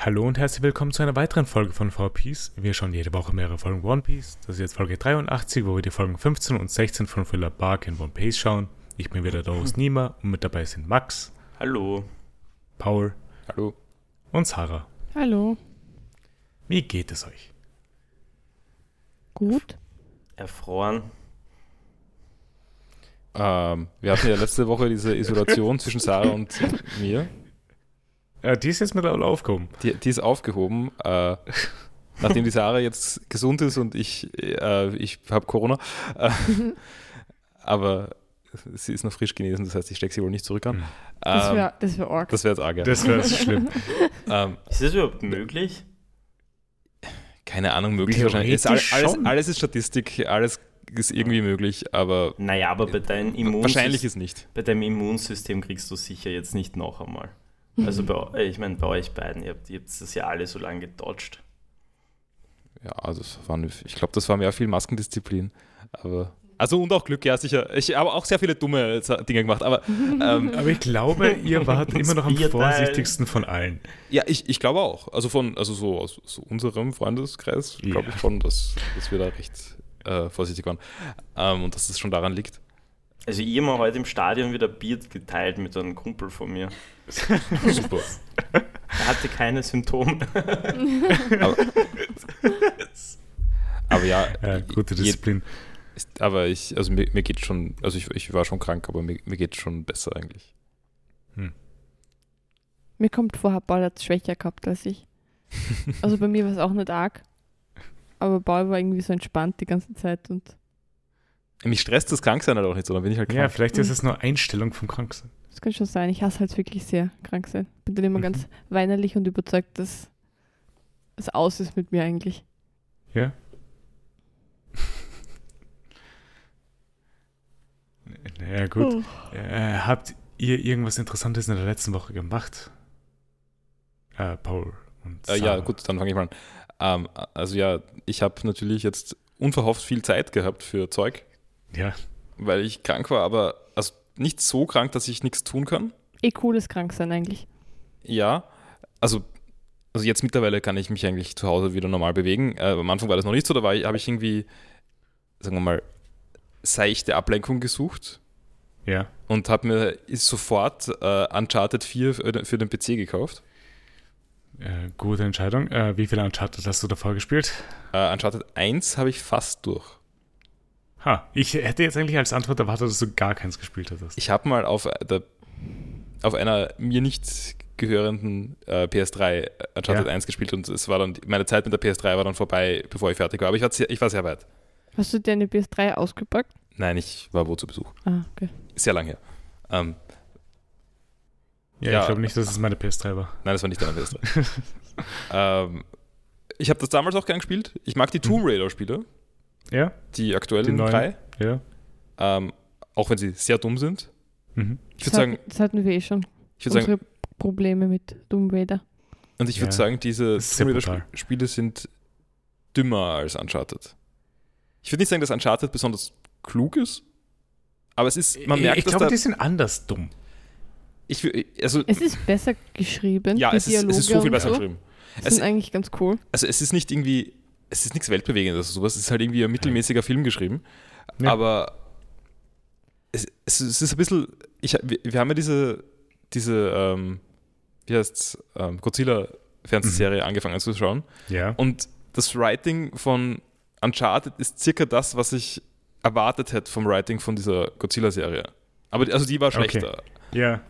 Hallo und herzlich willkommen zu einer weiteren Folge von Four Piece. Wir schauen jede Woche mehrere Folgen One Piece. Das ist jetzt Folge 83, wo wir die Folgen 15 und 16 von Thriller Bark in One Piece schauen. Ich bin wieder der Host Nima und mit dabei sind Max, Hallo. Paul Hallo. und Sarah. Hallo. Wie geht es euch? Gut. Erfroren. Ähm, wir hatten ja letzte Woche diese Isolation zwischen Sarah und mir. Äh, die ist jetzt mittlerweile aufgehoben. Die, die ist aufgehoben, äh, nachdem die Sarah jetzt gesund ist und ich, äh, ich habe Corona. Äh, aber sie ist noch frisch genesen, das heißt, ich stecke sie wohl nicht zurück an. Hm. Das Ähm, wäre das wär arg. das wäre jetzt arg, ja. Das wäre schlimm. Ähm, Ist das überhaupt möglich? keine Ahnung, möglich wahrscheinlich. Ist alles, schon. alles ist Statistik, alles ist irgendwie möglich, aber Naja, aber bei deinem, Immunsystem, wahrscheinlich ist nicht. bei deinem Immunsystem kriegst du sicher jetzt nicht noch einmal. Also bei, eu- ich meine, bei euch beiden, ihr habt, ihr habt das ja alle so lange gedodged. Ja, also es waren, ich glaube, das war mehr viel Maskendisziplin. Aber, also und auch Glück, ja, sicher. Ich habe auch sehr viele dumme Sa- Dinge gemacht, aber ähm, Aber ich glaube, ihr wart immer noch am vorsichtigsten von allen. ja, ich, ich glaube auch. Also von, also so aus so unserem Freundeskreis Ja. glaube ich schon, dass, dass wir da recht äh, vorsichtig waren. Ähm, und dass das schon daran liegt. Also ich habe heute im Stadion wieder Bier geteilt mit einem Kumpel von mir. Super. Er hatte keine Symptome. aber, aber ja, Ja, gute je- Disziplin. ist- aber ich, also mir, mir geht schon, also ich, ich war schon krank, aber mir, mir geht schon besser eigentlich. Mir kommt vorher, Paul hat es schwächer gehabt als ich. Also bei mir war es auch nicht arg. Aber Paul war irgendwie so entspannt die ganze Zeit und Mich stresst das Kranksein halt auch nicht so, dann bin ich halt Ja, krank. vielleicht ist es nur Einstellung vom Kranksein. das kann schon sein. Ich hasse halt wirklich sehr krank sein. Bin dann immer Mhm. ganz weinerlich und überzeugt, dass es aus ist mit mir eigentlich. Ja? Naja, gut. Oh. Äh, habt ihr irgendwas Interessantes in der letzten Woche gemacht? Äh, Paul und Äh, ja, gut, dann fange ich mal an. Ähm, also ja, ich habe natürlich jetzt unverhofft viel Zeit gehabt für Zeug, Ja, weil ich krank war, aber also nicht so krank, dass ich nichts tun kann. Eh cooles Kranksein eigentlich. Ja, also, also jetzt mittlerweile kann ich mich eigentlich zu Hause wieder normal bewegen. Äh, am Anfang war das noch nicht so, da habe ich irgendwie, sagen wir mal, seichte Ablenkung gesucht ja. und habe mir ist sofort äh, Uncharted 4 für den- für den PC gekauft. Äh, gute Entscheidung. Äh, wie viele Uncharted hast du davor gespielt? Äh, Uncharted 1 habe ich fast durch. Ha, ich hätte jetzt eigentlich als Antwort erwartet, dass du gar keins gespielt hättest. Ich habe mal auf, der, auf einer mir nicht gehörenden äh, PS3 Uncharted Ja. 1 gespielt und es war dann, meine Zeit mit der PS3 war dann vorbei, bevor ich fertig war. Aber ich war sehr, ich war sehr weit. Hast du dir eine PS3 ausgepackt? Nein, ich war wo zu Besuch. Ah, okay. Sehr lang her. Ähm, Ja, Ja. ich glaube nicht, dass es meine PS3 war. nein, das war nicht deine PS3. ähm, ich habe das damals auch gern gespielt. Ich mag die Tomb Raider-Spiele, Ja? die aktuellen Die neuen. drei. Ja. Ähm, auch wenn sie sehr dumm sind. Mhm. Ich Das, würde sagen, hatten, das hatten wir eh schon. ich würde sagen, Unsere Probleme mit Tomb Raider. und ich würde Ja, sagen, diese das ist brutal. Raider-Spiele sind dümmer als Uncharted. Ich würde nicht sagen, dass Uncharted besonders klug ist, aber es ist, man ich merkt, ich dass glaube, da, die sind anders dumm. ich, also, Es ist besser geschrieben. ja, die es ist, es ist so viel besser so. geschrieben. sind Es, eigentlich ganz cool. also es ist nicht irgendwie, es ist nichts Weltbewegendes oder sowas, es ist halt irgendwie ein mittelmäßiger Film geschrieben, Ja. aber es, es, ist ein bisschen, ich, wir, wir haben ja diese, diese, ähm, wie heißt's, ähm, Godzilla-Fernsehserie angefangen zu schauen Ja. und das Writing von Uncharted ist circa das, was ich erwartet hätte vom Writing von dieser Godzilla-Serie. Aber die- also die war Okay. schlechter. Ja.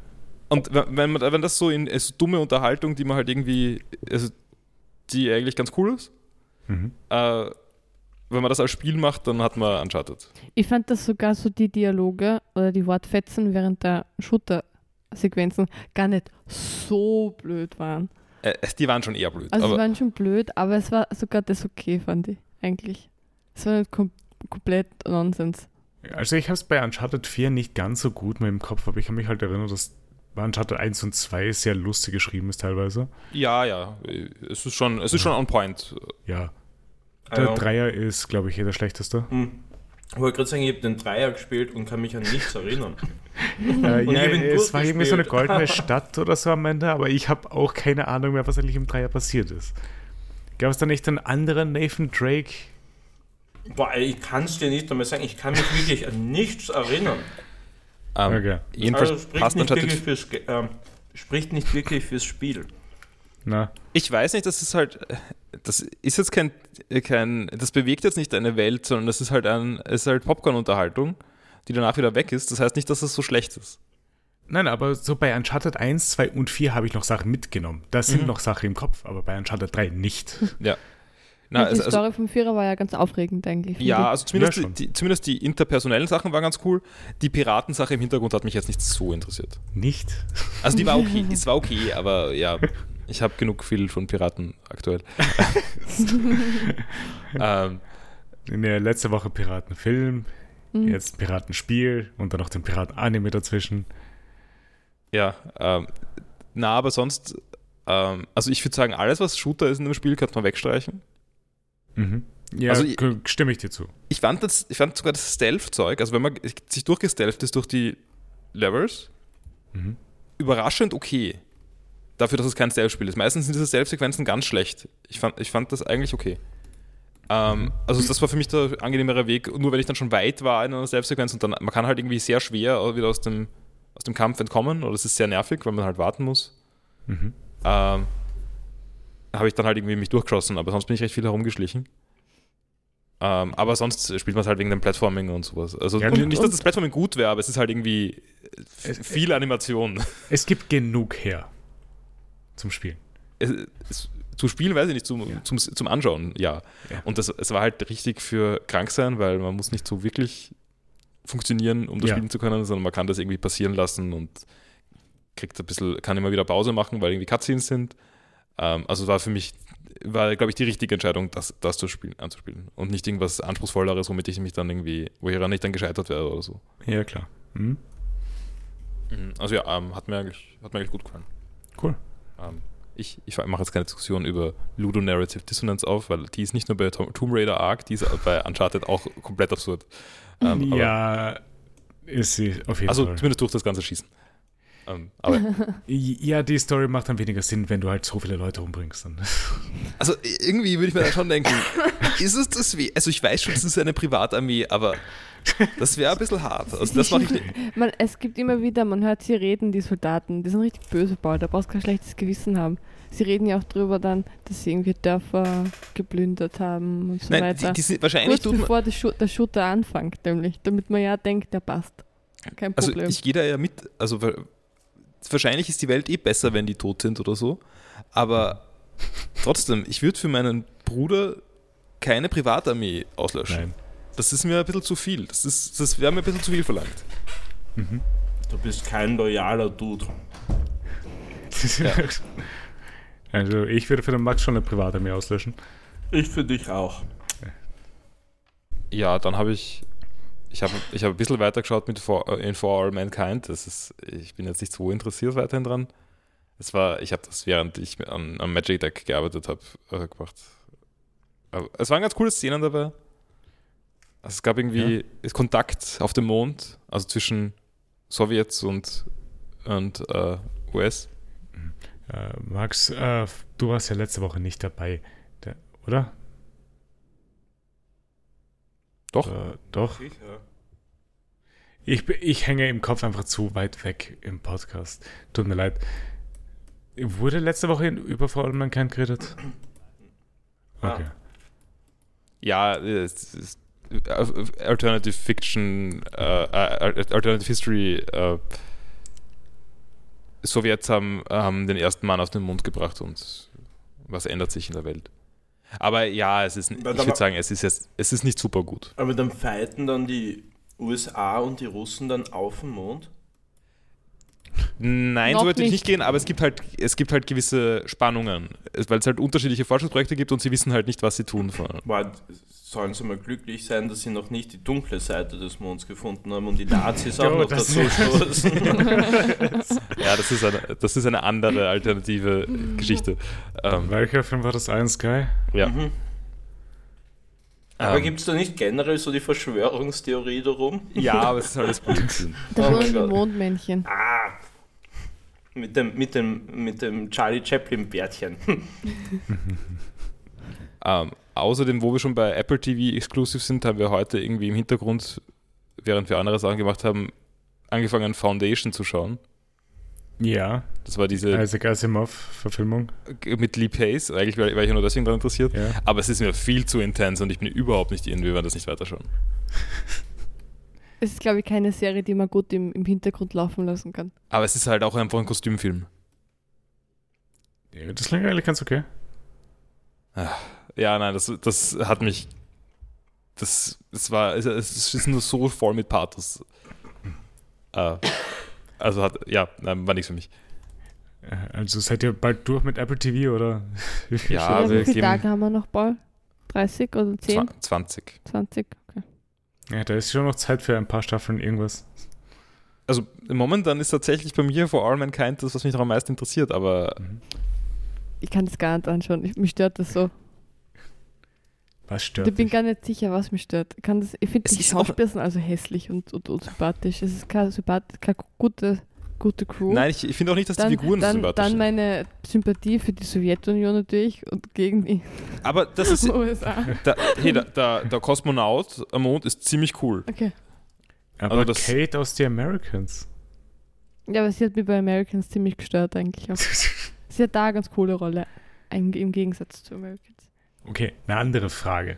Und wenn, man, wenn das so in so dumme Unterhaltung, die man halt irgendwie, also die eigentlich ganz cool ist, Mhm. äh, wenn man das als Spiel macht, dann hat man Uncharted. Ich fand, dass sogar so die Dialoge oder die Wortfetzen während der Shooter-Sequenzen gar nicht so blöd waren. Äh, die waren schon eher blöd. Also aber sie waren schon blöd, aber es war sogar das okay, fand ich eigentlich. Es war nicht kom komplett Nonsens. Also ich habe es bei Uncharted 4 nicht ganz so gut mit im Kopf, aber ich kann mich halt erinnern, dass bei Uncharted 1 und 2 sehr lustig geschrieben ist teilweise. ja, ja, es ist schon, es ist schon on point. Ja. Der Also, Dreier ist, glaube ich, eh der schlechteste. hm. Ich wollte gerade sagen, ich habe den Dreier gespielt und kann mich an nichts erinnern. Äh, Und ja, es war irgendwie so eine goldene Stadt oder so am Ende, aber ich habe auch keine Ahnung mehr, was eigentlich im Dreier passiert ist. Gab es da nicht einen anderen Nathan Drake? Boah, ich kann es dir nicht einmal sagen. Ich kann mich wirklich an nichts erinnern. Ähm, Okay. Jedenfalls Also spricht nicht, wirklich fürs, ähm, spricht nicht wirklich fürs Spiel. Na, Ich weiß nicht, das ist halt, das ist jetzt kein, kein, das bewegt jetzt nicht eine Welt, sondern das ist halt ein, es ist halt Popcorn-Unterhaltung, die danach wieder weg ist. Das heißt nicht, dass das so schlecht ist. nein, aber so bei Uncharted 1, 2 und 4 habe ich noch Sachen mitgenommen. Da sind noch Sachen im Kopf, aber bei Uncharted 3 nicht. Ja. Na, die also, also, Story vom Vierer war ja ganz aufregend eigentlich. finde ja, also zumindest, Ja, die, zumindest die interpersonellen Sachen waren ganz cool. Die Piratensache im Hintergrund hat mich jetzt nicht so interessiert. Nicht? Also die war okay, es war okay, aber ja, ich habe genug viel von Piraten aktuell. ähm, In der letzte Woche Piratenfilm, Mhm. jetzt Piratenspiel und dann noch den Piraten-Anime dazwischen. Ja, ähm, na, aber sonst, ähm, also ich würde sagen, alles, was Shooter ist in dem Spiel, könnte man wegstreichen. Mhm. Ja, Also ich- stimme ich dir zu. Ich fand, das, ich fand sogar das Stealth-Zeug, also wenn man sich durchgestealtht ist durch die Levels, Mhm. überraschend okay. Dafür, dass es kein Stealth-Spiel ist. Meistens sind diese Stealth-Sequenzen ganz schlecht. Ich fand, ich fand das eigentlich okay. Ähm, also das war für mich der angenehmere Weg, nur wenn ich dann schon weit war in einer Stealth-Sequenz und dann, man kann halt irgendwie sehr schwer wieder aus dem, aus dem Kampf entkommen oder es ist sehr nervig, weil man halt warten muss. Mhm. Ähm, habe ich dann halt irgendwie mich durchgeschossen, aber sonst bin ich recht viel herumgeschlichen. Ähm, aber sonst spielt man es halt wegen dem Platforming und sowas. Also Ja, nicht, und- dass das Platforming gut wäre, aber es ist halt irgendwie viel Animation. Es gibt genug her zum Spielen. Es, es, zu spielen, weiß ich nicht, zum, Ja. zum, zum Anschauen, ja. Ja. Und das, es war halt richtig für krank sein, weil man muss nicht so wirklich funktionieren, um das Ja. spielen zu können, sondern man kann das irgendwie passieren lassen und kriegt ein bisschen, kann immer wieder Pause machen, weil irgendwie Cutscenes sind. Ähm, also war für mich, war, glaube ich, die richtige Entscheidung, das, das zu spielen, anzuspielen. Und nicht irgendwas Anspruchsvolleres, womit ich mich dann irgendwie, woran ich dann gescheitert wäre oder so. Ja, klar. Mhm. Also ja, ähm, hat, mir eigentlich, hat mir eigentlich gut gefallen. Cool. Ähm, ich, ich mache jetzt keine Diskussion über Ludo-Narrative Dissonance auf, weil die ist nicht nur bei Tom- Tomb Raider arg, die ist bei Uncharted auch komplett absurd. Ähm, ja, ist sie auf jeden also Fall. zumindest durch das ganze Schießen. Ähm, aber Ja, die Story macht dann weniger Sinn, wenn du halt so viele Leute umbringst. Dann. also irgendwie würde ich mir dann schon denken, ist es das wie? Also ich weiß schon, es ist eine Privatarmee, aber das wäre ein bisschen hart. Also das mache ich nicht. Man, es gibt immer wieder, man hört sie reden, die Soldaten, die sind richtig böse, Paul, da brauchst du kein schlechtes Gewissen haben. Sie reden ja auch drüber dann, dass sie irgendwie Dörfer geplündert haben und so Nein, weiter. die, die sind, wahrscheinlich Kurz bevor der, Schu der Shooter anfängt, nämlich, damit man ja denkt, der passt. Kein Also Problem. ich gehe da ja mit, also wahrscheinlich ist die Welt eh besser, wenn die tot sind oder so, aber trotzdem, ich würde für meinen Bruder keine Privatarmee auslöschen. Nein. Das ist mir ein bisschen zu viel. Das, ist, das wäre mir ein bisschen zu viel verlangt. Mhm. Du bist kein loyaler Dude. Also ich würde für den Max schon eine Privatarmee auslöschen. Ich für dich auch. Ja, dann habe ich, ich habe ich hab ein bisschen weitergeschaut mit For, äh, in For All Mankind. Das ist, ich bin jetzt nicht so interessiert weiterhin dran. Es war, ich habe das während ich am, am Magic Deck gearbeitet habe, äh, gemacht. Aber es waren ganz coole Szenen dabei. Also es gab irgendwie ist Kontakt auf dem Mond, also zwischen Sowjets und, und äh, US. Äh, Max, äh, du warst ja letzte Woche nicht dabei, Der, oder? Doch. Äh, doch. Ich, ich hänge im Kopf einfach zu weit weg im Podcast. Tut mir leid. Wurde letzte Woche in über vor allem Mankind geredet? Okay. Ja, es ist äh, Alternative Fiction, äh, äh, Alternative History. Äh, Sowjets haben, haben den ersten Mann auf den Mond gebracht und was ändert sich in der Welt. Aber ja, es ist, ich würde sagen, es ist, jetzt, es ist nicht super gut. Aber dann fighten dann die USA und die Russen dann auf dem Mond? Nein, Noch so weit würde ich nicht. gehen, aber es gibt halt, es gibt halt gewisse Spannungen, weil es halt unterschiedliche Forschungsprojekte gibt und sie wissen halt nicht, was sie tun. Boah, sollen sie mal glücklich sein, dass sie noch nicht die dunkle Seite des Monds gefunden haben und die Nazis auch Jo, noch das- dazu stoßen. Ja, das ist eine, das ist eine andere alternative Geschichte. Ähm, Welcher Film war das? Ein Sky? ja. Mhm. Aber Ähm, gibt es da nicht generell so die Verschwörungstheorie darum? Ja, aber es ist alles Blödsinn. Da Oh wohnen mein die. Mondmännchen. Ah, mit dem, mit dem, mit dem Charlie Chaplin-Bärtchen. Ähm, außerdem, wo wir schon bei Apple TV Exclusive sind, haben wir heute irgendwie im Hintergrund, während wir andere Sachen gemacht haben, angefangen Foundation zu schauen. Ja, Das war diese Isaac Asimov-Verfilmung. mit Lee Pace. Eigentlich war, war ich ja nur deswegen daran interessiert. Ja. Aber es ist mir viel zu intens und ich bin überhaupt nicht in, wir werden das nicht weiterschauen. Es ist, glaube ich, keine Serie, die man gut im, im Hintergrund laufen lassen kann. Aber es ist halt auch einfach ein Kostümfilm. ja das klingt eigentlich ganz okay. Ja, nein, das, das hat mich. Das, es war, es, es ist nur so voll mit Pathos. Äh, also hat, ja, nein, war nichts für mich. Also seid ihr bald durch mit Apple TV oder? Ja, ja, wir wie viele Tage haben wir noch, Paul? 30 oder 10? Zwa- 20. 20? Okay. Ja, da ist schon noch Zeit für ein paar Staffeln irgendwas. Also momentan ist tatsächlich bei mir vor All Mankind das, was mich noch am meisten interessiert, aber Ich kann das gar nicht anschauen. Ich, mich stört das so. Was stört ich bin gar nicht sicher, was mich stört. Ich, kann das- ich finde Es die Schauspieler sind also hässlich und, und unsympathisch. Es ist keine, keine gute, gute Crew. nein, ich, ich finde auch nicht, dass dann, die Figuren so dann, sympathisch dann sind. meine Sympathie für die Sowjetunion natürlich und gegen die Aber das ist, USA. da, hey, der, der, der Kosmonaut am Mond ist ziemlich cool. Okay. Aber also das- Kate aus The Americans. Ja, aber sie hat mich bei Americans ziemlich gestört eigentlich auch. Sie hat da eine ganz coole Rolle. Im, Im Gegensatz zu Americans. Okay, eine andere Frage.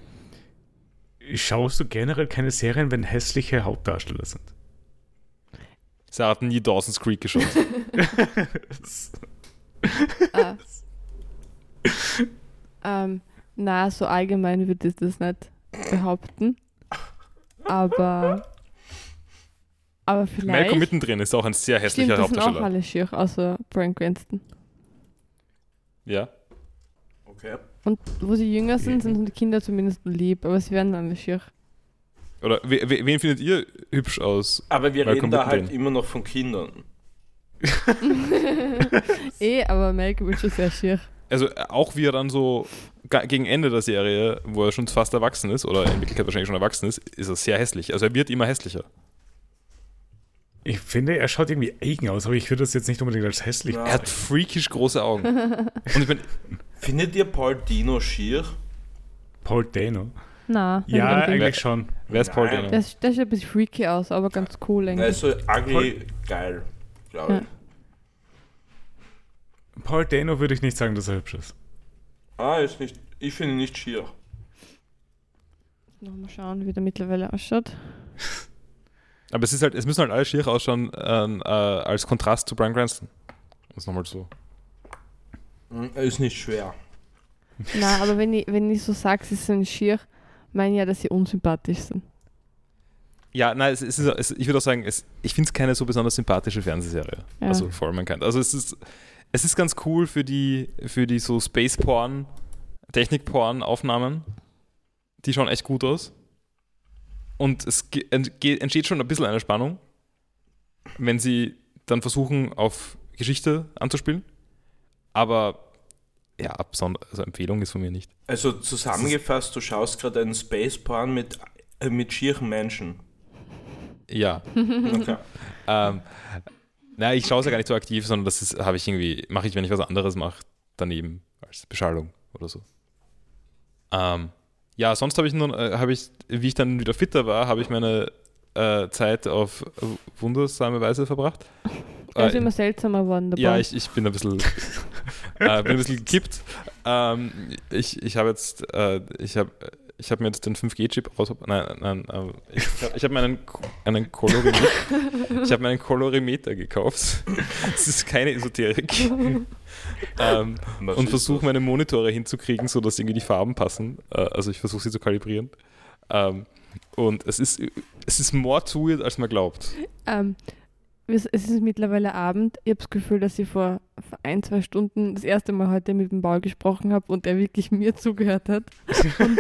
Schaust du generell keine Serien, wenn hässliche Hauptdarsteller sind? Sarah hat nie Dawson's Creek geschaut. ah. ähm, na, so allgemein würde ich das nicht behaupten. Aber. Aber vielleicht. Malcolm mittendrin ist auch ein sehr Stimmt, hässlicher das sind auch Hauptdarsteller. alle schier, außer Brian Cranston. Ja. Okay. Und wo sie jünger sind, sind die Kinder zumindest lieb, aber sie werden alle schier. Oder we, we, wen findet ihr hübsch aus? Aber wir Malcolm reden da halt immer noch von Kindern. eh, aber Malcolm ist schon sehr schier. Also äh, auch wie er dann so gegen Ende der Serie, wo er schon fast erwachsen ist, oder in Wirklichkeit wahrscheinlich schon erwachsen ist, ist er sehr hässlich. Also er wird immer hässlicher. Ich finde, er schaut irgendwie eigen aus, aber ich würde das jetzt nicht unbedingt als hässlich. Ja. Er hat freakisch große Augen. Und ich bin, Findet ihr Paul Dino schier? Paul Dano. Na, Ja, eigentlich schon. wer ist Paul Nein. Dano? Der, ist- der sieht ein bisschen freaky aus, aber ganz cool eigentlich. Also ugly geil, glaube ich. Paul Dano würde ich nicht sagen, dass er hübsch ist. Ah, ist nicht. Ich finde ihn nicht schier. Nochmal schauen, wie der mittlerweile ausschaut. Aber es ist halt, es müssen halt alle schier ausschauen ähm, äh, als Kontrast zu Brian Cranston. Das ist nochmal so. Hm, Ist nicht schwer. Na, aber wenn ich, wenn ich so sage, sie sind schier, meine ich ja, dass sie unsympathisch sind. Ja, nein, es, es ist, es, ich würde auch sagen, ich finde es keine so besonders sympathische Fernsehserie. Ja. Also Mankind. Also es ist, es ist ganz cool für die, für die so Space-Porn, Technik-Porn-Aufnahmen. Die schauen echt gut aus. Und es entsteht schon ein bisschen eine Spannung, wenn sie dann versuchen, auf Geschichte anzuspielen. Aber ja, also Empfehlung ist von mir nicht. Also zusammengefasst, du schaust gerade einen Space-Porn mit, äh, mit schieren Menschen. Ja. Okay. ähm, na, ich schaue es ja gar nicht so aktiv, sondern das habe ich irgendwie, mache ich, wenn ich was anderes mache, daneben als Beschallung oder so. Ähm, ja, sonst habe ich nun, äh, habe ich, wie ich dann wieder fitter war, habe ich meine äh, Zeit auf wundersame Weise verbracht. Er ist Äh, immer seltsamer geworden dabei. ja, ich, ich bin ein bisschen, äh, bin ein bisschen gekippt. Ähm, ich ich habe jetzt, äh, ich habe ich habe mir jetzt den 5G-Chip raus. Nein, nein, äh, ich habe ich hab mir einen, Ko- einen Kolorimeter, ich habe mir einen Kolorimeter gekauft. Das ist keine Esoterik. ähm, und versuche meine Monitore hinzukriegen, sodass irgendwie die Farben passen. Äh, also ich versuche sie zu kalibrieren. Ähm, und es ist, es ist more to it, als man glaubt. Ähm, es ist mittlerweile Abend. Ich habe das Gefühl, dass ich vor, vor ein, zwei Stunden das erste Mal heute mit dem Paul gesprochen habe und er wirklich mir zugehört hat. Und,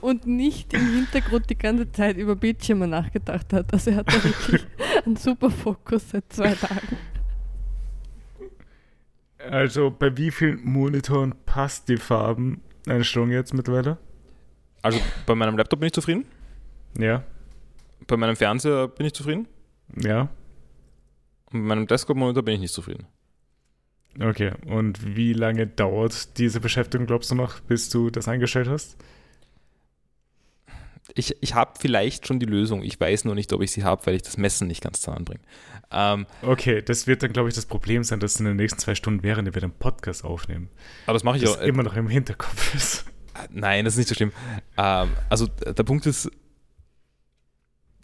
und nicht im Hintergrund die ganze Zeit über Bildschirme nachgedacht hat. Also er hat da wirklich einen super Fokus seit zwei Tagen. Also bei wie vielen Monitoren passt die Farbeneinstellung jetzt mittlerweile? Also bei meinem Laptop bin ich zufrieden. Ja, Bei meinem Fernseher bin ich zufrieden. ja. Und bei meinem Desktop-Monitor bin ich nicht zufrieden. Okay, und wie lange dauert diese Beschäftigung, glaubst du noch, bis du das eingestellt hast? Ich, ich habe vielleicht schon die Lösung. Ich weiß nur nicht, ob ich sie habe, weil ich das Messen nicht ganz zusammenbringe. Ähm, Okay, das wird dann, glaube ich, das Problem sein, dass in den nächsten zwei Stunden, während wir den Podcast aufnehmen, aber das mache ich das auch. immer noch im Hinterkopf ist. Nein, das ist nicht so schlimm. Ähm, also der Punkt ist,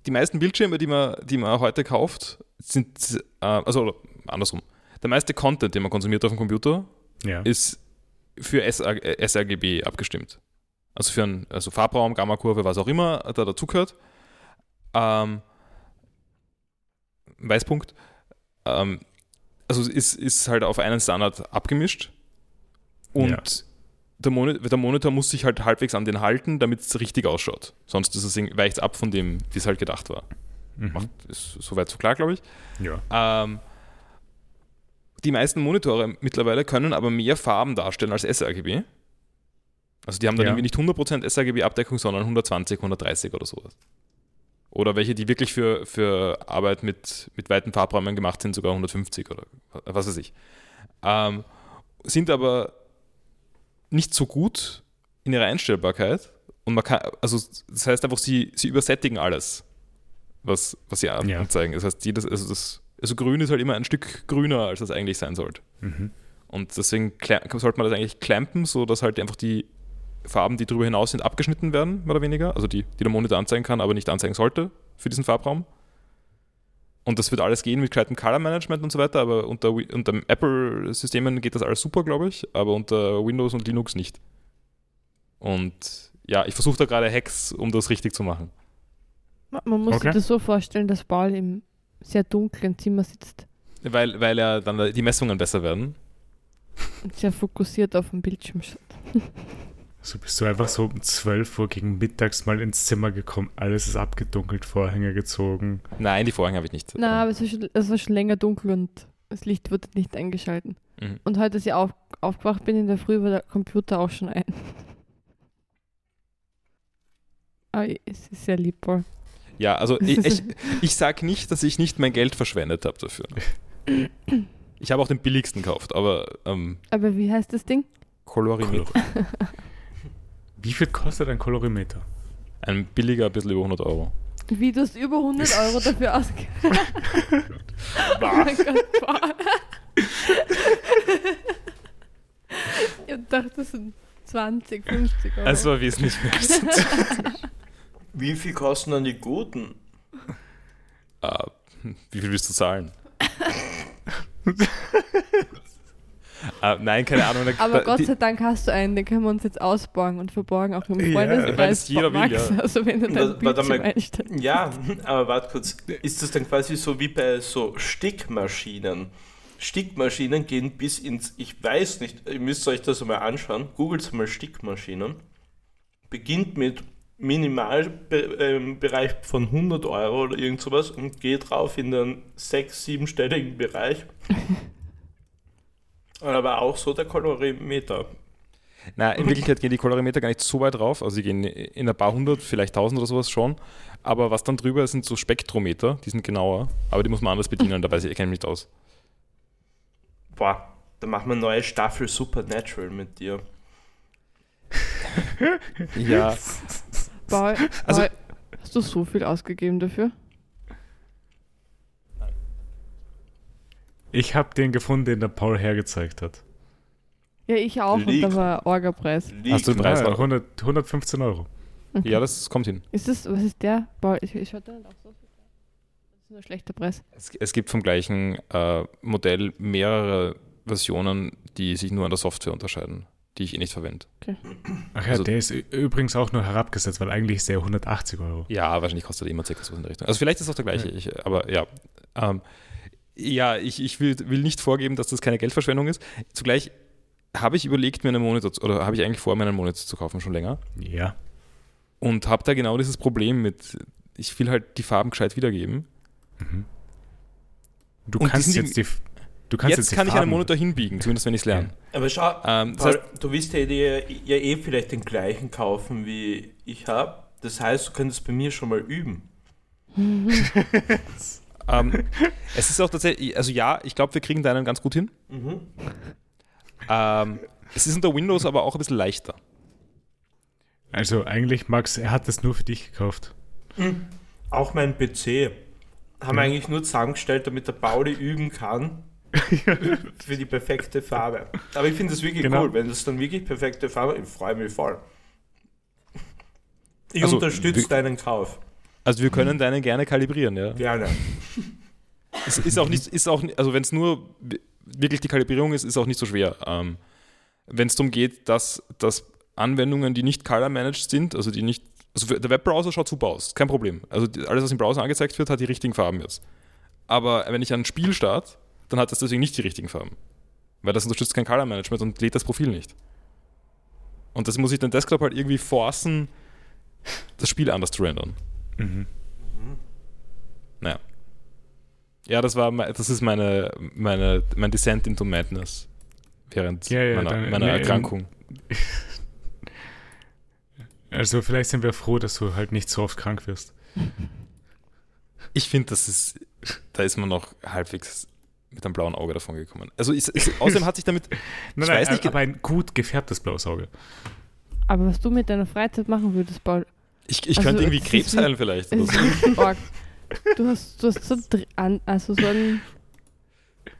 die meisten Bildschirme, die man, die man heute kauft, sind, äh, also andersrum, der meiste Content, den man konsumiert auf dem Computer, Ja. ist für SR, äh, sRGB abgestimmt. Also für einen also Farbraum, Gammakurve, was auch immer da dazugehört. Ähm, Weißpunkt. Ähm, also es ist, ist halt auf einen Standard abgemischt. Und Ja. der, Moni der Monitor muss sich halt halbwegs an den halten, damit es richtig ausschaut. Sonst ist es, weicht es ab von dem, wie es halt gedacht war. Mhm. Macht, ist soweit so klar, glaube ich. Ja. Ähm, die meisten Monitore mittlerweile können aber mehr Farben darstellen als sRGB. Also die haben dann Ja. irgendwie nicht 100% sRGB-Abdeckung, sondern 120, 130 oder sowas. Oder welche, die wirklich für, für Arbeit mit, mit weiten Farbräumen gemacht sind, sogar 150 oder was weiß ich. Ähm, sind aber nicht so gut in ihrer Einstellbarkeit. Und man kann, also das heißt einfach, sie, sie übersättigen alles, was, was sie an- Ja. anzeigen. Das heißt, jedes, also, das, also grün ist halt immer ein Stück grüner, als das eigentlich sein sollte. Mhm. Und deswegen sollte man das eigentlich clampen, so dass halt einfach die Farben, die darüber hinaus sind, abgeschnitten werden, mehr oder weniger. Also die, die der Monitor anzeigen kann, aber nicht anzeigen sollte für diesen Farbraum. Und das wird alles gehen mit gescheitem Color Management und so weiter, aber unter, unter Apple-Systemen geht das alles super, glaube ich, aber unter Windows und Linux nicht. Und ja, ich versuche da gerade Hacks, um das richtig zu machen. Ma- Man muss Okay. sich das so vorstellen, dass Paul im sehr dunklen Zimmer sitzt Weil, weil ja dann die Messungen besser werden. und sehr fokussiert auf dem Bildschirm schaut. So bist du einfach so um 12 Uhr gegen mittags mal ins Zimmer gekommen, alles ist abgedunkelt, Vorhänge gezogen. Nein, die Vorhänge habe ich nicht. Na, aber es war, schon, es war schon länger dunkel und das Licht wurde nicht eingeschalten. Mhm. Und heute, als ich auf, aufgewacht bin in der Früh, war der Computer auch schon ein. Ah, es ist sehr lieb, Paul. Ja, also ich, ich, ich sage nicht, dass ich nicht mein Geld verschwendet habe dafür. Ich habe auch den billigsten gekauft, aber ähm, Aber wie heißt das Ding? Kolorimeter. Wie viel kostet ein Kolorimeter? Ein billiger, ein bisschen über 100 Euro. Wie du hast über 100 Euro dafür ausgegeben. oh mein Gott, ich dachte, das sind 20, 50 Euro. Es war wesentlich mehr. Wie viel kosten dann die guten? Ah, wie viel willst du zahlen? ah, nein, keine Ahnung. Da- Aber da- Gott sei Dank hast du einen, den können wir uns jetzt ausborgen und verborgen, auch im Ja, Freundeskreis. weil es jeder will, Max, ja. Also wenn du dein Warte- mal. Ja, aber warte kurz. Ist das dann quasi so wie bei so Stickmaschinen? Stickmaschinen gehen bis ins, ich weiß nicht, ihr müsst euch das einmal anschauen. Googelt mal Stickmaschinen. Beginnt mit Minimalbereich von 100 Euro oder irgend sowas und geht rauf in den 6-, 7-stelligen Bereich. Aber auch so der Kolorimeter. Na, in Wirklichkeit gehen die Kolorimeter gar nicht so weit rauf. Also sie gehen in ein paar hundert, vielleicht tausend oder sowas schon. Aber was dann drüber ist, sind so Spektrometer, die sind genauer. Aber die muss man anders bedienen, da weiß ich, ich kenne mich nicht aus. Boah, da machen wir eine neue Staffel Supernatural mit dir. Ja, Paul, Also- Paul, hast du so viel ausgegeben dafür? Ich habe den gefunden, den der Paul hergezeigt hat. Ja, ich auch. Und Liegt. da war Orga-Preis. Hast du den Preis Ja, noch? 100, 115 Euro. Okay. ja, das kommt hin. Ist das, was ist der? Paul, ich, ich nicht auch so. Das ist nur ein schlechter Preis. Es, es gibt vom gleichen äh, Modell mehrere Versionen, die sich nur an der Software unterscheiden, die ich eh nicht verwende. Ach ja, Also- der ist übrigens auch nur herabgesetzt, weil eigentlich ist der 180 Euro. Ja, wahrscheinlich kostet er immer circa so in der Richtung. Also vielleicht ist es auch der gleiche, Ja. ich, aber ja. Ähm, ja, ich, ich will, will nicht vorgeben, dass das keine Geldverschwendung ist. Zugleich habe ich überlegt, mir einen Monitor, zu, oder habe ich eigentlich vor, mir einen Monitor zu kaufen, schon länger. Ja. Und habe da genau dieses Problem mit, ich will halt die Farben gescheit wiedergeben. Mhm. Du Und die kannst sind jetzt die. Du kannst jetzt die kann ich einen Monitor hinbiegen, zumindest wenn ich es lerne. Aber schau, Ähm, das Paul, heißt, du willst ja, dir ja eh vielleicht den gleichen kaufen, wie ich habe. Das heißt, du könntest bei mir schon mal üben. ähm, es ist auch tatsächlich, also ja, ich glaube, wir kriegen deinen ganz gut hin. Mhm. Ähm, es ist unter Windows aber auch ein bisschen leichter. Also eigentlich, Max, er hat das nur für dich gekauft. Auch mein PC haben wir Ja. eigentlich nur zusammengestellt, damit der Pauli üben kann für die perfekte Farbe. Aber ich finde das wirklich Genau. cool, wenn das dann wirklich perfekte Farbe ich freue mich voll. Ich Also, unterstütze deinen Kauf. Also wir können deine gerne kalibrieren, ja. Gerne. Es ist auch nicht, ist auch, also wenn es nur wirklich die Kalibrierung ist, ist auch nicht so schwer. Ähm, wenn es darum geht, dass, dass Anwendungen, die nicht color-managed sind, also die nicht, also der Webbrowser schaut super aus, kein Problem. Also alles, was im Browser angezeigt wird, hat die richtigen Farben jetzt. Aber wenn ich ein Spiel starte, dann hat das deswegen nicht die richtigen Farben. Weil das unterstützt kein Color-Management und lädt das Profil nicht. Und das muss ich den Desktop halt irgendwie forcen, das Spiel anders zu rendern. Mhm. Naja. Ja, das war das ist meine, meine, mein Descent into Madness während Ja, ja, meiner, dann- meiner nee, Erkrankung. Also vielleicht sind wir froh, dass du halt nicht so oft krank wirst. Ich finde, das ist, da ist man noch halbwegs mit einem blauen Auge davon gekommen. Also ist, ist, außerdem hat sich damit, Nein, Ich nein, weiß nicht, aber ein gut gefärbtes blaues Auge. Aber was du mit deiner Freizeit machen würdest, Paul, ich, ich Also, könnte irgendwie Krebs heilen vielleicht. Oder so. Du hast, du hast so, an, also so ein,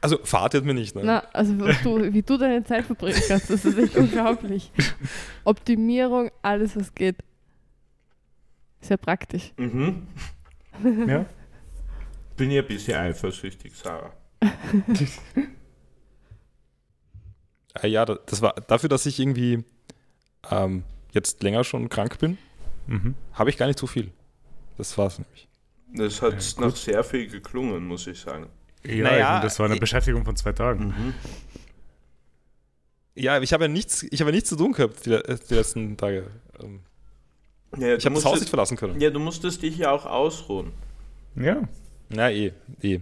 Also Fahrt hat mir nicht. Ne? na, also was du, wie du deine Zeit verbringen kannst, das ist echt unglaublich. Optimierung, alles was geht. Sehr praktisch. Mhm. Ja? Bin ja ein bisschen eifersüchtig, Sarah. Ah, ja, da- das war dafür, dass ich irgendwie ähm, jetzt länger schon krank bin, Mhm. habe ich gar nicht so viel. Das war's nämlich. Das hat Ja, nach sehr viel geklungen, muss ich sagen. Ja, Naja, das war eine ich- Beschäftigung von zwei Tagen. Mhm. Ja, ich habe ja nichts, ich habe ja nichts zu tun gehabt die, le- die letzten Tage. Ähm, Ja, Ich du habe das Haus nicht musstest, verlassen können. ja, du musstest dich ja auch ausruhen. Ja. Ja, eh, eh.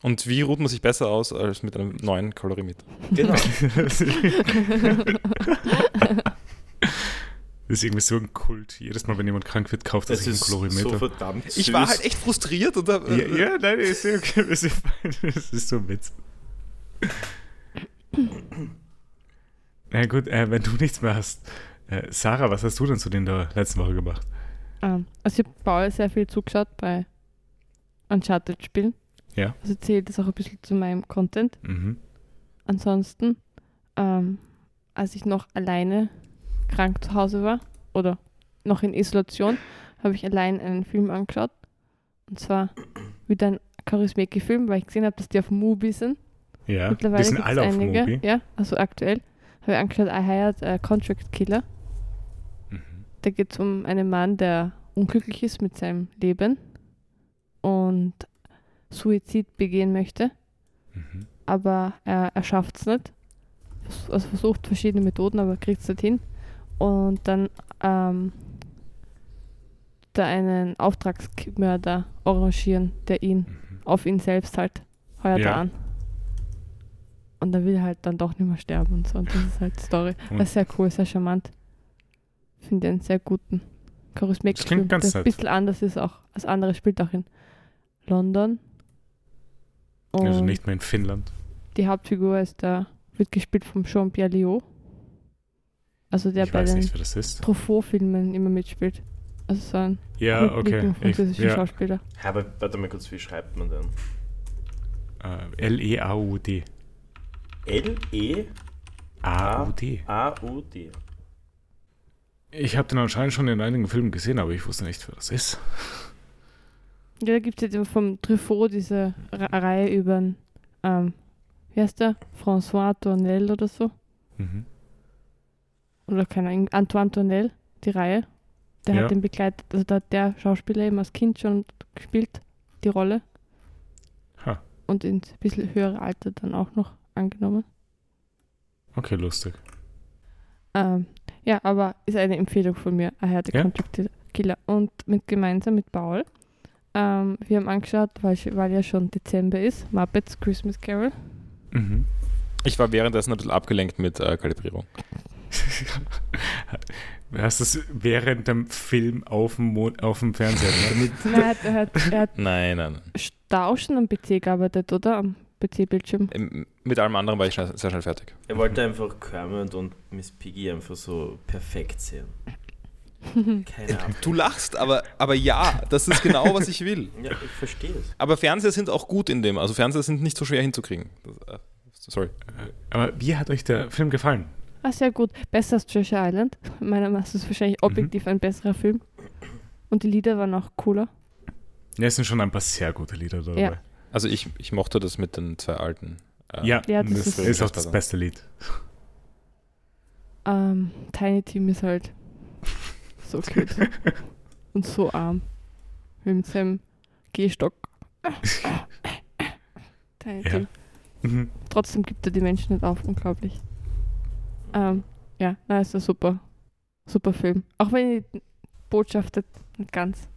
Und wie ruht man sich besser aus als mit einem neuen Kalorimeter? Genau. das ist irgendwie so ein Kult. Jedes Mal, wenn jemand krank wird, kauft er sich ist einen so Kolorimeter. verdammt süß. Ich war halt echt frustriert und hab, ja, ja, nein, ist ja okay. Das ist, das ist so ein Witz. Na gut, äh, wenn du nichts mehr hast. Äh, Sarah, was hast du denn so in der letzten Woche gemacht? Ähm, also ich habe Paul sehr viel zugeschaut bei Uncharted-Spielen. Ja. Also zählt das auch ein bisschen zu meinem Content. Mhm. Ansonsten, ähm, als ich noch alleine krank zu Hause war oder noch in Isolation, habe ich allein einen Film angeschaut. Und zwar wieder ein Charismeki-Film, weil ich gesehen habe, dass die auf Mubi sind. Ja, Mittlerweile die sind alle auf einige. Mobi. Ja, also aktuell. Habe ich angeschaut, I Hired a Contract Killer. Mhm. Da geht es um einen Mann, der unglücklich ist mit seinem Leben und Suizid begehen möchte, Mhm. aber er, er schafft es nicht. Vers- Also versucht verschiedene Methoden, aber kriegt es nicht hin. Und dann ähm, da einen Auftragsmörder arrangieren, der ihn Mhm. auf ihn selbst halt heuert Ja. er an. Und er will halt dann doch nicht mehr sterben und so. Und das ist halt die Story. Und- Das ist sehr cool, sehr charmant. Finde einen sehr guten klingt ganz der ein bisschen anders ist auch als andere, spielt auch in London. Und Also nicht mehr in Finnland. die Hauptfigur ist der, wird gespielt vom Jean-Pierre Léaud. Also der ich bei weiß den nicht, wer das ist. Truffaut-Filmen immer mitspielt. Also so ein Ja, okay. Ich, französischer ja, Schauspieler. Ja, aber warte mal kurz, wie schreibt man denn? äh, L-E-A-U-D. L-E-A-U-D. A-U-D. Ich habe den anscheinend schon in einigen Filmen gesehen, aber ich wusste nicht, wer das ist. Ja, da gibt es jetzt vom Truffaut diese Re- Reihe über, ähm, wie heißt der? François Tournel oder so. Mhm. Oder keine Ahnung, Antoine Tournel, die Reihe. Der Ja. hat den begleitet, also da hat der Schauspieler eben als Kind schon gespielt, die Rolle. Ha. Und ins bisschen höhere Alter dann auch noch angenommen. Okay, lustig. Ähm, ja, aber ist eine Empfehlung von mir. I had a Ja? Killer. Und mit, gemeinsam mit Paul. Ähm, wir haben angeschaut, weil, weil ja schon Dezember ist, Muppets Christmas Carol. Mhm. Ich war währenddessen ein bisschen abgelenkt mit äh, Kalibrierung. Hast du es während dem Film auf dem, Mon auf dem Fernseher gehört? Nein, er hat, er hat, er hat Nein, nein. nein. schon am PC gearbeitet, oder? Am PC-Bildschirm. Mit allem anderen war ich schnell, sehr schnell fertig. Er wollte einfach Kermit und Miss Piggy einfach so perfekt sehen. Keine Ahnung. Du lachst, aber, aber ja, das ist genau, was ich will. Ja, ich verstehe es. Aber Fernseher sind auch gut in dem. Also Fernseher sind nicht so schwer hinzukriegen. Das, äh, sorry. Aber wie hat euch der Film gefallen? Ah, sehr gut. Besser als Treasure Island. Meiner Meinung nach ist es wahrscheinlich objektiv ein besserer Film. Und die Lieder waren auch cooler. Ja, es sind schon ein paar sehr gute Lieder dabei. Ja. Also ich, ich mochte das mit den zwei alten. äh, Ja, Ja, das das, ist- ist auch das beste Lied. Ähm, Tiny Tim ist halt so cute. Und so arm. Mit seinem Gehstock. Ja. Mhm. Trotzdem gibt er die Menschen nicht auf. Unglaublich. Ähm, ja, na, ist ein super, super Film. Auch wenn die Botschaft nicht ganz.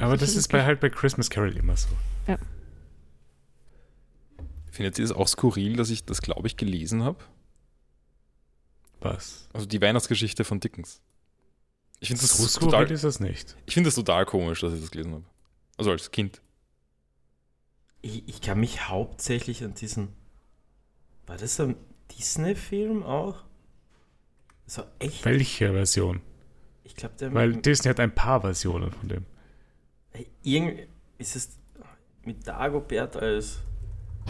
Aber das ist bei halt bei Christmas Carol immer so. Findet ihr es auch skurril, dass ich das, glaube ich, gelesen habe? Was? Also die Weihnachtsgeschichte von Dickens. Ich finde das, so total, ist das nicht. ich find das total komisch, dass ich das gelesen habe. Also als Kind. Ich, ich kann mich hauptsächlich an diesen. War das ein Disney-Film auch? So echt? Welche Version? ich glaube, der Weil mit, Disney hat ein paar Versionen von dem. irgend, ist es mit Dagobert als.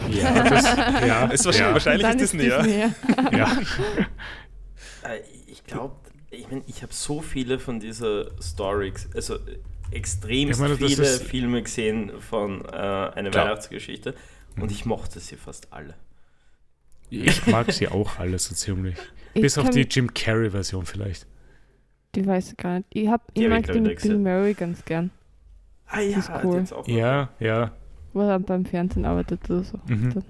Ja, das, ja, ist wahrscheinlich, ja, wahrscheinlich ist Disney, ja. ja. ja. Äh, ich glaube, ich meine, ich habe so viele von dieser Stories, also äh, extrem meine, das viele ist- Filme gesehen von äh, einer Klar. Weihnachtsgeschichte und ich mochte sie fast alle. Ich mag sie auch alle so ziemlich. Ich Bis auf die Jim Carrey-Version vielleicht. Die weiß ich gar nicht. Ich, hab, ich mag ich, die mit Bill. Murray ganz gern. Ah ja, ist hat cool. jetzt auch Ja, ja. Wo er beim Fernsehen arbeitet oder so. Mhm.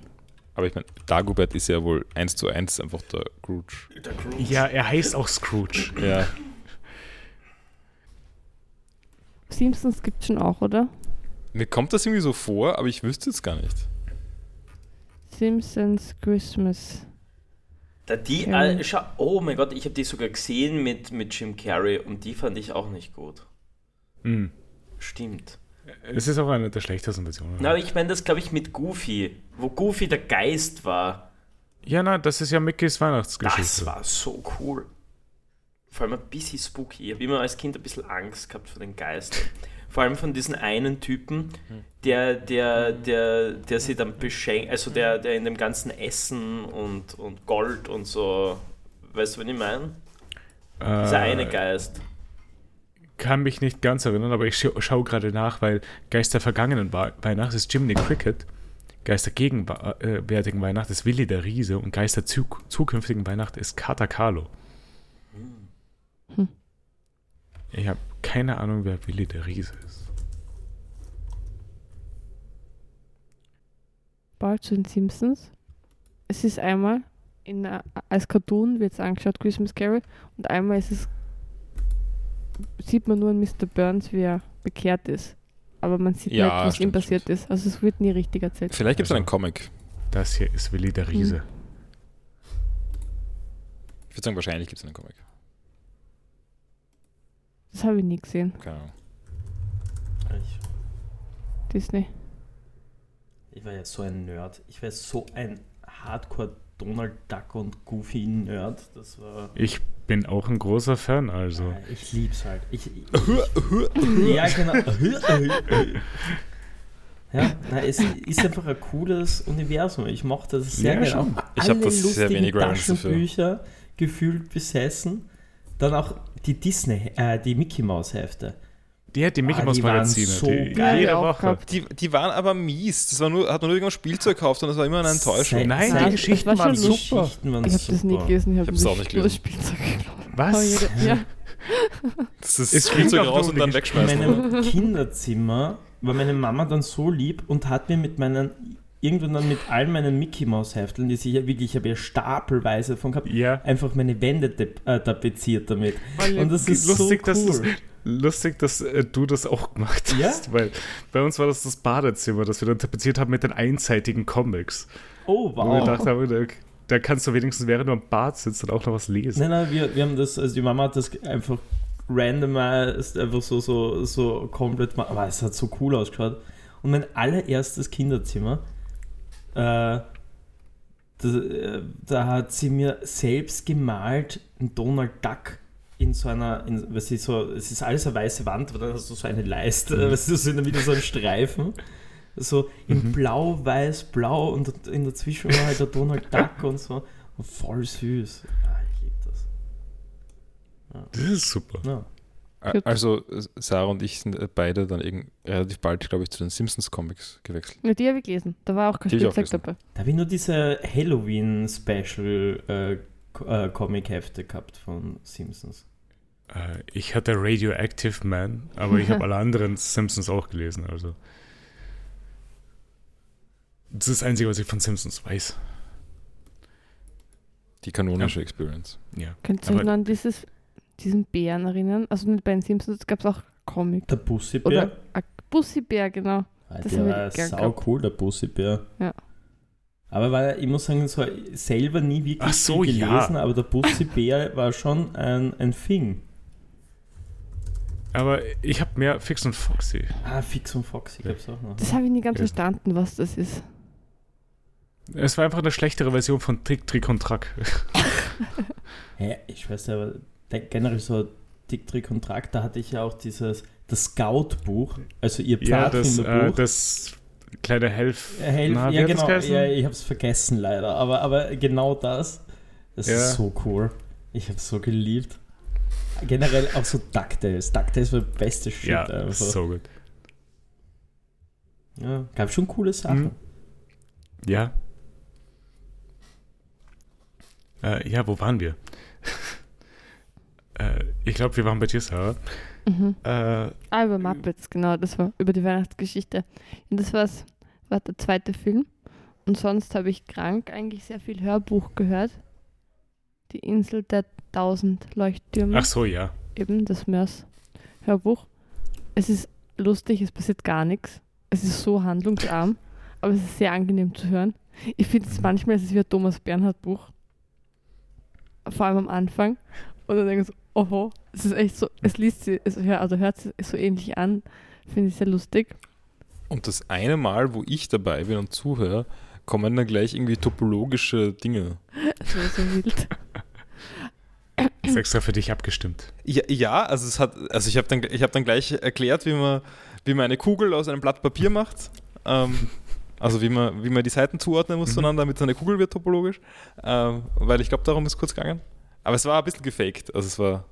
Aber ich meine, Dagobert ist ja wohl eins zu eins einfach der Scrooge. Der Groot. Ja, er heißt auch Scrooge. Ja. Simpsons gibt schon auch, oder? Mir kommt das irgendwie so vor, aber ich wüsste es gar nicht. Simpsons Christmas. Da die, schau, oh mein Gott, ich habe die sogar gesehen mit, mit Jim Carrey und die fand ich auch nicht gut. Mhm. Stimmt. Es ist auch eine der schlechtesten Versionen. Na, aber ich meine das, glaube ich, mit Goofy, wo Goofy der Geist war. Ja, na, das ist ja Mickys Weihnachtsgeschichte. Das war so cool. Vor allem ein bisschen spooky. Ich habe immer als Kind ein bisschen Angst gehabt vor den Geistern. Vor allem von diesem einen Typen, der, der, der, der sie dann beschenkt, also der, der in dem ganzen Essen und, und Gold und so, weißt du, was ich meine? Dieser eine äh, Geist. Kann mich nicht ganz erinnern, aber ich scha schaue gerade nach, weil Geist der vergangenen Weihnacht ist Jiminy Cricket, Geist der gegenwärtigen Weihnacht ist Willi der Riese und Geist der zuk zukünftigen Weihnacht ist Kata Carlo. Hm. Ich habe keine Ahnung, wer Willi der Riese ist. Bald zu den Simpsons. Es ist einmal in, als Cartoon wird es angeschaut, Christmas Carol, und einmal ist es, sieht man nur an Mr. Burns, wie er bekehrt ist. Aber man sieht Ja, nicht, was ihm stimmt, passiert stimmt. ist. Also es wird nie richtig erzählt. Vielleicht gibt es Also- einen Comic. Das hier ist Willi der Riese. Ich würde sagen, wahrscheinlich gibt es einen Comic. Das habe ich nie gesehen, Keine Ahnung. Ich, Disney. ich war ja so ein Nerd. Ich war so ein Hardcore Donald Duck und Goofy Nerd. Das war. Ich bin auch ein großer Fan, also. Ja, Ich lieb's halt. Ich, ich, ja, genau. Ja, na, es ist einfach ein cooles Universum. Ich mochte das sehr Ja, gerne. Ich hab alle das sehr wenig dafür. Taschenbücher gefühlt besessen. Dann auch die Disney, äh, die Mickey Maus Hefte. Die hat die Mickey Ah, Mouse die waren Magazine. so die, geil. jede Woche. Die, die waren aber mies. Das war nur, hat man nur irgendwann Spielzeug gekauft und das war immer eine Enttäuschung. Nein, die Geschichten war waren super. Geschichten waren Ich habe das nie gelesen, ich habe hab's auch nicht nur das gelesen. Spielzeug geglaubt. Was? Ja. Das ist Es Spielzeug raus und dann Gesch- In wegschmeißen. meinem Kinderzimmer war meine Mama dann so lieb und hat mir mit meinen, irgendwann dann mit all meinen Mickey Maus Hefteln, die sie ja wirklich, ich habe ja stapelweise von gehabt, Ja. einfach meine Wände äh, tapeziert damit. Und das ist lustig, so dass das, cool. Lustig, dass äh, du das auch gemacht Ja? hast. Weil bei uns war das das Badezimmer, das wir dann tapeziert haben mit den einseitigen Comics. Oh, Wo wir wow. gedacht haben, da, da kannst du wenigstens, während du am Bad sitzt, dann auch noch was lesen. Nein, nein, wir, wir haben das, also die Mama hat das einfach randomized, einfach so, so, so komplett, aber es hat so cool ausgeschaut. Und mein allererstes Kinderzimmer, äh, da, äh, da hat sie mir selbst gemalt einen Donald Duck in so einer, in, was ist so, es ist alles eine weiße Wand, aber dann hast du so eine Leiste, Mhm. was ist so in der Mitte so ein Streifen. So in Mhm. blau, weiß, blau und in dazwischen war halt der Donald Duck und so. Und voll süß. Ja, ich liebe das. Das ist super. Ja. Also Sarah und ich sind äh, beide dann irgend, relativ bald, glaube ich, zu den Simpsons Comics gewechselt. Ja, die habe ich gelesen. Da war auch kein Spielzeug dabei. Da habe ich nur diese Halloween-Special äh, äh, Comic-Hefte gehabt von Simpsons. Äh, ich hatte Radioactive Man, aber ich habe alle anderen Simpsons auch gelesen. Also. Das ist das Einzige, was ich von Simpsons weiß. Die kanonische Experience. Ja. Könnt ihr euch Aber- noch an dieses, diesen Bären erinnern? Also nicht bei den Simpsons gab es auch Comic. Der Bussibär. Oder ein Bussi-Bär, genau. Ah, das war gern sau gehabt. cool, der Bussibär. Ja. Aber weil ich muss sagen, so selber nie wirklich so, viel ja. gelesen, aber der Bussibär war schon ein, ein Thing. Aber ich habe mehr Fix und Foxy. Ah, Fix und Foxy gab es auch noch. Das habe ich nie ganz Ja. verstanden, was das ist. Es war einfach eine schlechtere Version von Trick, Trick und Track. Ja, ich weiß ja, aber generell so Dick, Trick und Track, da hatte ich ja auch dieses, das Scout-Buch, also ihr Ja, das, äh, Pfadfinderbuch. das kleine Helf. Ja, Helf, Na, ja genau, ja, ich habe es vergessen leider, aber, aber genau das, das Ja. ist so cool. Ich habe es so geliebt. Generell auch so DuckTales. DuckTales war der beste Shit Ja, einfach. so gut. Ja, gab schon coole Sachen. Mhm. Ja. Äh, ja, wo waren wir? äh, ich glaube, wir waren bei dir, Sarah. Mhm. Äh, Ah, über Muppets, genau. Das war über die Weihnachtsgeschichte. Und das war's, war der zweite Film. Und sonst habe ich krank eigentlich sehr viel Hörbuch gehört. Die Insel der tausend Leuchttürme. ach so, ja. Eben das Mörs Hörbuch. Es ist lustig, es passiert gar nichts. Es ist so handlungsarm, aber es ist sehr angenehm zu hören. Ich finde es manchmal, es ist wie ein Thomas Bernhard Buch. Vor allem am Anfang. Und dann denke ich so, oho, es ist echt so, es liest sie, es also hört sich so ähnlich an. Finde ich sehr lustig. Und das eine Mal, wo ich dabei bin und zuhöre, kommen dann gleich irgendwie topologische Dinge. Es war so wild. Ist extra für dich abgestimmt. Ja, ja also es hat, also ich habe dann, ich hab dann gleich erklärt, wie man, wie man eine Kugel aus einem Blatt Papier macht. Ähm, also wie man, wie man die Seiten zuordnen muss Mhm. zueinander, damit so eine Kugel wird topologisch. Ähm, weil ich glaube, darum ist kurz gegangen. Aber es war ein bisschen gefaked. Also es war,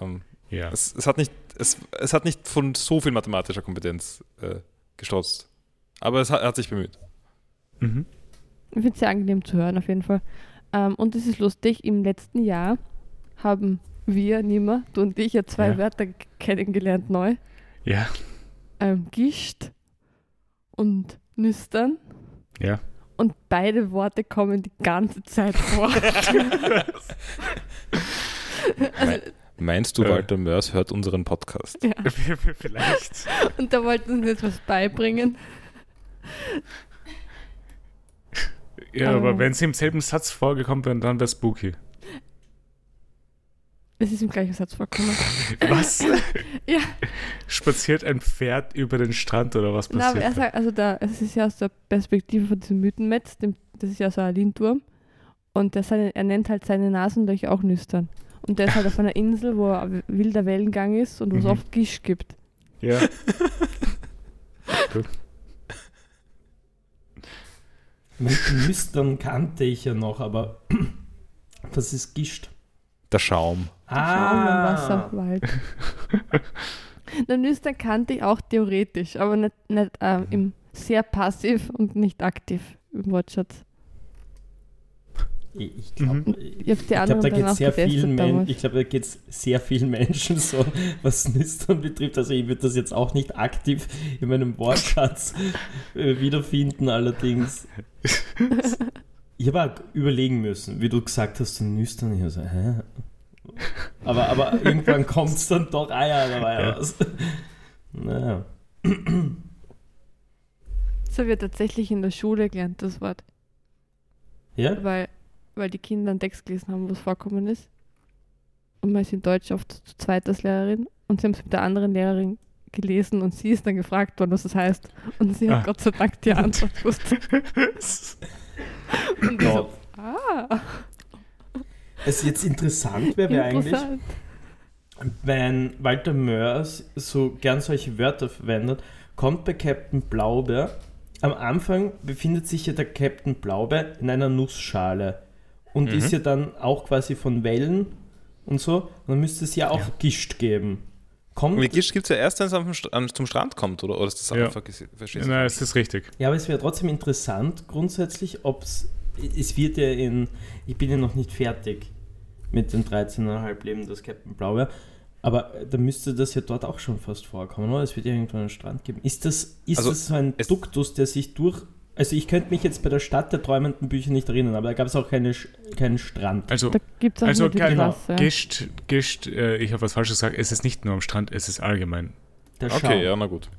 ähm, Ja. es, es, hat nicht, es, es hat nicht von so viel mathematischer Kompetenz äh, gestrotzt. Aber es hat, er hat sich bemüht. Mhm. Ich finde es sehr angenehm zu hören, auf jeden Fall. Ähm, und es ist lustig, im letzten Jahr haben wir, Nima, du und ich, ja zwei Ja. Wörter kennengelernt neu. Ja. Ähm, Gischt und Nüstern. Ja. Und beide Worte kommen die ganze Zeit vor. also, Meinst du, Äh. Walter Mörs hört unseren Podcast? ja. Vielleicht. Und da wollten sie uns jetzt was beibringen. Ja, aber Ähm. wenn sie im selben Satz vorgekommen wären, dann wäre spooky. Es ist im gleichen Satz vorgekommen. Was? Ja. Spaziert ein Pferd über den Strand oder was Na, aber passiert? er sagt, also da, es ist ja aus der Perspektive von diesem Mythenmetz, dem, das ist ja so ein Lindwurm. Und der seine, er nennt halt seine Nasenlöcher auch Nüstern. Und der ist halt auf einer Insel, wo ein wilder Wellengang ist und wo es Mhm. oft Gisch gibt. Ja. Gut. Nüstern kannte ich ja noch, aber was ist Gischt? Der Schaum. Schaum im Wasserwald. Na, Nüstern kannte ich auch theoretisch, aber nicht, nicht ähm, im sehr passiv und nicht aktiv im Wortschatz. Ich, glaube, Mhm. habe glaub, da geht auch sehr vielen getestet Men damals. ich glaube, da geht es sehr vielen Menschen so, was Nüstern betrifft. Also ich würde das jetzt auch nicht aktiv in meinem Wortschatz äh, wiederfinden, allerdings. Ich habe auch überlegen müssen, wie du gesagt hast, Nüstern. Ich so, hä? Aber, aber irgendwann kommt es dann doch, ah ja, da war ja, was. Naja. Das habe ich tatsächlich in der Schule gelernt, das Wort. Ja? weil, weil die Kinder einen Text gelesen haben, wo es vorkommen ist. Und man ist in Deutsch oft zu zweit als Lehrerin und sie haben es mit der anderen Lehrerin gelesen und sie ist dann gefragt worden, was das heißt. Und sie hat Ah. Gott sei Dank die Antwort gewusst. Und ich so, ah, Es ist jetzt interessant, wäre wär eigentlich, wenn Walter Mörs so gern solche Wörter verwendet, kommt bei Captain Blaubeer. Am Anfang befindet sich ja der Captain Blaubeer in einer Nussschale und Mhm. ist ja dann auch quasi von Wellen und so. Und dann müsste es ja auch Ja. Gischt geben. Kommt, Und die Gischt gibt es ja erst, wenn es an- zum Strand kommt, oder? Oder ist das Ja. einfach verstehst? Nein, es ist richtig. ja, aber es wäre trotzdem interessant, grundsätzlich, ob es. Es wird ja in. Ich bin ja noch nicht fertig mit den 13,5 Leben des Captain Blaubeer. Aber äh, da müsste das ja dort auch schon fast vorkommen, oder? Es wird ja irgendwann einen Strand geben. Ist das, ist Also, das so ein Duktus, der sich durch. Also ich könnte mich jetzt bei der Stadt der träumenden Bücher nicht erinnern, aber da gab es auch keine, keinen Strand. Also, Da gibt es auch also nur die kein Klasse. Gischt, Gischt, äh, ich habe was Falsches gesagt, es ist nicht nur am Strand, es ist allgemein. Der Schau. Okay, ja, na gut.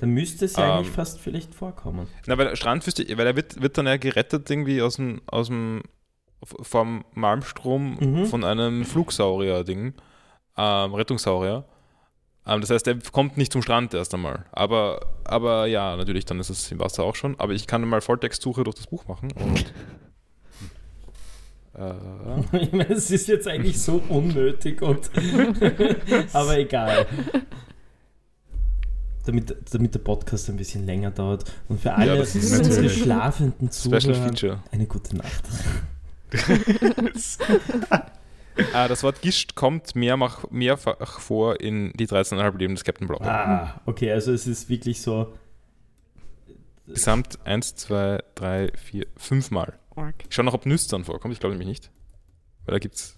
Da müsste es ja Ähm, eigentlich fast vielleicht vorkommen. Na, weil der Strand wüsste ich, weil er wird, wird dann ja gerettet irgendwie aus dem, aus dem vom Malmstrom Mhm. von einem Flugsaurier-Ding, ähm, Rettungssaurier. Ähm, das heißt, er kommt nicht zum Strand erst einmal. Aber, aber ja, natürlich, dann ist es im Wasser auch schon. Aber ich kann mal Volltextsuche durch das Buch machen und. äh, Ich meine, es ist jetzt eigentlich so unnötig und. aber egal. Damit, damit der Podcast ein bisschen länger dauert und für alle das ist unsere schlafenden Zuhörer eine gute Nacht. Ah, das Wort Gischt kommt mehrfach, mehrfach vor in die 13,5 Leben des Captain Blau. Ah, okay, also es ist wirklich so. Gesamt 1, 2, 3, 4, 5 Mal. Ich schaue noch, ob Nüstern vorkommt. Ich glaube nämlich nicht. Weil da gibt's.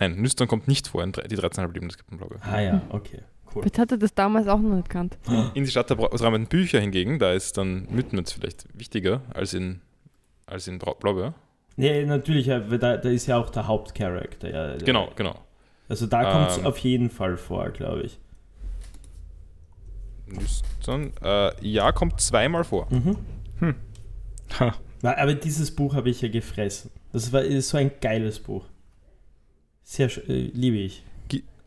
Nein, Nüstern kommt nicht vor in drei- die 13,5 Leben des Captain Blau. Ah ja, okay, cool. Hat er das damals auch noch nicht gekannt. In die Stadt der Bra- träumenden Bücher hingegen, da ist dann Mythenwitz vielleicht wichtiger als in, als in Blaubeer. Nee, natürlich, ja, da, da ist ja auch der Hauptcharakter. Ja, der- Genau, genau. Also da kommt es Ähm. auf jeden Fall vor, glaube ich. Nüstern, äh, ja, kommt zweimal vor. Mhm. Ha. Na, Aber dieses Buch habe ich ja gefressen. Das war ist so ein geiles Buch. Sehr äh, liebe ich.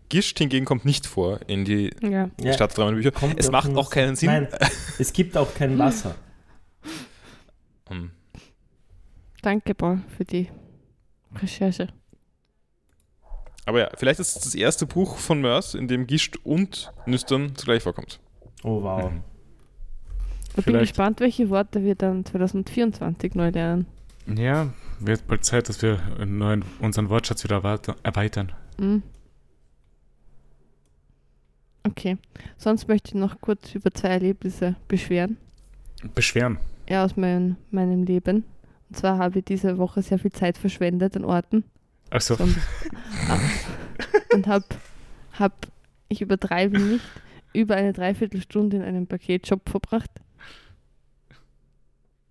Gischt hingegen kommt nicht vor in die Ja. Ja, Stadt der träumenden Bücher. kommt Es macht auch keinen Sinn. Nein, es gibt auch kein Wasser. Hm. Danke, Paul, für die Recherche. Aber ja, vielleicht ist es das erste Buch von Mörs, in dem Gischt und Nüstern zugleich vorkommt. Oh wow. Mhm. Ich bin Vielleicht- gespannt, welche Worte wir dann 2024 neu lernen. Ja, wird bald Zeit, dass wir unseren Wortschatz wieder erweiter- erweitern. Mhm. Okay. Sonst möchte ich noch kurz über zwei Erlebnisse beschweren. Beschweren. Ja, aus mein, meinem Leben. Und zwar habe ich diese Woche sehr viel Zeit verschwendet an Orten. Achso, So, ah, und habe, hab, ich übertreibe nicht, über eine Dreiviertelstunde in einem Paketshop verbracht.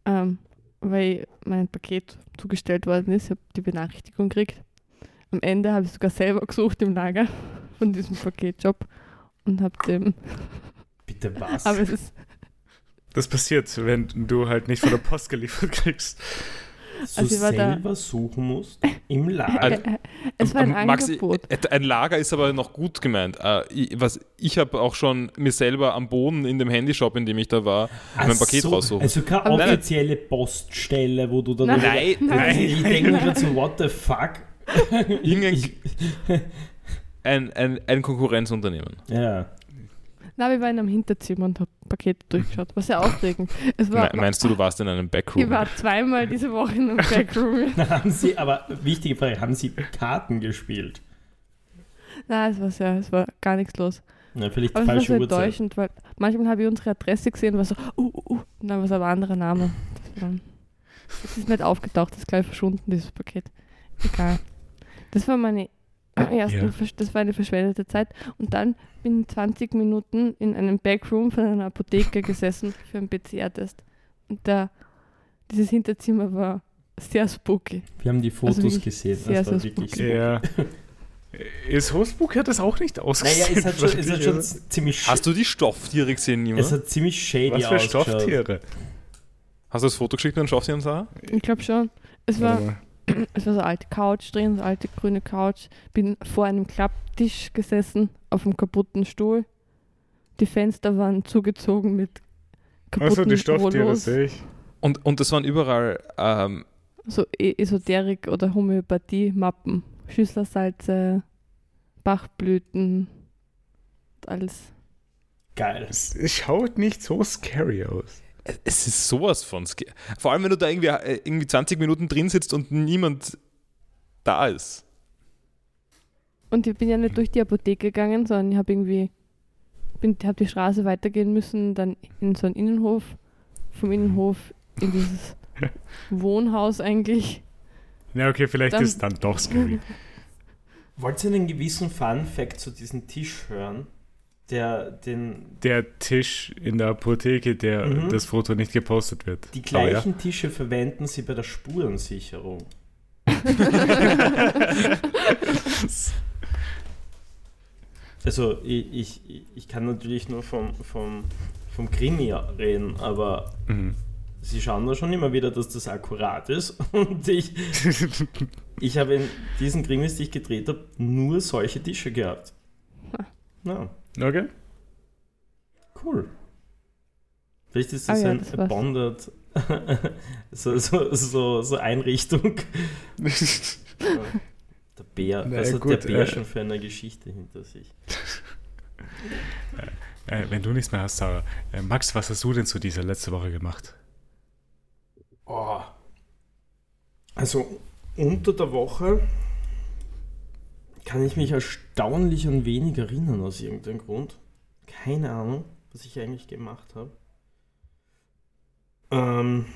Ähm, weil mein Paket zugestellt worden ist. Ich habe die Benachrichtigung gekriegt. Am Ende habe ich sogar selber gesucht im Lager von diesem Paketshop und habe dem. Bitte was? Aber es ist das passiert, wenn du halt nicht von der Post geliefert kriegst. so also ich war da- selber suchen musst im Lager. es war ein Ähm, Maxi, Angebot. äh, ein Lager ist aber noch gut gemeint. Äh, ich, was, ich habe auch schon mir selber am Boden in dem Handyshop, in dem ich da war, Ach mein Paket so, raussuchen. Also keine Aber- offizielle Poststelle, wo du dann. Nein. Nein, Ich denke mir gerade so, what the fuck? Irgendein- ein, ein, ein Konkurrenzunternehmen. ja. Na, wir waren am Hinterzimmer und habe Pakete durchgeschaut. War sehr aufregend. Es war, Me- Meinst du, du warst in einem Backroom? ich war zweimal diese Woche in einem Backroom. Haben Sie, aber wichtige Frage, haben Sie Karten gespielt? Nein, es war sehr, es war gar nichts los. Na, vielleicht Aber es war falsche so Uhrzeit. enttäuschend, weil manchmal habe ich unsere Adresse gesehen und war so, uh, uh, uh, und dann war es aber ein anderer Name. Das, war das ist nicht aufgetaucht, das ist gleich verschwunden, dieses Paket. Egal. Das war meine erste, Ja. Das war eine verschwendete Zeit. Und dann bin ich 20 Minuten in einem Backroom von einer Apotheke gesessen für einen PCR-Test. Und da, dieses Hinterzimmer war sehr spooky. Wir haben die Fotos Also gesehen. sehr, Das war sehr wirklich spooky. so. Ja. Ist Hostbook hat das auch nicht Naja, ausgesehen. es hat schon, es hat schon ziemlich, Hast du die Stofftiere gesehen, Nima? es hat ziemlich shady Was für. Stofftiere? Hast du das Foto geschickt mit den Stofftieren, Sarah? Ich glaube schon. Es war, es war so eine alte Couch drin, so eine alte grüne Couch. Bin vor einem Klapptisch gesessen, auf einem kaputten Stuhl. Die Fenster waren zugezogen mit kaputten Also die Stofftiere Rollos. sehe ich. Und, und das waren überall, ähm, So E- Esoterik- oder Homöopathie-Mappen. Schüsslersalze, Bachblüten, alles. Geil. Es, es schaut nicht so scary aus. Es ist sowas von Vor allem, wenn du da irgendwie, äh, irgendwie 20 Minuten drin sitzt und niemand da ist. Und ich bin ja nicht durch die Apotheke gegangen, sondern ich habe irgendwie, bin, habe die Straße weitergehen müssen, dann in so einen Innenhof, vom Innenhof in dieses Wohnhaus eigentlich. Ja, okay, vielleicht Dann- ist es dann doch scary. Wollt ihr einen gewissen Fun-Fact zu diesem Tisch hören? Der den. Der Tisch in der Apotheke, der Mhm. das Foto nicht gepostet wird. Die gleichen Tische verwenden sie bei der Spurensicherung. Also ich, ich, ich kann natürlich nur vom, vom, vom Krimi reden, aber Ja. Mhm. sie schauen da schon immer wieder, dass das akkurat ist. Und ich, ich habe in diesen Krimis, die ich gedreht habe, nur solche Tische gehabt. Ja, Okay. cool. Vielleicht ist Ah das ja, ein das. Bonded so, so, so, so Einrichtung. Der Bär, Na also gut, der Bär äh, schon für eine Geschichte hinter sich. Äh, wenn du nichts mehr hast, Sarah. Äh, Max, was hast du denn zu dieser letzte Woche gemacht? Oh. Also unter der Woche kann ich mich erstaunlich an wenig erinnern aus irgendeinem Grund. Keine Ahnung, was ich eigentlich gemacht habe. Ähm,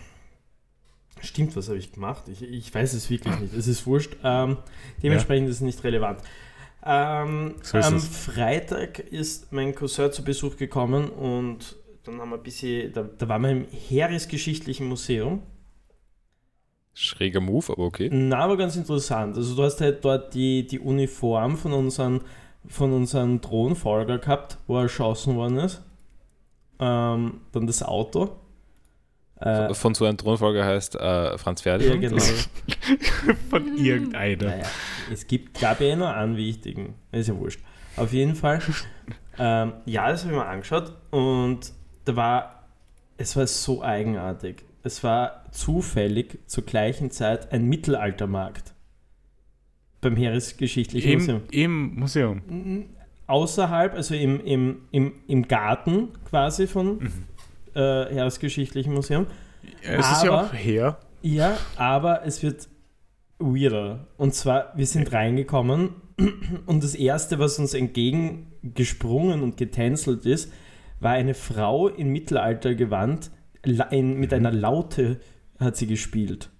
stimmt, was habe ich gemacht? Ich, ich weiß es wirklich nicht. Es ist wurscht. Ähm, dementsprechend ist es nicht relevant. Ähm, So am es. Freitag ist mein Cousin zu Besuch gekommen und dann haben wir ein bisschen, da, da waren wir im Heeresgeschichtlichen Museum. Schräger Move, aber okay. Na, aber ganz interessant. Also du hast halt dort die, die Uniform von unseren, von unserem Thronfolger gehabt, wo er erschossen worden ist. Ähm, dann das Auto. Äh, Von so einem Thronfolger heißt äh, Franz ja, Ferdinand. genau. Das- Von irgendeiner. Naja, es gibt, gab ja eh noch einen wichtigen. Ist ja wurscht. Auf jeden Fall. ähm, ja, das habe ich mir angeschaut und da war, es war so eigenartig. Es war zufällig zur gleichen Zeit ein Mittelaltermarkt beim Heeresgeschichtlichen Museum. Im, Im Museum. außerhalb, also im, im, im, im Garten quasi von Mhm. äh, Heeresgeschichtlichen Museum. Es ist ja Aber- auch her. Ja, aber es wird weirder. Und zwar, wir sind reingekommen und das Erste, was uns entgegengesprungen und getänzelt ist, war eine Frau in Mittelaltergewand la- in, mit einer Laute hat sie gespielt.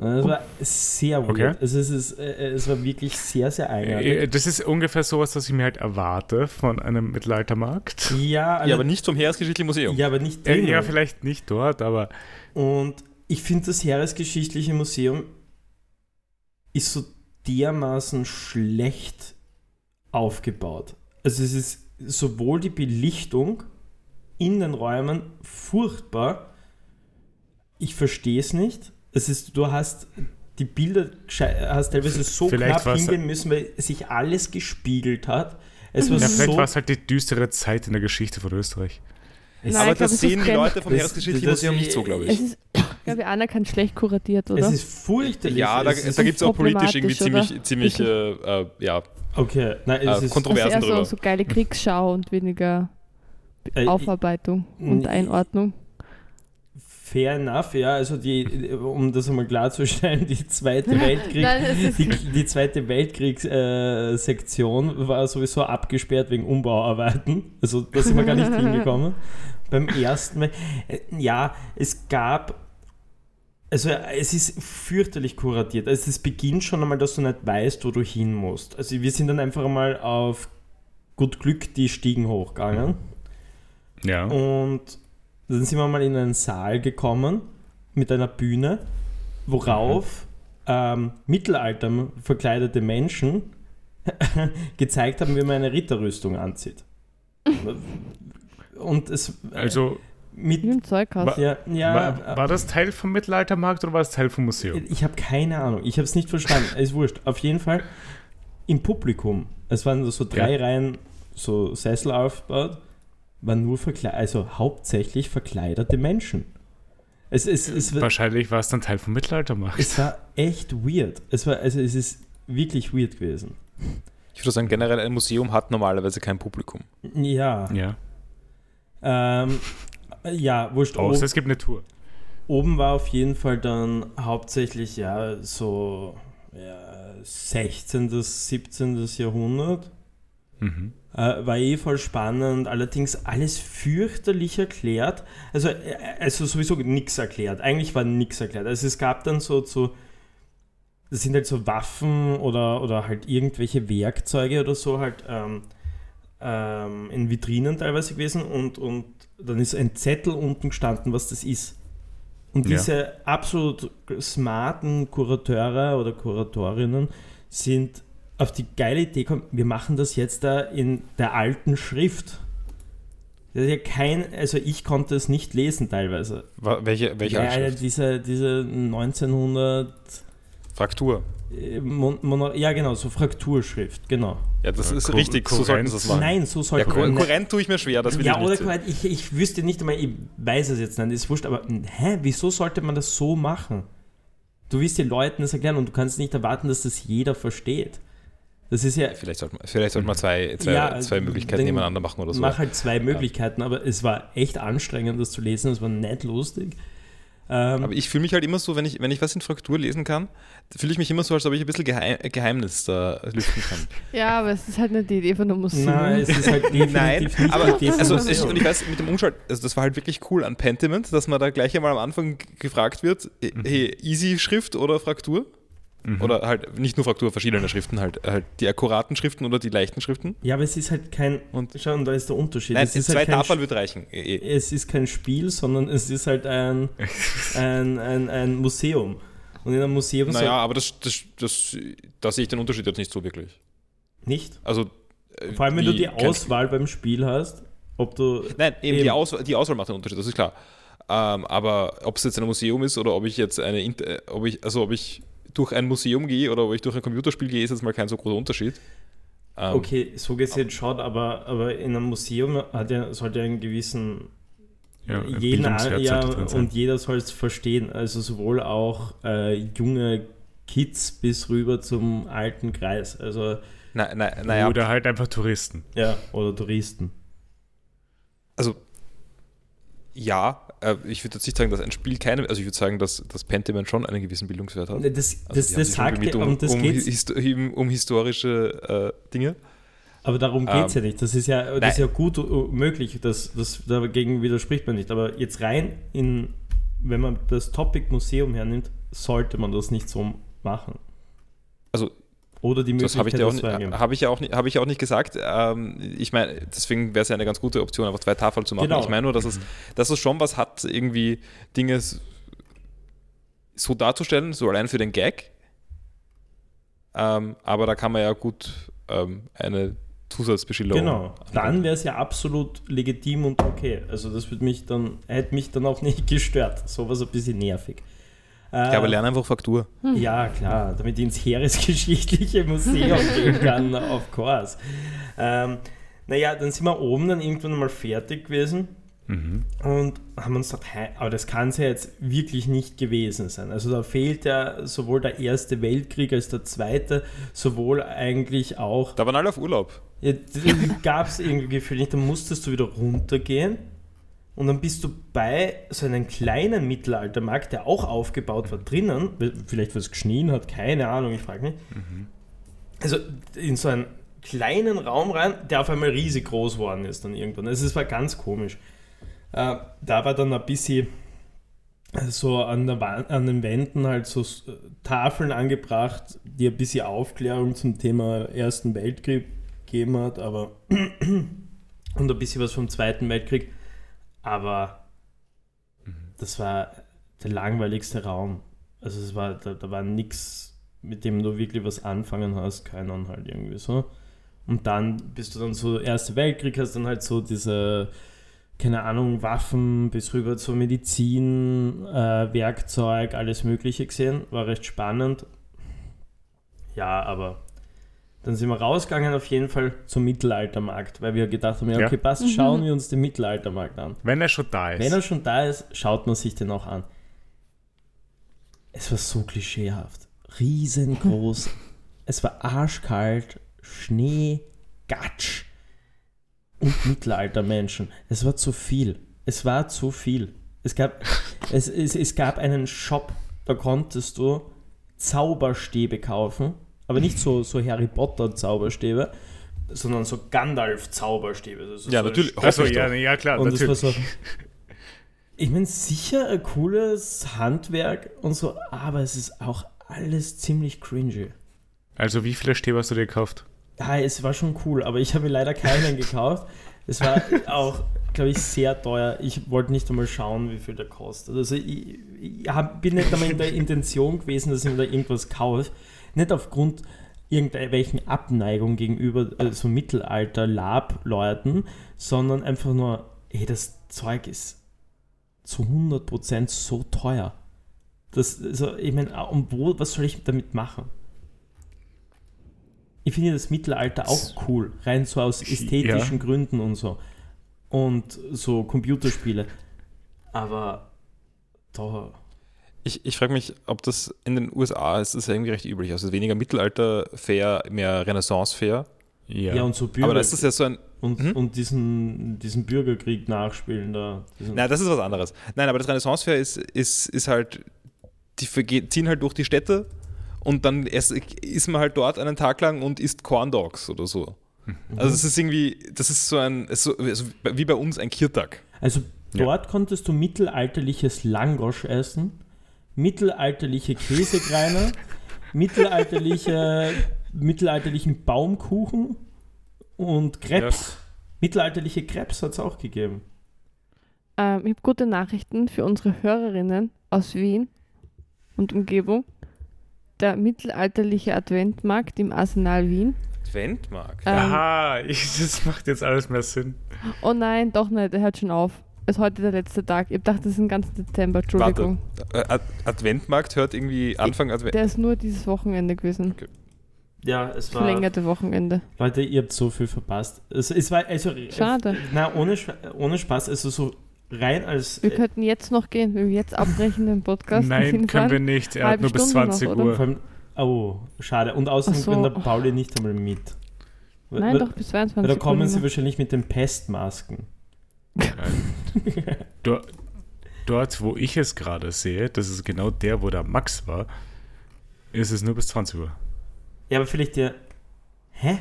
Das war sehr weird. Okay. Also es, ist, äh, es war wirklich sehr, sehr eigenartig. Äh, Das ist ungefähr sowas, was ich mir halt erwarte von einem Mittelaltermarkt. Ja, Ja, aber nicht vom Heeresgeschichtlichen Museum. ja, aber nicht Äh, drinnen. ja, vielleicht nicht dort, aber Und ich finde, das Heeresgeschichtliche Museum ist so dermaßen schlecht aufgebaut. Also es ist sowohl die Belichtung in den Räumen furchtbar. Ich verstehe es nicht. Es ist, du hast die Bilder hast teilweise so Vielleicht knapp hingehen müssen, weil sich alles gespiegelt hat. Es war ja, vielleicht so war es halt die düstere Zeit in der Geschichte von Österreich. Nein, aber ich glaub, das sehen die Leute vom das- Heeresgeschichtlichen das- Museum nicht so, glaube Es ich. ist, glaube ich, anerkannt schlecht kuratiert, oder? es ist furchterlich. Ja, da, da gibt es auch politisch irgendwie problematisch, ziemlich, ziemlich äh, äh, ja, okay, nein, es äh, ist Kontroversen also eher drüber. so, so geile Kriegsschau und weniger Aufarbeitung und Einordnung. Fair enough, ja. Also die, um das einmal klarzustellen, die zweite Weltkrieg, Nein, die, die zweite Weltkriegssektion war sowieso abgesperrt wegen Umbauarbeiten. Also da sind wir gar nicht hingekommen. Beim ersten Mal, äh, ja, es gab, also es ist fürchterlich kuratiert. Also es beginnt schon einmal, dass du nicht weißt, wo du hin musst. Also wir sind dann einfach einmal auf gut Glück die Stiegen hochgegangen. Ja. Und dann sind wir mal in einen Saal gekommen mit einer Bühne, worauf ähm, Mittelalter verkleidete Menschen gezeigt haben, wie man eine Ritterrüstung anzieht. Und es, Also, mit. Im Zeughaus. Ja, ja, war, war das Teil vom Mittelaltermarkt oder war es Teil vom Museum? Ich habe keine Ahnung. Ich habe es nicht verstanden. ist wurscht. Auf jeden Fall im Publikum. Es waren so drei Ja. Reihen so Sessel aufgebaut, waren nur verkle also hauptsächlich verkleidete Menschen. Es, es, es, war- Wahrscheinlich war es dann Teil vom Mittelaltermarkt. es war echt weird. Es war, also es ist wirklich weird gewesen. Ich würde sagen, generell ein Museum hat normalerweise kein Publikum. Ja. Ja. Ähm, ja, wurscht. Außer Oben, es gibt eine Tour. oben war auf jeden Fall dann hauptsächlich ja so ja, 16. bis 17. Jahrhundert. Mhm. Äh, war eh voll spannend, allerdings alles fürchterlich erklärt. Also, äh, also sowieso nichts erklärt. Eigentlich war nichts erklärt. Also es gab dann so, so das sind halt so Waffen oder, oder halt irgendwelche Werkzeuge oder so halt ähm, ähm, in Vitrinen teilweise gewesen und, und dann ist ein Zettel unten gestanden, was das ist. Und Ja. diese absolut smarten Kurateure oder Kuratorinnen sind auf die geile Idee gekommen, wir machen das jetzt da in der alten Schrift. Das ist ja kein, also ich konnte es nicht lesen teilweise. Welche, welche ja, Altschrift? diese, diese 1900 Fraktur. äh, Mon Mono, ja genau, so Frakturschrift, genau. Ja, das Ja, ist richtig, so sollten sie das machen. Nein, so ja, sollte Ko man Korrent tue ich mir schwer, das will ja, ich oder nicht sehen. korrekt, ich, ich wüsste nicht einmal, ich weiß es jetzt nicht, ist wurscht, aber hä, wieso sollte man das so machen? Du willst den Leuten das erklären und du kannst nicht erwarten, dass das jeder versteht. Das ist ja, Vielleicht sollte man, vielleicht sollte man zwei, zwei, Ja, zwei Möglichkeiten dann nebeneinander machen oder so. mach halt zwei Möglichkeiten, aber es war echt anstrengend, das zu lesen, es war nicht lustig. Ähm, Aber ich fühle mich halt immer so, wenn ich, wenn ich was in Fraktur lesen kann, fühle ich mich immer so, als ob ich ein bisschen Geheim, Geheimnis da lüften kann. Ja, aber es ist halt nicht die Idee von einem Museum. nein, es ist halt definitiv Nein, nicht aber die Idee von also Museum. ich, und ich weiß, mit dem Umschalt, also das war halt wirklich cool an Pentiment, dass man da gleich einmal am Anfang gefragt wird, hey, easy Schrift oder Fraktur? Mhm. Oder halt nicht nur Fraktur, verschiedene Schriften, halt, halt die akkuraten Schriften oder die leichten Schriften. Ja, aber es ist halt kein. Und- schau, und da ist der Unterschied. Nein, es ist zwei halt Tafeln wird reichen. Eh, eh. es ist kein Spiel, sondern es ist halt ein, ein, ein, ein Museum. Und in einem Museum Naja, aber das, das, das, da sehe ich den Unterschied jetzt nicht so wirklich. nicht. Also, äh, Vor allem, wenn du wie die Auswahl beim Spiel hast, ob du. Nein, eben, Die, Eben. Auswahl, die Auswahl macht den Unterschied, das ist klar. Ähm, aber ob es jetzt ein Museum ist oder ob ich jetzt eine, äh, ob ich, also ob ich durch ein Museum gehe oder ob ich durch ein Computerspiel gehe, ist jetzt mal kein so großer Unterschied. Ähm, Okay, so gesehen schon, aber, aber in einem Museum hat ja, sollte ja einen gewissen Ja, ein jeden ja, und jeder soll es verstehen. Also sowohl auch äh, junge Kids bis rüber zum alten Kreis. Also Na, na, naja, Oder halt einfach Touristen. ja, oder Touristen. also ja, ich würde jetzt nicht sagen, dass ein Spiel keine, also ich würde sagen, dass das Pentiment schon einen gewissen Bildungswert hat. Das, das, Also das sagt ja, um, um das um, histo um, historische äh, Dinge. aber darum geht es ähm, ja nicht. Das ist ja, das nein. ist ja gut uh, möglich, das, das, dagegen widerspricht man nicht. Aber jetzt rein in, wenn man das Topic Museum hernimmt, sollte man das nicht so machen. Also Oder die Das Möglichkeit, habe ich, dir auch das nicht- habe ich, ja auch nicht- habe ich auch nicht gesagt. Ähm, ich meine, deswegen wäre es ja eine ganz gute Option, einfach zwei Tafeln zu machen. Genau. Ich meine nur, dass es, dass es schon was hat, irgendwie Dinge so darzustellen, so allein für den Gag. Ähm, aber da kann man ja gut ähm, eine Zusatzbeschilderung. Genau, dann wäre es ja absolut legitim und okay. Also das würde mich dann, hätte mich dann auch nicht gestört. Sowas ein bisschen nervig. Ja, aber lerne einfach Faktur. Ja, klar, damit ich ins Heeresgeschichtliche Museum gehen kann, of course. Ähm, naja, dann sind wir oben dann irgendwann mal fertig gewesen Mhm. und haben uns gedacht, hei, aber das kann es ja jetzt wirklich nicht gewesen sein. Also da fehlt ja sowohl der Erste Weltkrieg als der Zweite, sowohl eigentlich auch Da waren alle auf Urlaub. ja, gab es irgendwie Gefühl nicht, dann musstest du wieder runtergehen und dann bist du bei so einem kleinen Mittelaltermarkt, der auch aufgebaut war, drinnen, vielleicht was geschnien hat, keine Ahnung, ich frage mich. Also in so einen kleinen Raum rein, der auf einmal riesig groß geworden ist dann irgendwann. Also es war ganz komisch. Äh, da war dann ein bisschen so an, an den Wänden halt so Tafeln angebracht, die ein bisschen Aufklärung zum Thema Ersten Weltkrieg gegeben hat, aber und ein bisschen was vom Zweiten Weltkrieg. Aber das war der langweiligste Raum. Also es war, da, da war nichts, mit dem du wirklich was anfangen hast, keinen halt irgendwie so. Und dann bist du dann so, Erster Weltkrieg hast dann halt so diese keine Ahnung, Waffen bis rüber zur Medizin, äh, Werkzeug, alles Mögliche gesehen. War recht spannend. Ja, aber dann sind wir rausgegangen auf jeden Fall zum Mittelaltermarkt, weil wir gedacht haben, ja, okay, passt, Mhm. schauen wir uns den Mittelaltermarkt an. Wenn er schon da ist. Wenn er schon da ist, schaut man sich den auch an. Es war so klischeehaft. Riesengroß. es war arschkalt, Schnee, Gatsch und Mittelaltermenschen. Es war zu viel. Es war zu viel. Es gab, es, es, es gab einen Shop, da konntest du Zauberstäbe kaufen, aber nicht so, so Harry Potter Zauberstäbe, sondern so Gandalf Zauberstäbe. Also Ja, so natürlich. Ich ja, ja, klar, und es war natürlich. so. Ich meine, sicher ein cooles Handwerk und so, aber es ist auch alles ziemlich cringy. Also, wie viele Stäbe hast du dir gekauft? Ja, es war schon cool, aber ich habe mir leider keinen gekauft. Es war auch, glaube ich, sehr teuer. Ich wollte nicht einmal schauen, wie viel der kostet. Also ich, ich hab, bin nicht einmal in der Intention gewesen, dass ich mir da irgendwas kaufe. Nicht aufgrund irgendwelchen Abneigung gegenüber äh, so Mittelalter-Lab-Leuten, sondern einfach nur, hey, das Zeug ist zu 100% so teuer. Das, also, ich meine, und wo, was soll ich damit machen? Ich finde das Mittelalter auch cool, rein so aus ästhetischen Gründen und so. Und so Computerspiele. Aber da. Ich, ich frage mich, ob das in den USA ist, das ja irgendwie recht üblich. Also weniger Mittelalter-Fair, mehr Renaissance-Fair. Ja, und so Bürger Aber das ist ja so ein. und, Mhm. und diesen, diesen Bürgerkrieg nachspielen da. Nein, das ist was anderes. Nein, aber das Renaissance-Fair ist, ist, ist halt. Die ziehen halt durch die Städte und dann erst ist man halt dort einen Tag lang und isst Corn Dogs oder so. Also das ist irgendwie, das ist so ein, ist so, also wie bei uns ein Kirtag. Also Ja. dort konntest du mittelalterliches Langosch essen, mittelalterliche Käsekreiner, mittelalterliche, mittelalterlichen Baumkuchen und Krebs. Mittelalterliche Krebs hat es auch gegeben. Ähm, ich habe gute Nachrichten für unsere Hörerinnen aus Wien und Umgebung. Der mittelalterliche Adventmarkt im Arsenal Wien. Adventmarkt. Ähm, Aha, ich, das macht jetzt alles mehr Sinn. Oh nein, doch nicht, er hört schon auf. Ist heute der letzte Tag. Ich dachte, das ist den ganzen Dezember, Entschuldigung. Warte, äh, Ad- Adventmarkt hört irgendwie Anfang Advent. Der ist nur dieses Wochenende gewesen. Ja, es Verlängerte Wochenende. Leute, ihr habt so viel verpasst. Es, es war also. Schade. Na, ohne, ohne Spaß, also so rein als. Wir könnten jetzt noch gehen, wenn wir jetzt abbrechen den Podcast. Nein, können wir nicht. Er hat nur bis Stunde noch, 20 oder? Uhr. Allem, oh, schade. Und außerdem so. der Pauli nicht einmal mit. Nein, Weil- doch, bis 22 weil Da kommen Uhr sie wahrscheinlich mit den Pestmasken. Dort, dort, wo ich es gerade sehe, das ist genau der, wo der Max war, ist es nur bis 20 Uhr. Ja, aber vielleicht der. Hä?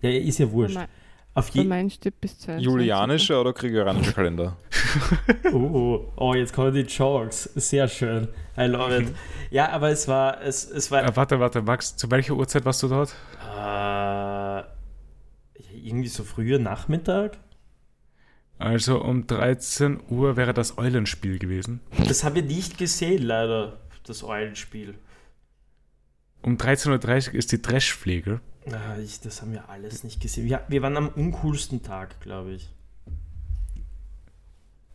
Ja, ist ja wurscht. Mein- Auf je meinen steht bis 22 Julianischer oder gregorianischer Kalender? oh, oh, oh, jetzt kommen die Jokes. Sehr schön. I love it. Ja, aber es war. Es, es war. Äh, warte, warte, Max, zu welcher Uhrzeit warst du dort? Äh, irgendwie so früher Nachmittag? Also um 13 Uhr wäre das Eulenspiel gewesen. Das habe ich nicht gesehen, leider, das Eulenspiel. Um 13.30 Uhr ist die Dreschpflege. Ah, ich, das haben wir alles nicht gesehen. Wir, wir waren am uncoolsten Tag, glaube ich.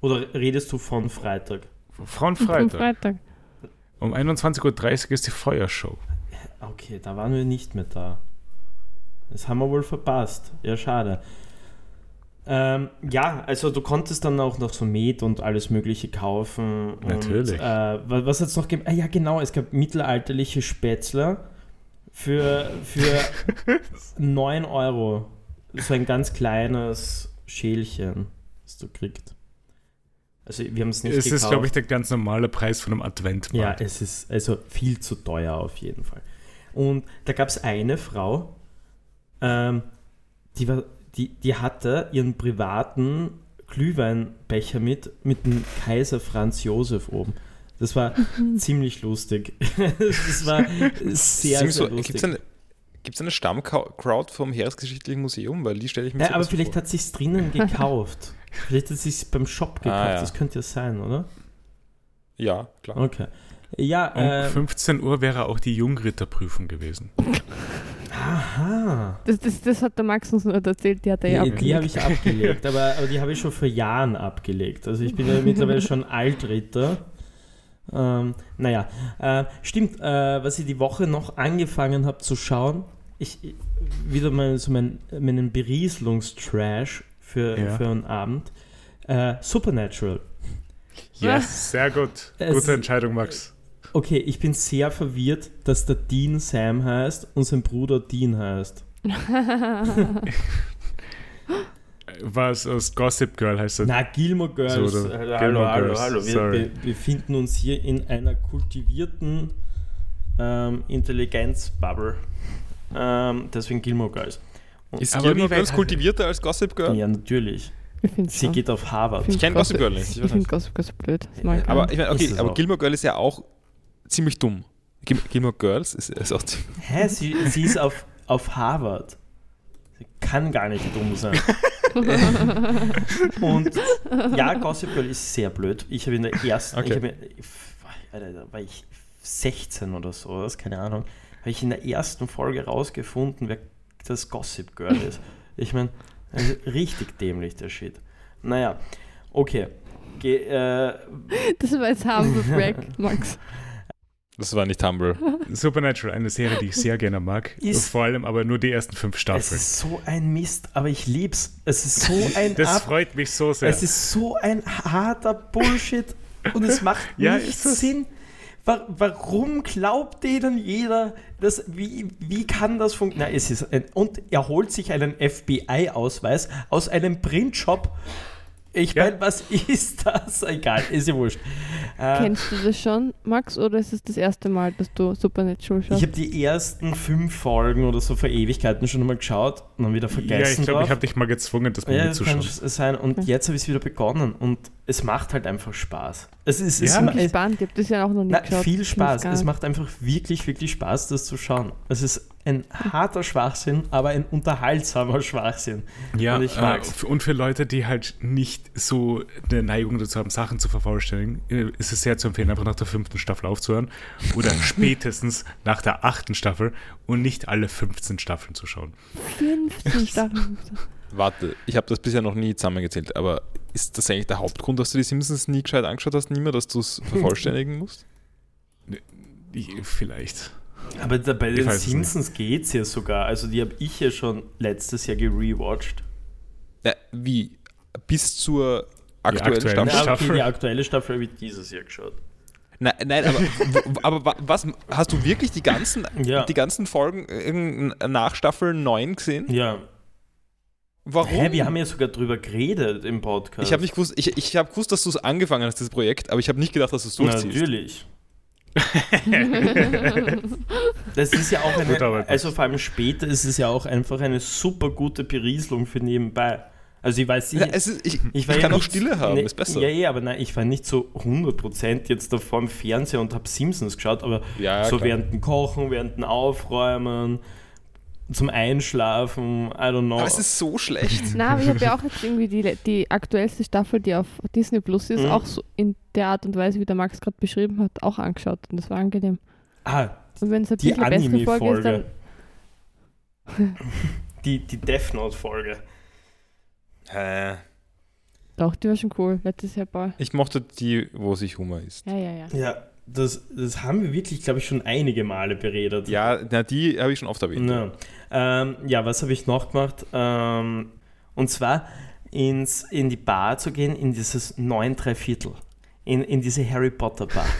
Oder redest du von Freitag? Von Freitag. Freitag. Um 21.30 Uhr ist die Feuershow. Okay, da waren wir nicht mehr da. Das haben wir wohl verpasst. Ja, schade. Ähm, ja, also du konntest dann auch noch so Met und alles Mögliche kaufen. Und, Natürlich. Äh, wa- was hat es noch gegeben? Ah, ja, genau, es gab mittelalterliche Spätzler für, für 9 Euro. So ein ganz kleines Schälchen, das du kriegst. Also wir haben es nicht Es gekauft. ist, glaube ich, der ganz normale Preis von einem Ja, Adventmarkt. es ist also viel zu teuer auf jeden Fall. Und da gab es eine Frau, ähm, die, war, die, die hatte ihren privaten Glühweinbecher mit, mit dem Kaiser Franz Josef oben. Das war ziemlich lustig. das war sehr, Gibt sehr es lustig. eine, gibt's eine Stammcrowd vom Heeresgeschichtlichen Museum? Weil die stelle ich mir ja, so aber vielleicht vor. hat sie es drinnen gekauft. vielleicht hat sie es beim Shop gekauft. Ah, ja. Das könnte ja sein, oder? Ja, klar. Okay. Ja, Um äh, 15 Uhr wäre auch die Jungritterprüfung gewesen. Aha. Das, das, das hat der Max uns nur erzählt, die hat er ja Die, die habe abgelegt. ich abgelegt, aber, aber die habe ich schon vor Jahren abgelegt. Also ich bin ja mittlerweile schon Altritter. Ähm, naja, äh, stimmt, äh, was ich die Woche noch angefangen habe zu schauen, ich ich- wieder mal so mein, meinen Berieselungstrash für, Ja. für einen Abend. Äh, Supernatural. Yes, sehr gut. Es- Gute Entscheidung, Max. Okay, ich bin sehr verwirrt, dass der Dean Sam heißt und sein Bruder Dean heißt. Was aus Gossip Girl heißt das? Na, Gilmore Girls. So, hallo, Gilmore hallo, Girls, hallo. Wir sorry. be befinden uns hier in einer kultivierten ähm, Intelligenzbubble. Ähm, deswegen Gilmore Girls. Ist Aber Gilmore Girls kultivierter als Gossip Girl? Ja, natürlich. Ich finde Sie geht auf Harvard. Ich kenn Gossip Girl nicht, ich Ich, finde. Gossip Girl so blöd. Aber ich meine, Ist okay, aber. Gilmore Girl ist ja auch ziemlich dumm. Gil Gilmore Girls ist, ist auch ziemlich. Hä, sie, sie ist auf, auf Harvard. Sie kann gar nicht dumm sein. Und ja, Gossip Girl ist sehr blöd. Ich habe in der ersten, Okay. ich habe, Alter, da war ich 16 oder so, das keine Ahnung, habe ich in der ersten Folge rausgefunden, wer das Gossip Girl ist. Ich meine, also richtig dämlich der Shit. Naja, okay. Ge äh, Das war jetzt Humble Break, Max. Das war nicht Humble. Supernatural, eine Serie, die ich sehr gerne mag. Ist- Vor allem aber nur die ersten fünf es Staffeln. ist so ein Mist, aber ich lieb's. Es ist so ein Das Ab freut mich so sehr. Es ist so ein harter Bullshit und es macht Ja, nicht es. Sinn. Wa- Warum glaubt denen jeder, dass, wie, wie kann das funktionieren? Es ist ein, und er holt sich einen FBI-Ausweis aus einem Printshop. Ich Ja. meine, was ist das? Egal, ist ja wurscht. Äh, Kennst du das schon, Max, oder ist es das erste Mal, dass du Supernatural ich schaust? habe die ersten fünf Folgen oder so vor Ewigkeiten schon mal geschaut und dann wieder ja, vergessen. ich glaube, ich habe dich mal gezwungen, das mal Ja, das kann mitzuschauen. sein. Und Ja. jetzt habe ich es wieder begonnen und es macht halt einfach Spaß. Es ist, Ja, es, ich bin es, gespannt, ich habe das ja auch noch Na, geschaut. viel Spaß. Es macht einfach wirklich, wirklich Spaß, das zu schauen. Es ist ein harter Schwachsinn, aber ein unterhaltsamer Schwachsinn. Ja, Und ich äh, mag's. f- und für Leute, die halt nicht so eine Neigung dazu haben, Sachen zu vervollständigen, äh, ist es sehr zu empfehlen, einfach nach der fünften Staffel aufzuhören oder spätestens nach der achten Staffel und nicht alle 15 Staffeln zu schauen. 15 Staffeln. Warte, ich habe das bisher noch nie zusammengezählt, aber ist das eigentlich der Hauptgrund, dass du die Simpsons nie gescheit angeschaut hast, nie mehr, dass du es vervollständigen musst? Ich, vielleicht. Aber da, bei den Simpsons geht es ja sogar. Also die habe ich ja schon letztes Jahr gerewatcht. Ja, wie? Bis zur aktuellen aktuellen Staffel? Okay, Staffel. die aktuelle Staffel habe ich dieses Jahr geschaut. Nein, nein aber, aber wa- was, hast du wirklich die ganzen, Ja. die ganzen Folgen nach Staffel 9 gesehen? Ja. Warum? Hä, wir haben ja sogar drüber geredet im Podcast. ich habe nicht gewusst, ich, ich habe gewusst, dass du es angefangen hast, das Projekt, aber ich habe nicht gedacht, dass du es durchziehst. Natürlich. das ist ja auch Gute eine, Arbeit, also vor allem später ist es ja auch einfach eine super gute Berieselung für nebenbei. Also ich weiß Ja, nicht, es ist, ich, ich, ich, war ja kann auch nicht- Stille haben, ne, ist besser. Ja, ja, aber nein, ich war nicht so 100% jetzt da vor dem Fernseher und habe Simpsons geschaut, aber Ja, so klar. während dem Kochen, während dem Aufräumen, zum Einschlafen, I don't know. Aber es ist so schlecht. Na, aber ich habe ja auch jetzt irgendwie die, die aktuellste Staffel, die auf Disney Plus ist, Mhm. auch so in der Art und Weise, wie der Max gerade beschrieben hat, auch angeschaut. Und das war angenehm. ah, Und wenn es ein die bisschen bessere Folge ist, Anime-Folge. dann. die, die Death Note-Folge. Hä? Doch, die war schon cool. Letztes Jahr bei. Ich mochte die, wo sich Humor ist. Ja, ja, ja. Ja, das, das haben wir wirklich, glaube ich, schon einige Male beredet. Ja, na, die habe ich schon oft erwähnt. Ja, ähm, ja was habe ich noch gemacht? Ähm, und zwar ins, in die Bar zu gehen, in dieses 9 Viertel. In, in diese Harry Potter Bar.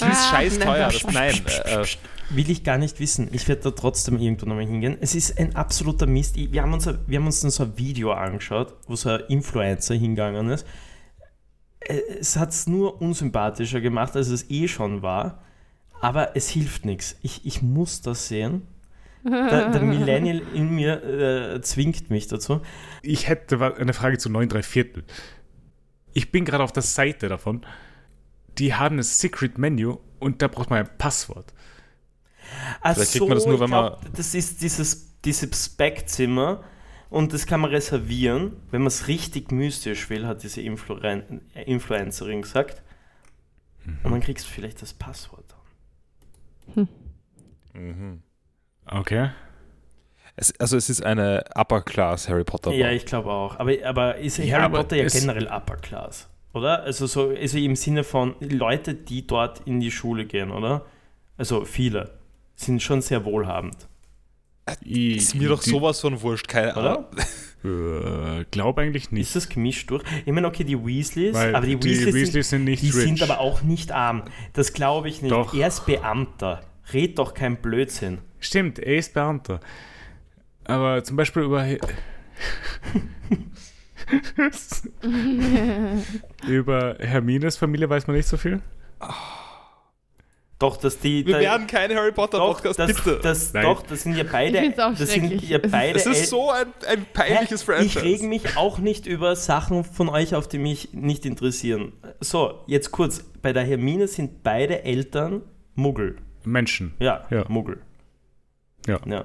Die ist Ah, scheiß nein, teuer. pst, Das, nein, äh, äh, Will ich gar nicht wissen. Ich werde da trotzdem irgendwo nochmal hingehen. Es ist ein absoluter Mist. Wir haben uns, wir haben uns dann so ein Video angeschaut, wo so ein Influencer hingegangen ist. Äh, Es hat es nur unsympathischer gemacht, als es eh schon war. Aber es hilft nichts. Ich, ich muss das sehen. Der, der Millennial in mir äh, zwingt mich dazu. Ich hätte eine Frage zu 9 3 Viertel. Ich bin gerade auf der Seite davon. Die haben ein Secret Menu und da braucht man ein Passwort. Ach Vielleicht kriegt man das nur, wenn man- glaub, Das ist dieses, dieses Speckzimmer und das kann man reservieren, wenn man es richtig mystisch will, hat diese Influen Influencerin gesagt. Und dann kriegst du vielleicht das Passwort. mhm. Okay. Es, also es ist eine Upper Class Harry Potter. Ja, ich glaube auch. Aber, aber ist Ja, Harry aber Potter ja generell Upper Class, oder? Also so also im Sinne von Leute, die dort in die Schule gehen, oder? Also viele sind schon sehr wohlhabend, ist mir doch sowas von wurscht, keine Ahnung. oder? Äh, glaube eigentlich nicht. Ist das gemischt durch? Ich meine, okay, die Weasleys, Weil aber die, die Weasleys, Weasleys sind, sind nicht die rich. sind aber auch nicht arm. Das glaube ich nicht. Doch. Er ist Beamter. Red doch kein Blödsinn. Stimmt, er ist Beamter. Aber zum Beispiel über. über Hermines Familie weiß man nicht so viel. Doch, dass die. Wir da- werden kein Harry Potter doch, Podcast, das, bitte. das, Nein. doch, das sind ja Ich beide. find's auch das sind ja Es ist- beide. es ist so ein, ein peinliches Hä? Franchise. Ich reg mich auch nicht über Sachen von euch auf, die mich nicht interessieren. So, jetzt kurz. Bei der Hermine sind beide Eltern Muggel. Menschen. Ja, Ja. Muggel. Ja. ja.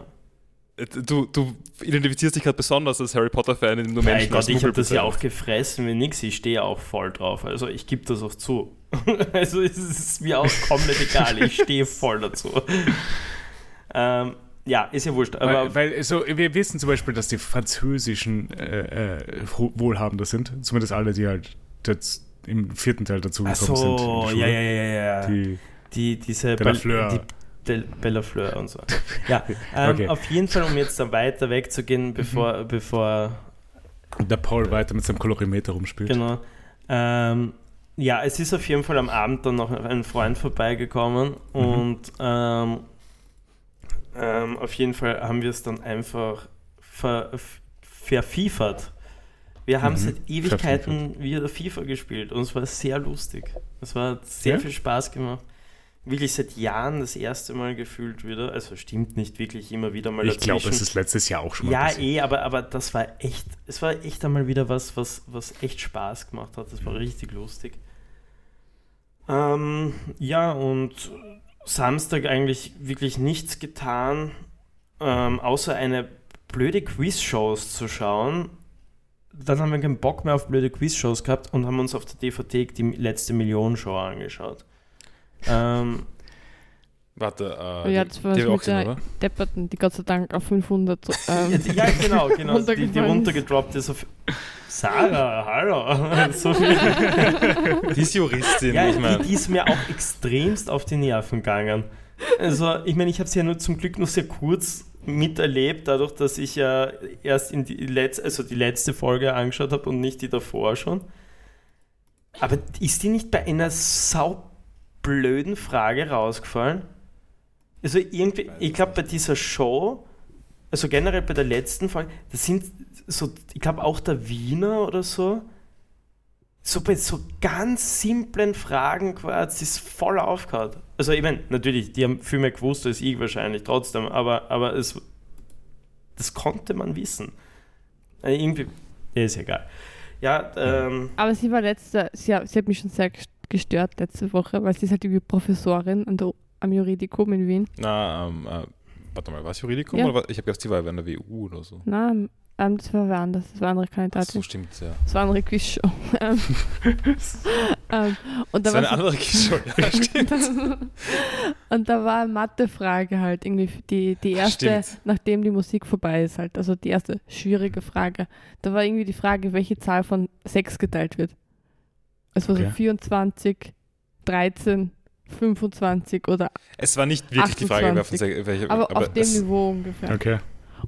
Du, du identifizierst dich gerade besonders als Harry Potter-Fan, indem du Mein Menschen Gott, als ich habe das ja auch gefressen wie nix. Ich stehe auch voll drauf. Also ich gebe das auch zu. also es ist mir auch komplett egal. Ich stehe voll dazu. Ähm, ja, ist ja wurscht. Aber weil, weil so, wir wissen zum Beispiel, dass die französischen äh, äh, wohlhabender sind. Zumindest alle, die halt jetzt im vierten Teil ach dazugekommen sind. so, die ja, Schule. ja, ja, ja. Die, die, diese Bal-. Die Del Bella Fleur und so. Ja, ähm, Okay. auf jeden Fall, um jetzt da weiter wegzugehen, bevor, bevor der Paul weiter mit seinem Kolorimeter rumspielt. Genau. Ähm, ja, es ist auf jeden Fall am Abend dann noch ein Freund vorbeigekommen und ähm, ähm, auf jeden Fall haben wir es dann einfach ver, verfiefert. Wir haben Mhm. seit Ewigkeiten wieder FIFA gespielt und es war sehr lustig. Es war sehr Ja? viel Spaß gemacht. Wirklich seit Jahren das erste Mal gefühlt wieder. Also stimmt nicht wirklich immer wieder mal Ich glaube, es ist letztes Jahr auch schon mal Ja, passiert. eh, aber, aber das war echt, es war echt einmal wieder was, was, was echt Spaß gemacht hat. Das Mhm. war richtig lustig. Ähm, ja, und Samstag eigentlich wirklich nichts getan, ähm, außer eine blöde Quiz-Shows zu schauen. Dann haben wir keinen Bock mehr auf blöde Quiz-Shows gehabt und haben uns auf der DVD die letzte Million-Show angeschaut. Ähm, Warte, äh, ja, die- das war die ich auch mit der oder? Depperten, die Gott sei Dank auf 500 so, ähm, ja, genau, genau. die, die runtergedroppt ist auf. Sarah, hallo. so viel. Die ist Juristin, Ja, ich meine. die, die ist mir auch extremst auf die Nerven gegangen. Also, ich meine, ich habe sie ja nur zum Glück nur sehr kurz miterlebt, dadurch, dass ich ja erst in die letzte, also die letzte Folge angeschaut habe und nicht die davor schon. Aber ist die nicht bei einer saublöden Frage rausgefallen? Also irgendwie, ich glaube bei dieser Show, also generell bei der letzten Folge, das sind so, ich glaube auch der Wiener oder so, so bei so ganz simplen Fragen quasi ist voll aufgehört. Also ich meine, natürlich, die haben viel mehr gewusst als ich wahrscheinlich trotzdem, aber, aber es, das konnte man wissen. Äh, Irgendwie, ist egal. Ja, ähm, Aber sie war letzte, sie, hat- sie hat mich schon sehr gest- gestört letzte Woche, weil sie ist halt irgendwie Professorin an der, am Juridikum in Wien. Na, ähm, äh, warte mal, war es Juridikum? Ja. Oder was? Ich habe gedacht, sie war bei einer WU oder so. Na, ähm, das war wer anders, das war eine andere Kandidatin. so, stimmt, ja. Das war eine andere Quizshow. ähm, ähm, und da Das war eine andere Kiste, ja, stimmt. und da war eine Mathe-Frage halt irgendwie die, die erste, Stimmt. nachdem die Musik vorbei ist halt. Also die erste schwierige Frage. Da war irgendwie die Frage, welche Zahl von 6 geteilt wird. Es war Okay. so 24, 13, 25 oder Es war nicht wirklich die Frage, 28. se- welche. aber, auf dem Niveau ungefähr. Okay.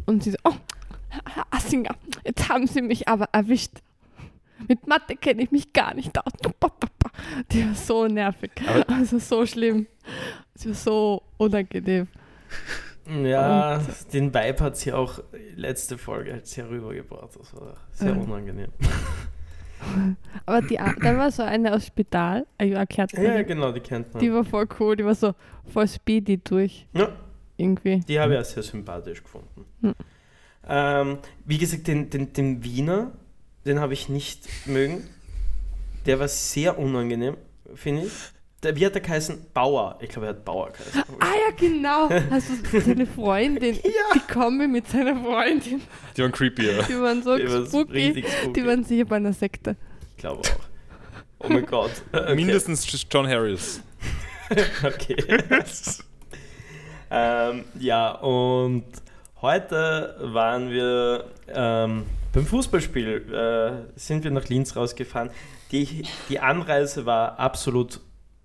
Und sie so, oh, Herr Assinger, jetzt haben Sie mich aber erwischt. Mit Mathe kenne ich mich gar nicht aus. Die war so nervig. Aber- also so schlimm. Sie war so unangenehm. ja, den Vibe hat sie auch letzte Folge halt sehr rübergebracht. Das war sehr Ja. unangenehm. Aber die, a- dann war so eine aus Spital, äh, erklärt Ja, genau, die kennt man. die war voll cool, die war so voll speedy durch ja, irgendwie. die habe ich auch sehr sympathisch gefunden. Hm. Ähm, wie gesagt, den, den, den Wiener, den habe ich nicht mögen. Der war sehr unangenehm, finde ich. Der, wie hat der geheißen? Bauer. Ich glaube, er hat Bauer geheißen. Ah ja, genau. Hast du seine Freundin, die Kombi mit seiner Freundin, die waren creepy, ja. die waren so war spooky. spooky. Die waren sicher bei einer Sekte. Ich glaube auch. Oh mein Gott. Okay. Mindestens John Harris. Okay. ähm, ja, und Heute waren wir ähm, beim Fußballspiel, äh, sind wir nach Linz rausgefahren. Die, die Anreise war absolut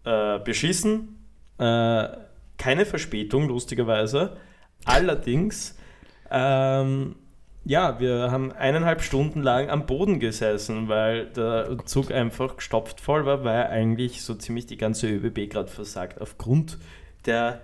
äh, beschissen. Äh, keine Verspätung, lustigerweise. Allerdings, ähm, ja, wir haben eineinhalb Stunden lang am Boden gesessen, weil der Zug einfach gestopft voll war, weil eigentlich so ziemlich die ganze ÖBB gerade versagt, aufgrund der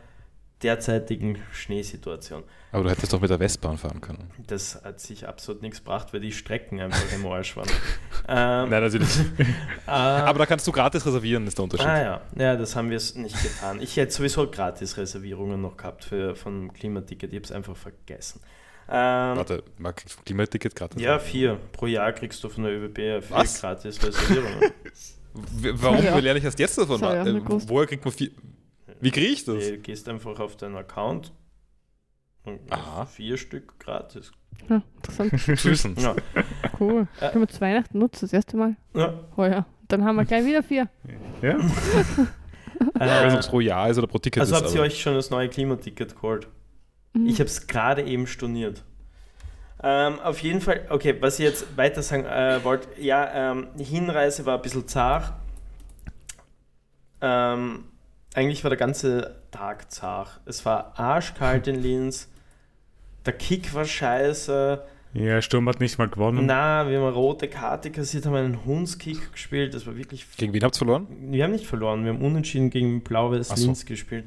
derzeitigen Schneesituation. Aber du hättest doch mit der Westbahn fahren können. Das hat sich absolut nichts gebracht, weil die Strecken einfach im Arsch waren. ähm, Nein, natürlich. äh, Aber da kannst du gratis reservieren, ist der Unterschied. Ah ja, ja, das haben wir es nicht getan. Ich hätte sowieso gratis Reservierungen noch gehabt für, vom Klimaticket, ich habe es einfach vergessen. Ähm, Warte, du ein Klimaticket gratis? ja, vier. Pro Jahr kriegst du von der ÖBB vier Was? gratis Reservierungen. Warum Ja. lerne ich erst jetzt davon? Auch Äh. Woher kriegt man vier? Wie kriege ich das? Du gehst einfach auf deinen Account Aha. vier Stück gratis. Ja, interessant. Süßen. Ja. Cool. Äh. Können wir zu Weihnachten nutzen, das erste Mal? Ja. Heuer. Dann haben wir gleich wieder vier. Ja? Ich weiß nicht, ob es Äh, pro Jahr ist oder pro Ticket also ist. habt ihr euch schon das neue Klimaticket geholt? Mhm. Ich habe es gerade eben storniert. Ähm, auf jeden Fall, okay, was ich jetzt weiter sagen äh, wollte, ja, ähm, die Hinreise war ein bisschen zart. Ähm, eigentlich war der ganze Tag zart. Es war arschkalt in Linz. Der Kick war scheiße. Ja, Sturm hat nicht mal gewonnen. Na, wir haben eine rote Karte kassiert, haben einen Hundskick gespielt. Das war wirklich. Gegen wen habt ihr verloren? Wir haben nicht verloren, wir haben unentschieden gegen Blau-Weiß so. Linz gespielt.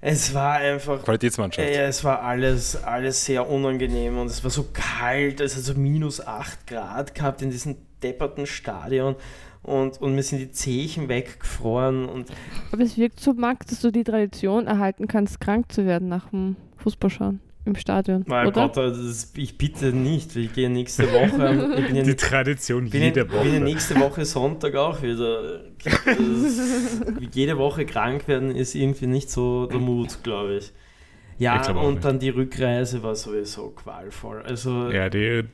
Es war einfach Qualitätsmannschaft. ja, es war alles, alles sehr unangenehm und es war so kalt, es hat so minus 8 Grad gehabt in diesem depperten Stadion und, und mir sind die Zehen weggefroren und Aber es wirkt so, Max, dass du die Tradition erhalten kannst, krank zu werden nach dem Fußballschauen im Stadion. mein oder? Gott, das, ich bitte nicht, ich gehe nächste Woche, am- ich bin ja, Die Tradition bin ja, jeder bin ja Woche. nächste Woche Sonntag auch wieder. Das, jede Woche krank werden ist irgendwie nicht so der Mut, glaube ich. Ja, Ich und nicht. dann die Rückreise war sowieso qualvoll. Also Ja, die,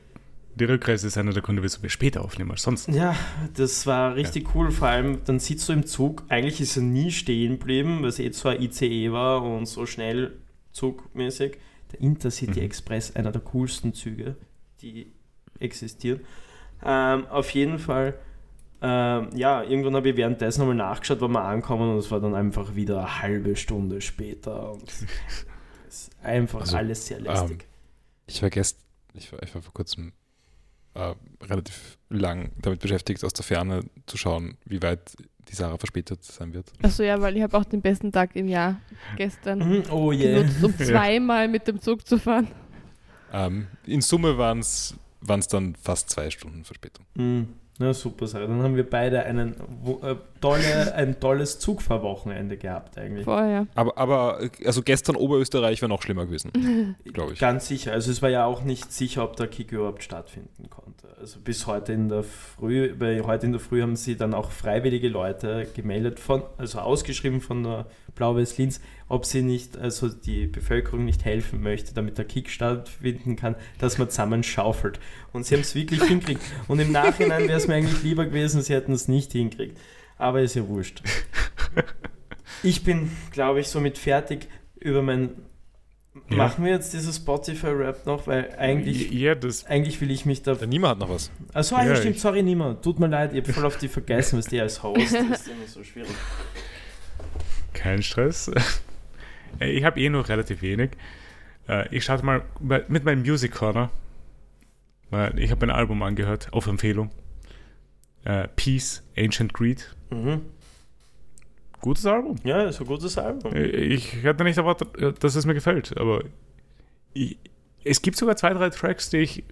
die Rückreise ist einer der Gründe, wieso wir später aufnehmen als sonst. Ja, das war richtig cool. Vor allem, dann sitzt du im Zug. Eigentlich ist er nie stehen geblieben, weil es eh zwar ICE war und so schnell zugmäßig. Der Intercity Mhm. Express, einer der coolsten Züge, die existieren. Ähm, auf jeden Fall, ähm, ja, irgendwann habe ich währenddessen nochmal nachgeschaut, wann wir ankommen und es war dann einfach wieder eine halbe Stunde später. Und es ist einfach Also, alles sehr lästig. Ich war gest, ich war, ich war vor kurzem äh, relativ lang damit beschäftigt, aus der Ferne zu schauen, wie weit die Sarah verspätet sein wird. Achso, ja, weil ich habe auch den besten Tag im Jahr gestern Mhm, oh yeah. genutzt, um zweimal mit dem Zug zu fahren. Ähm, in Summe waren es dann fast zwei Stunden Verspätung. Mhm. Na super Sache. Dann haben wir beide einen, äh, tolle, ein tolles Zugfahrwochenende gehabt eigentlich. Vorher. Aber, aber also gestern Oberösterreich wäre noch schlimmer gewesen, glaube ich. Ganz sicher. Also es war ja auch nicht sicher, ob der Kick überhaupt stattfinden konnte. Also bis heute in der Früh, weil heute in der Früh haben sie dann auch freiwillige Leute gemeldet von, also ausgeschrieben von der Blau-Weiß Linz, ob sie nicht, also die Bevölkerung nicht helfen möchte, damit der Kick stattfinden kann, dass man zusammen schaufelt. Und sie haben es wirklich hinkriegt. Und im Nachhinein wäre es mir eigentlich lieber gewesen, sie hätten es nicht hinkriegt. Aber ist ja wurscht. Ich bin, glaube ich, somit fertig über mein. Ja. Machen wir jetzt dieses Spotify-Rap noch, weil eigentlich, Ja, das. eigentlich will ich mich da. Der Nima hat noch was. Achso, ah, ja, Ja, stimmt, ich- sorry, niemand. Tut mir leid, ich habe voll auf die vergessen, was die als Host ist. Das ist immer so schwierig. Kein Stress. Ich habe eh noch relativ wenig. Äh, Ich starte mal mit meinem Music Corner. Ich habe ein Album angehört, auf Empfehlung. Äh, Peace, Ancient Greed. Mhm. Gutes Album. Ja, ist ein gutes Album. Äh, Ich hätte nicht erwartet, äh, dass es mir gefällt, aber ich, es gibt sogar zwei, drei Tracks, die ich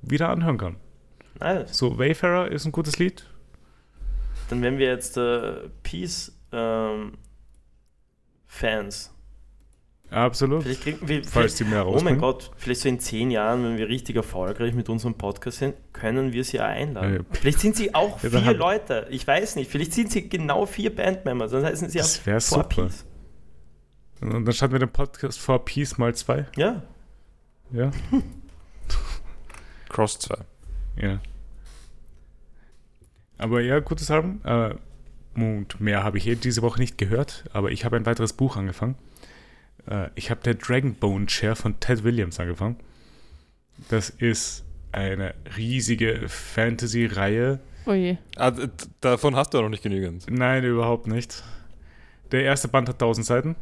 wieder anhören kann. Nice. So, Wayfarer ist ein gutes Lied. Dann werden wir jetzt äh, Peace ähm, Fans. Absolut. Vielleicht kriegen wir. Falls Vielleicht, die mehr oh mein. Gott, vielleicht so in zehn Jahren, wenn wir richtig erfolgreich mit unserem Podcast sind, können wir sie auch einladen. Ja. Vielleicht sind sie auch Ja, vier Leute. Ich weiß nicht. Vielleicht sind sie genau vier Bandmembers. Dann heißen sie Das auch wäre Four super. Peace. Und dann starten wir den Podcast for Peace mal zwei. Ja. Ja. Cross 2. Ja. Aber ja, gutes Album. Äh, und mehr habe ich eh diese Woche nicht gehört, aber ich habe ein weiteres Buch angefangen. Äh, ich habe der Dragonbone Chair von Ted Williams angefangen. Das ist eine riesige Fantasy-Reihe. Oh je. Ah, davon hast du ja noch nicht genügend. Nein, überhaupt nicht. Der erste Band hat 1000 Seiten.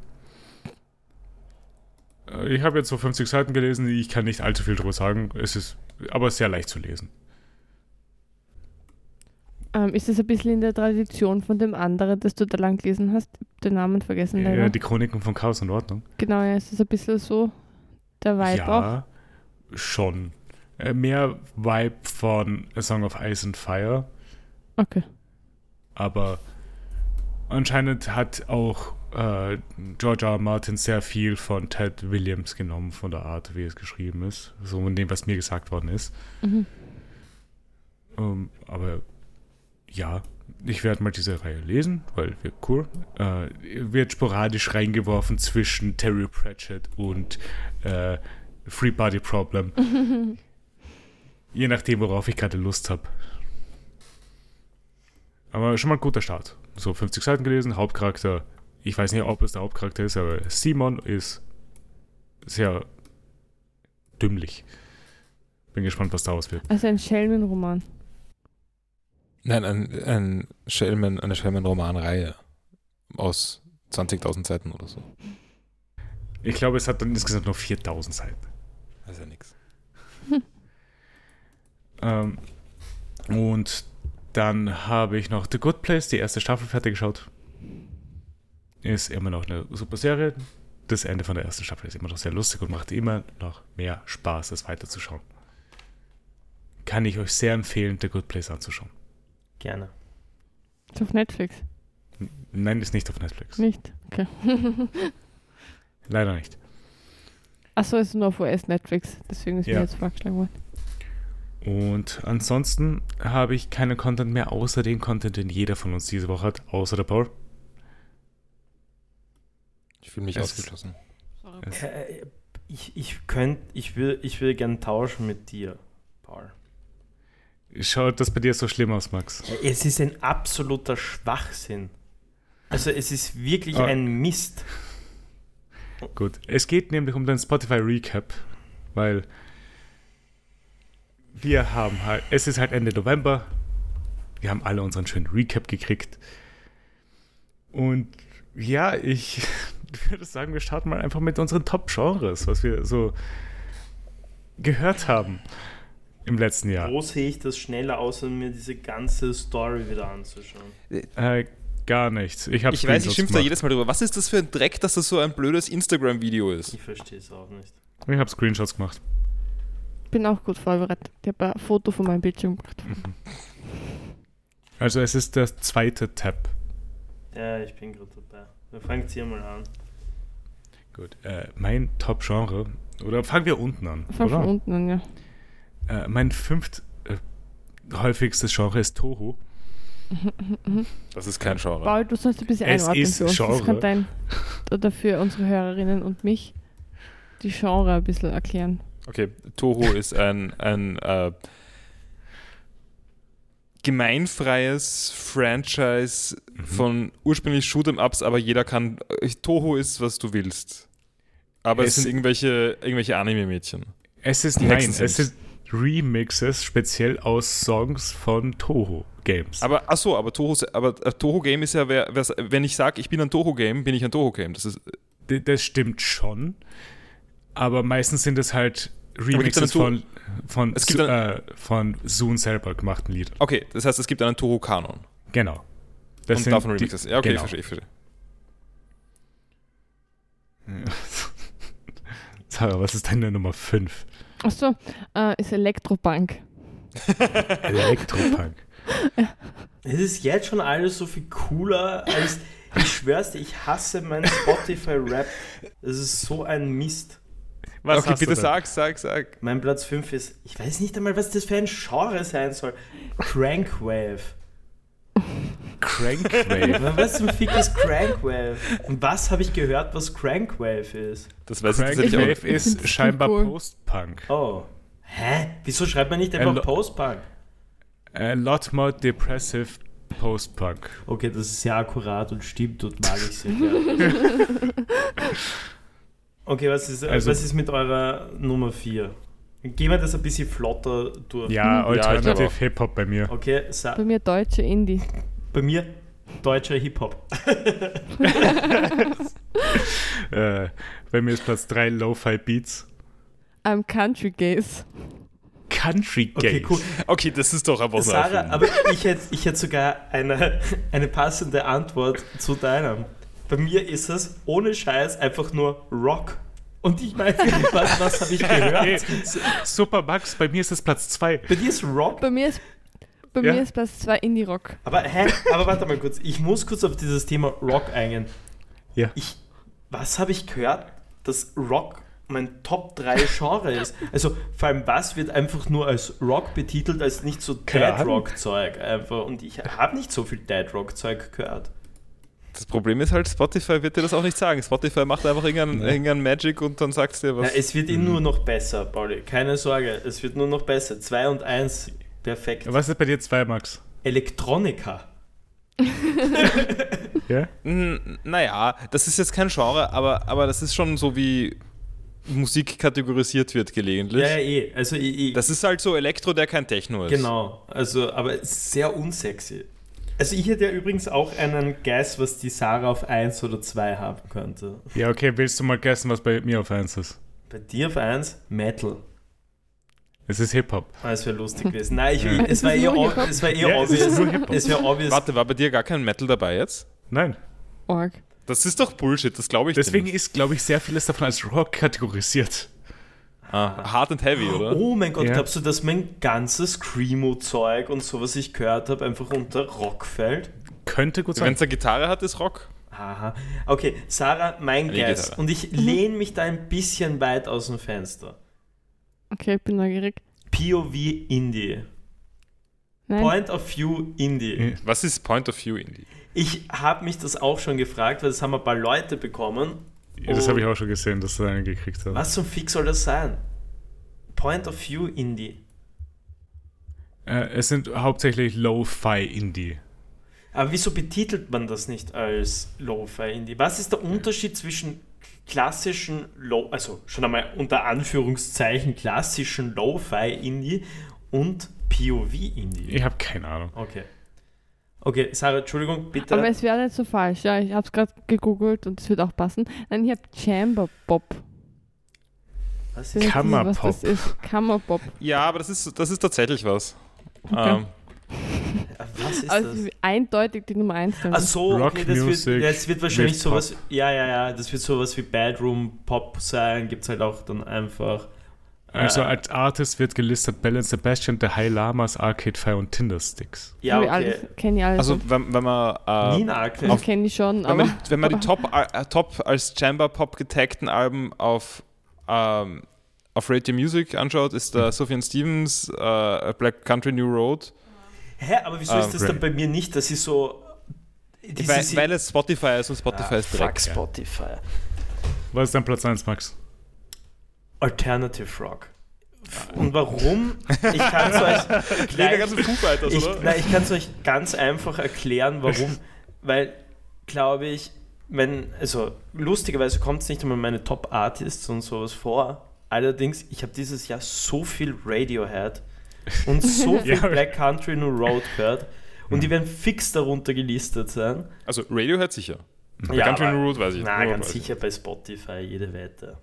Äh, Ich habe jetzt so 50 Seiten gelesen, ich kann nicht allzu viel drüber sagen. Es ist aber sehr leicht zu lesen. Ähm, ist das ein bisschen in der Tradition von dem anderen, das du da lang gelesen hast? Den Namen vergessen leider. Ja, die Chroniken von Chaos und Ordnung. genau, ja, ist das ein bisschen so der Vibe auch? ja, schon. Äh, Mehr Vibe von A Song of Ice and Fire, Okay. aber anscheinend hat auch äh, George R. R. Martin sehr viel von Ted Williams genommen, von der Art, wie es geschrieben ist. So von dem, was mir gesagt worden ist. Mhm. Ähm, aber ja, ich werde mal diese Reihe lesen, weil wir cool. Äh, wird sporadisch reingeworfen zwischen Terry Pratchett und äh, Free Body Problem. Je nachdem, worauf ich gerade Lust habe. Aber schon mal ein guter Start. So 50 Seiten gelesen, Hauptcharakter. Ich weiß nicht, ob es der Hauptcharakter ist, aber Simon ist sehr dümmlich. Bin gespannt, was daraus wird. Also ein Schelmenroman. Nein, ein, ein Schelmen, eine Schelmen-Romanreihe aus 20.000 Seiten oder so. Ich glaube, es hat dann insgesamt noch 4000 Seiten. Das ist ja nichts. Ähm, und dann habe ich noch The Good Place, die erste Staffel fertig geschaut. Ist immer noch eine super Serie. Das Ende von der ersten Staffel ist immer noch sehr lustig und macht immer noch mehr Spaß, es weiterzuschauen. Kann ich euch sehr empfehlen, The Good Place anzuschauen. Gerne. Ist auf Netflix. N- Nein, ist nicht auf Netflix. Nicht? Okay. Leider nicht. Achso, ist nur auf US Netflix. Deswegen ist Ja. mir jetzt vorgeschlagen worden. Und ansonsten habe ich keinen Content mehr, außer den Content, den jeder von uns diese Woche hat, außer der Paul. Ich fühle mich Es- ausgeschlossen. Es- Äh, Ich, ich könnte, ich will, ich will gern tauschen mit dir, Paul. Schaut das bei dir so schlimm aus, Max? Es ist ein absoluter Schwachsinn. Also es ist wirklich Ah. ein Mist. Gut, es geht nämlich um den Spotify Recap, weil wir haben halt, es ist halt Ende November, wir haben alle unseren schönen Recap gekriegt und ja, ich würde sagen, wir starten mal einfach mit unseren Top-Genres, was wir so gehört haben im letzten Jahr. Wo sehe ich das schneller aus, um mir diese ganze Story wieder anzuschauen? Äh, gar nichts. Ich, Ich weiß, ich schimpfe da jedes Mal drüber. Was ist das für ein Dreck, dass das so ein blödes Instagram-Video ist? Ich verstehe es auch nicht. Ich habe Screenshots gemacht. Bin auch gut vorbereitet. Ich habe ein Foto von meinem Bildschirm gemacht. Also es ist der zweite Tab. Ja, ich bin gerade dabei. Wir fangen hier mal an. Gut, äh, mein Top-Genre, oder fangen wir unten an, Fang oder? von unten an, ja. Äh, mein fünft äh, häufigstes Genre ist Toho. Das ist kein Genre. Paul, du sollst ein bisschen Es einordnen ist für uns. Genre. Das kann dein, oder für unsere Hörerinnen und mich die Genre ein bisschen erklären. Okay, Toho ist ein, ein äh, gemeinfreies Franchise von ursprünglich Shoot'em-Ups, aber jeder kann. äh, Toho ist, was du willst. Aber es, Es sind ist- irgendwelche, irgendwelche Anime-Mädchen. Es ist, Die nein, Hexen es sind's. Remixes speziell aus Songs von Toho Games. Aber achso, aber Toho, aber äh, Toho Game ist ja, wer, wenn ich sage, ich bin ein Toho Game, bin ich ein Toho Game. Das ist, D das stimmt schon. Aber meistens sind es halt Remixes von, von, Es gibt äh, von Zoon selber gemachten Liedern. okay, das heißt, es gibt einen Toho Kanon. Genau. Das und sind davon die- Remixes. Ja, okay, genau. ich verstehe, ich verstehe. Sarah, was ist deine Nummer 5? Achso, äh, ist Elektropunk. Elektropunk. Es ist jetzt schon alles so viel cooler als. Ich schwör's dir, ich hasse meinen Spotify-Rap. Es ist so ein Mist. Was okay, hast bitte sag, sag, sag. Mein Platz 5 ist, ich weiß nicht einmal, was das für ein Genre sein soll. Crankwave. Crankwave. Was zum Fick ist Crankwave? Und was habe ich gehört, was Crankwave ist? Das weiß ich. Crankwave Das ist klingt scheinbar cool. Post-Punk. Oh. Hä? Wieso schreibt man nicht einfach Post-Punk? A lot more depressive Post-Punk. Okay, das ist sehr akkurat und stimmt und mag ich sehr gerne. Okay, was ist, Also- was ist mit eurer Nummer 4? Gehen wir das ein bisschen flotter durch. Ja, Alternative auch. Hip-Hop bei mir. Okay, Sa Bei mir deutsche Indie. bei mir deutscher Hip-Hop. Äh, bei mir ist Platz 3 Lo-Fi Beats. I'm Country Gays. Country Okay, Gays. cool. Okay, das ist doch einfach so. Sarah, aber ich hätte ich hätt sogar eine, eine passende Antwort zu deinem. Bei mir ist es ohne Scheiß einfach nur Rock. Und ich meine, was, was habe ich Hey, gehört? S- Super Max, bei mir ist es Platz 2. Bei dir ist Rock. Bei mir ist, bei Ja. mir ist Platz 2 Indie Rock. Aber, hä? aber warte mal kurz, ich muss kurz auf dieses Thema Rock eingehen. Ja. Ich, was habe ich gehört, dass Rock mein Top 3 Genre ist? Also vor allem was wird einfach nur als Rock betitelt, als nicht so Dead. Rock Zeug einfach. Und ich habe nicht so viel Dead Rock Zeug gehört. Das Problem ist halt, Spotify wird dir das auch nicht sagen. Spotify macht einfach irgendein, irgendein Magic und dann sagt es dir was. es wird eh Mhm. nur noch besser, Pauli. Keine Sorge, es wird nur noch besser. 2 und 1, perfekt. Was ist bei dir 2, Max? Elektronika. Ja? N- Naja, das ist jetzt kein Genre, aber, aber das ist schon so, wie Musik kategorisiert wird gelegentlich. Ja, ja, eh. Also ich, ich, Das ist halt so Elektro, der kein Techno ist. Genau, also, aber sehr unsexy. Also ich hätte ja übrigens auch einen Guess, was die Sarah auf 1 oder 2 haben könnte. Ja, okay, willst du mal guessen, was bei mir auf 1 ist? Bei dir auf 1 Metal. Es ist Hip-Hop. Ah, Es wäre lustig gewesen. Nein, ich, Ja. es war Es eh, ob- Hip-Hop. es war eh Ja, es obvious. Hip-Hop. Es wäre obvious. Warte, war bei dir gar kein Metal dabei jetzt? Nein. Org. Das ist doch Bullshit, das glaube ich Deswegen nicht. ist, glaube ich, sehr vieles davon als Rock kategorisiert. Ah, hard and heavy, oder? Oh mein Gott, Ja. glaubst du, dass mein ganzes Screamo-Zeug und so, was ich gehört habe, einfach unter Rock fällt? Könnte gut Wenn sein. es eine Gitarre hat, ist Rock. Aha. Okay, Sarah, mein Eine. Gitarre. Und ich lehne mich da ein bisschen weit aus dem Fenster. Okay, ich bin neugierig. POV Indie. Nein. Point of View Indie. Was ist Point of View Indie? Ich habe mich das auch schon gefragt, weil das haben ein paar Leute bekommen. Ja, das habe ich auch schon gesehen, dass du einen gekriegt hast. Was zum Fick soll das sein? Point of View Indie. Äh, es sind hauptsächlich Lo-Fi Indie. Aber wieso betitelt man das nicht als Lo-Fi Indie? Was ist der Unterschied zwischen klassischen Lo also schon einmal unter Anführungszeichen klassischen Lo-Fi Indie und POV Indie? Ich habe keine Ahnung. Okay. Okay, Sarah, Entschuldigung, bitte. Aber es wäre nicht so falsch. Ja, ich habe es gerade gegoogelt und es wird auch passen. Nein, ich habe Chamber Pop. Was nicht, Kammerpop. Was das ist. Kammerpop. Ja, aber das ist, das ist tatsächlich was. Okay. Ähm, was ist Also das? eindeutig die Nummer 1. Ach so, Rock okay, das wird, Music das wird wahrscheinlich sowas, ja, ja, ja, das wird sowas wie Bedroom Pop sein, gibt es halt auch dann einfach. Also äh, als Artist wird gelistet Balance Sebastian, The High Lamas, Arcade Fire und Tinder Sticks. ja, okay. alles, kenne ich alles. also, wenn, wenn man. Äh, Nina Arcade. das kenne ich schon, wenn aber. man, die- wenn man die Top, äh, Top als Chamber Pop getagten Alben auf, ähm, auf Radio Music anschaut, ist da Sufjan Stevens, äh, Black Country New Road. Hä, aber wieso Ah, ist das dann bei mir nicht, dass ich so. Weil, weil es Spotify ist und Spotify Ah, ist fuck direkt. Spotify. Was ist dein Platz 1, Max? Alternative Rock. Und warum? Ich kann es euch gleich, ich, nein, ich kann es euch ganz einfach erklären, warum. Weil, glaube ich, wenn, also lustigerweise kommt es nicht immer in meine Top Artists und sowas vor. Allerdings, ich habe dieses Jahr so viel Radiohead und so viel Ja. Black Country New Road gehört. Und die werden fix darunter gelistet sein. Also Radiohead sicher. Bei Ja, Country New Road weiß ich. Na, ganz sicher bei Spotify, jede Wette.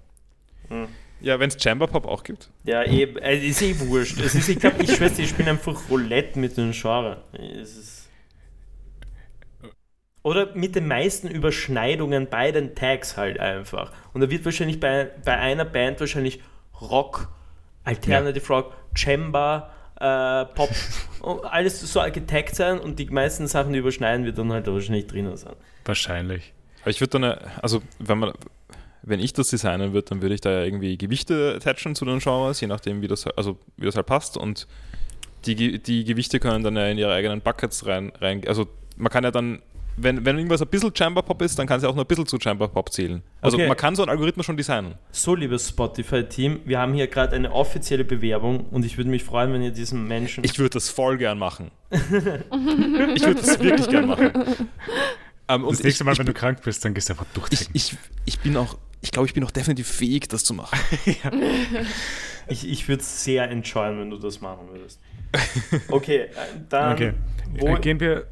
Ja, wenn es Chamber Pop auch gibt. Ja, eh, äh, ist eh wurscht. Es ist, ich glaube, ich schwöre, ich spiele einfach Roulette mit den Genre. Oder mit den meisten Überschneidungen bei den Tags halt einfach. Und da wird wahrscheinlich bei, bei einer Band wahrscheinlich Rock, Alternative Rock, Chamber, äh, Pop, und alles so getaggt sein und die meisten Sachen, die überschneiden, wird dann halt wahrscheinlich drinnen sein. Wahrscheinlich. Aber ich würde dann, äh, also wenn man, wenn ich das designen würde, dann würde ich da ja irgendwie Gewichte attachen zu den Genres, je nachdem, wie das, also wie das halt passt. Und die, die Gewichte können dann ja in ihre eigenen Buckets rein, rein also man kann ja dann, wenn, wenn irgendwas ein bisschen Chamber Pop ist, dann kann es ja auch nur ein bisschen zu Chamber Pop zählen. Also Okay. man kann so einen Algorithmus schon designen. So, liebes Spotify-Team, wir haben hier gerade eine offizielle Bewerbung und ich würde mich freuen, wenn ihr diesen Menschen. Ich würde das voll gern machen. ich würde das wirklich gern machen. Ähm, Das nächste ich, Mal, ich, wenn du krank bist, dann gehst du einfach ich, durchdenken. ich, ich bin auch, ich glaube, ich bin auch definitiv fähig, das zu machen. Ich, ich würde es sehr enjoyen, wenn du das machen würdest. Okay, äh, dann. Okay. Wo, Äh, Gehen wir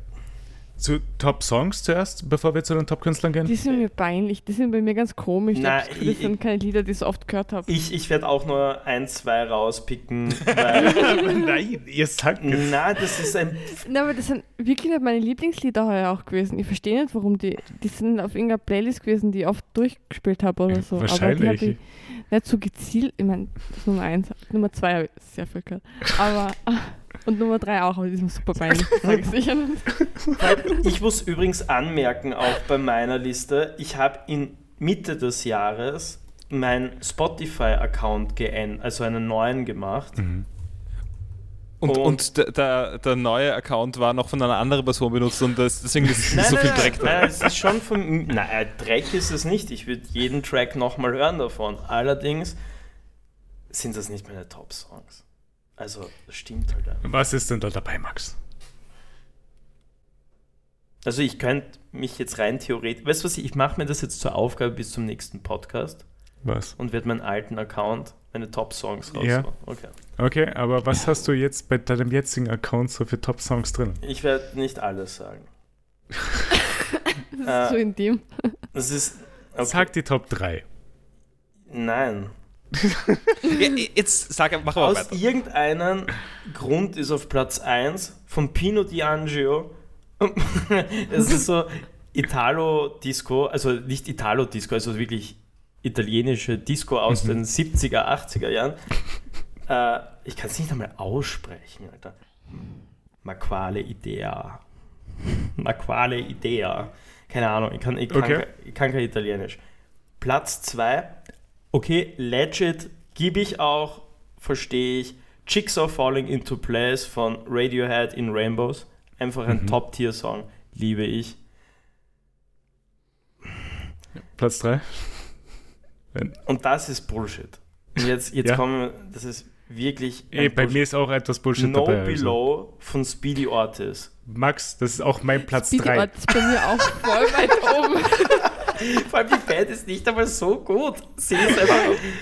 zu Top Songs zuerst, bevor wir zu den Top-Künstlern gehen? Die sind mir peinlich, die sind bei mir ganz komisch. Na, ich Gefühl, das ich- sind keine Lieder, die ich so oft gehört habe. ich ich werde auch nur ein, zwei rauspicken, weil. Nein, ihr sagt es. Na, das ist ein. Na, aber das sind wirklich nicht meine Lieblingslieder heuer auch gewesen. Ich verstehe nicht, warum die. Die sind auf irgendeiner Playlist gewesen, die ich oft durchgespielt habe oder so. Aber die Wahrscheinlich. habe ich nicht so gezielt. Ich meine, das ist Nummer eins. Nummer zwei habe ich sehr viel gehört. Aber. Und Nummer drei auch, aber die sind super peinlich. Das sage ich sicher nicht. Ich muss übrigens anmerken, auch bei meiner Liste, ich habe in Mitte des Jahres meinen Spotify-Account geändert, also einen neuen gemacht. Mhm. Und, Und- und der, der, der neue Account war noch von einer anderen Person benutzt und das, deswegen ist Nein, so nein, viel nein, Dreck nein, da. es ist schon von. Nein, Dreck ist es nicht. Ich würde jeden Track nochmal hören davon. Allerdings sind das nicht meine Top-Songs. Also, das stimmt halt einfach. Was ist denn da dabei, Max? Also, ich könnte mich jetzt rein theoretisch. Weißt du was? Ich mache mir das jetzt zur Aufgabe bis zum nächsten Podcast Was? und werde meinen alten Account, meine Top-Songs raus. Ja. Okay. Okay, aber was hast du jetzt bei deinem jetzigen Account so für Top-Songs drin? Ich werde nicht alles sagen. Das ist Äh, so intim. Das ist. Okay. Sag die Top 3. Nein. Ja, jetzt sag, mach aber Aus weiter. irgendeinem Grund ist auf Platz 1 von Pino D'Angio. Es ist so Italo-Disco, also nicht Italo-Disco, also wirklich italienische Disco aus den 70er, 80er Jahren. Äh, ich kann es nicht einmal aussprechen, Alter. Ma quale idea. Ma quale idea. Keine Ahnung, ich kann, ich kann, Okay. kein- ich kann kein Italienisch. Platz 2, okay, legit, gebe ich auch, verstehe ich. Jigsaw Falling into Place von Radiohead in Rainbows. Einfach ein Mhm. Top-Tier-Song, liebe ich. Platz 3. Und das ist Bullshit. Und jetzt, jetzt Ja. kommen wir, das ist wirklich. Ey, bei Bullshit. mir ist auch etwas Bullshit No dabei. Also. Below von Speedy Ortiz. Max, das ist auch mein Platz Speedy 3. Ort ist bei mir auch voll weit oben. Vor allem die Band ist nicht einmal so gut. Sie ist einfach.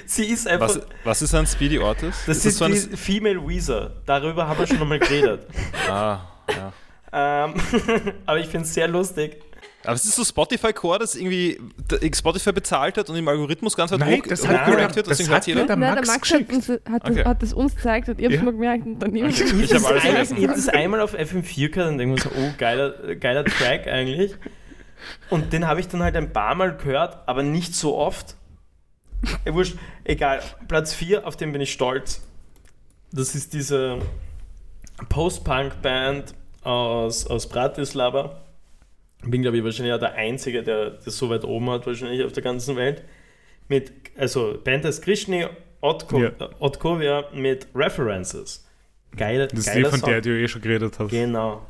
sie ist einfach Was, was ist ein Speedy Ortiz? das ist ist so die Female Weezer. Darüber haben wir schon einmal geredet. Ah, ja. ähm, aber ich finde es sehr lustig. Aber es ist so Spotify-Core, das irgendwie Spotify bezahlt hat und im Algorithmus ganz weit Nein, hoch das hat hochgerankt wird, das deswegen hat jeder. der Nein, Max der Max hat uns, hat, Okay. das, hat das uns gezeigt und ich habe es Ja. mal gemerkt und dann niemand. Ich habe alles einmal, vergessen. ich habe das einmal auf FM4 gehört und denke mir so, oh, geiler, geiler Track eigentlich. Und den habe ich dann halt ein paar Mal gehört, aber nicht so oft. Wurscht, egal. Platz 4, auf den bin ich stolz. Das ist diese Post-Punk-Band aus, aus Bratislava. Bin, glaube ich, wahrscheinlich auch der Einzige, der das so weit oben hat, wahrscheinlich auf der ganzen Welt. Mit, also, Band heißt Krishni Otko, Ja. Otkovia mit References. Geile, Das ist die, geiler von Song. der du eh schon geredet hast. Genau.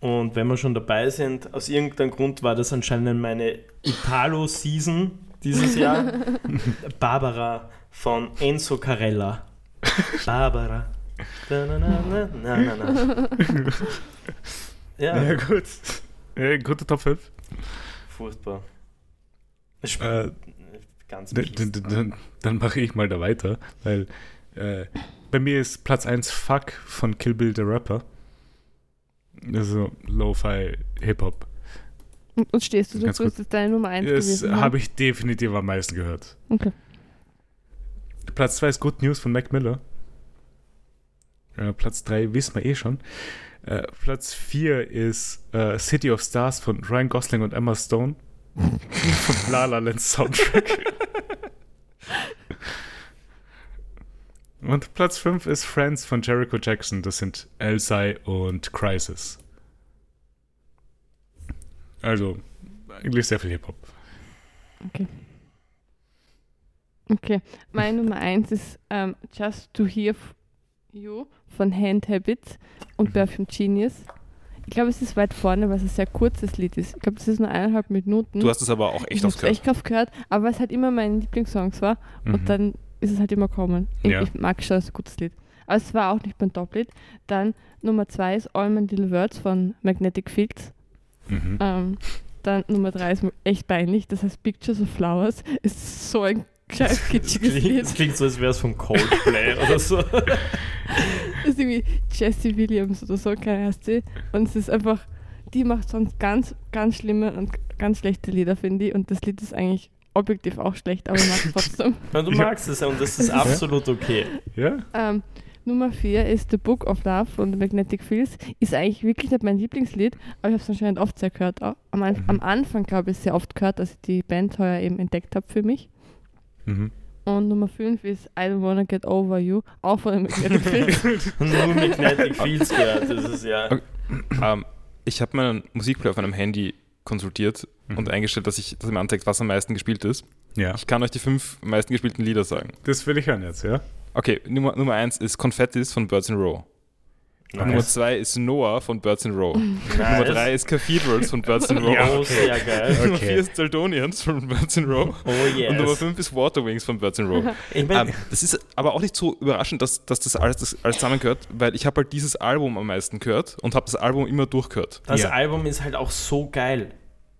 Und wenn wir schon dabei sind, aus irgendeinem Grund war das anscheinend meine Italo-Season dieses Jahr. Barbara von Enzo Carella. Barbara. Da, na, na, na, na, na, na. Ja, Ja, gut. Ja, gute Top 5. furchtbar. Ich Äh, ganz dann, dann mache ich mal da weiter, weil äh, bei mir ist Platz 1 Fuck von Kill Bill the Rapper. Also Lo-Fi Hip-Hop. Und, und stehst du dazu, ist das deine Nummer 1 Das habe ich definitiv am meisten gehört. Okay. Platz 2 ist Good News von Mac Miller. Äh, Platz 3 wissen wir eh schon. Äh, Platz 4 ist äh, City of Stars von Ryan Gosling und Emma Stone. vom La La Land Soundtrack. und Platz 5 ist Friends von Jericho Jackson. Das sind Elsai und Crisis. Also, eigentlich sehr viel Hip-Hop. Okay. Meine Nummer 1 ist ähm, Just to Hear You von Hand Habits und Perfume Genius. Ich glaube, es ist weit vorne, weil es ein sehr kurzes Lied ist. Ich glaube, das ist nur eineinhalb Minuten. Du hast es aber auch echt ich oft habe gehört. echt oft gehört, aber es halt immer meine Lieblingssongs war Mhm. und dann ist es halt immer kommen. Ich, Ja. ich mag schon, ist ein gutes Lied. Aber es war auch nicht mein Top-Lied. Dann Nummer 2 ist All My Little Words von Magnetic Fields. Mhm. Ähm, Dann Nummer drei ist echt peinlich. Das heißt Pictures of Flowers. Ist so ein Das kitschiges klingt, Lied. das klingt so, als wäre es von Coldplay oder so. Das ist irgendwie Jessie Williams oder so, keine heißt sie. Und es ist einfach, die macht sonst ganz, ganz schlimme und ganz schlechte Lieder, finde ich. Und das Lied ist eigentlich objektiv auch schlecht, aber ich mag es trotzdem. Ja, du magst es und das ist absolut okay. Ja? ähm, Nummer 4 ist The Book of Love von The Magnetic Fields. Ist eigentlich wirklich nicht mein Lieblingslied, aber ich habe es anscheinend oft sehr gehört. Am, Mhm. am Anfang, glaube ich, sehr oft gehört, dass ich die Band heuer eben entdeckt habe für mich. Mhm. Und Nummer 5 ist I Don't Wanna Get Over You, auch von Magnetic Fields. Nur Magnetic Fields gehört, das ist ja. Okay. Ähm, ich habe meinen Musikplayer auf meinem Handy konsultiert Mhm. und eingestellt, dass ich dass mir anzeigt, was am meisten gespielt ist. Ja, Ich kann euch die fünf am meisten gespielten Lieder sagen. das will ich hören jetzt, ja? Okay, Nummer, Nummer eins ist Confettis von Birds in Row. Nummer zwei ist Noah von Birds in Row. Nummer drei ist Cathedrals von Birds in Row. Ja, Oh, sehr geil. Nummer Okay. vier ist Zaldonians von Birds in Row. Oh Und Nummer yes. fünf ist Waterwings von Birds in Row. Ich mein, Ähm, das ist aber auch nicht so überraschend, dass, dass das alles, das alles zusammengehört, weil ich habe halt dieses Album am meisten gehört und habe das Album immer durchgehört. das Ja. Album ist halt auch so geil.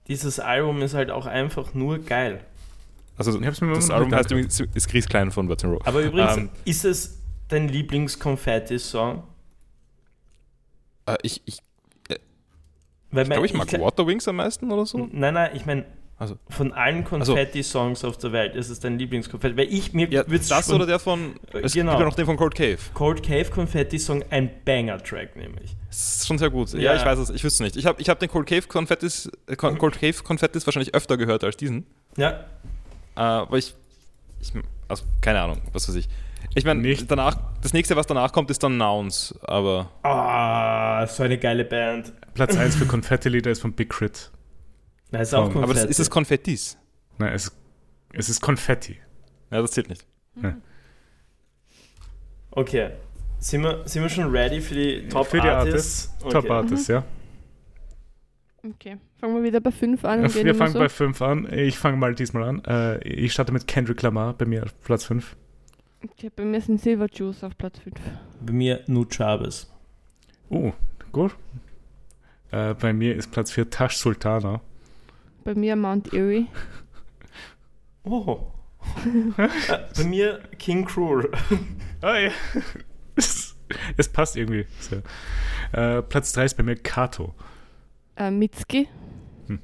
Dieses Album ist halt auch einfach nur geil. Also Ich hab's mir das Album heißt übrigens ist Chris Klein von Birds in Row. Aber übrigens, Ähm, ist es dein Lieblings-Confetti-Song? Äh, ich ich, Weil ich glaube, ich mag gl- Waterwings am meisten oder so. Nein, nein, ich meine, Also. von allen Konfetti-Songs auf der Welt ist es dein Lieblingskonfetti. Weil ich mir Ja, würd's das oder der von. Es Genau. gibt ja noch den von Cold Cave. Cold Cave Konfetti-Song ein Banger-Track nämlich. Das ist schon sehr gut. Ja, Ja. ich weiß es. Ich wüsste nicht. Ich habe ich hab den Cold Cave Konfettis, äh, Cold Cave Konfettis wahrscheinlich öfter gehört als diesen. Ja, Äh, aber ich, ich. Also, keine Ahnung, was weiß ich. Ich meine, Nicht- danach, das nächste, was danach kommt, ist dann Nouns. Aber ah, so eine geile Band. Platz 1 für Konfetti-Lieder ist von Big Crit. Da ist auch Aber Konfetti. Aber das, ist es Konfettis? Nein, es, es ist Konfetti. Ja, das zählt nicht. Okay. Sind wir, sind wir schon ready für die Top Für die Artists? Artists. Top Okay. Artists, ja. Okay, fangen wir wieder bei 5 an. Wir fangen so. bei 5 an. Ich fange mal diesmal an. Äh, Ich starte mit Kendrick Lamar bei mir auf Platz 5. Okay, bei mir sind Silver Juice auf Platz 5. Bei mir Nu Chavez. Oh, gut. Äh, bei mir ist Platz 4 Tash Sultana. Bei mir Mount Erie. Oh. äh, bei mir King Cruel. Ah, ja. es passt irgendwie. So. Äh, Platz 3 ist bei mir Kato. Äh, Mitski. Mir,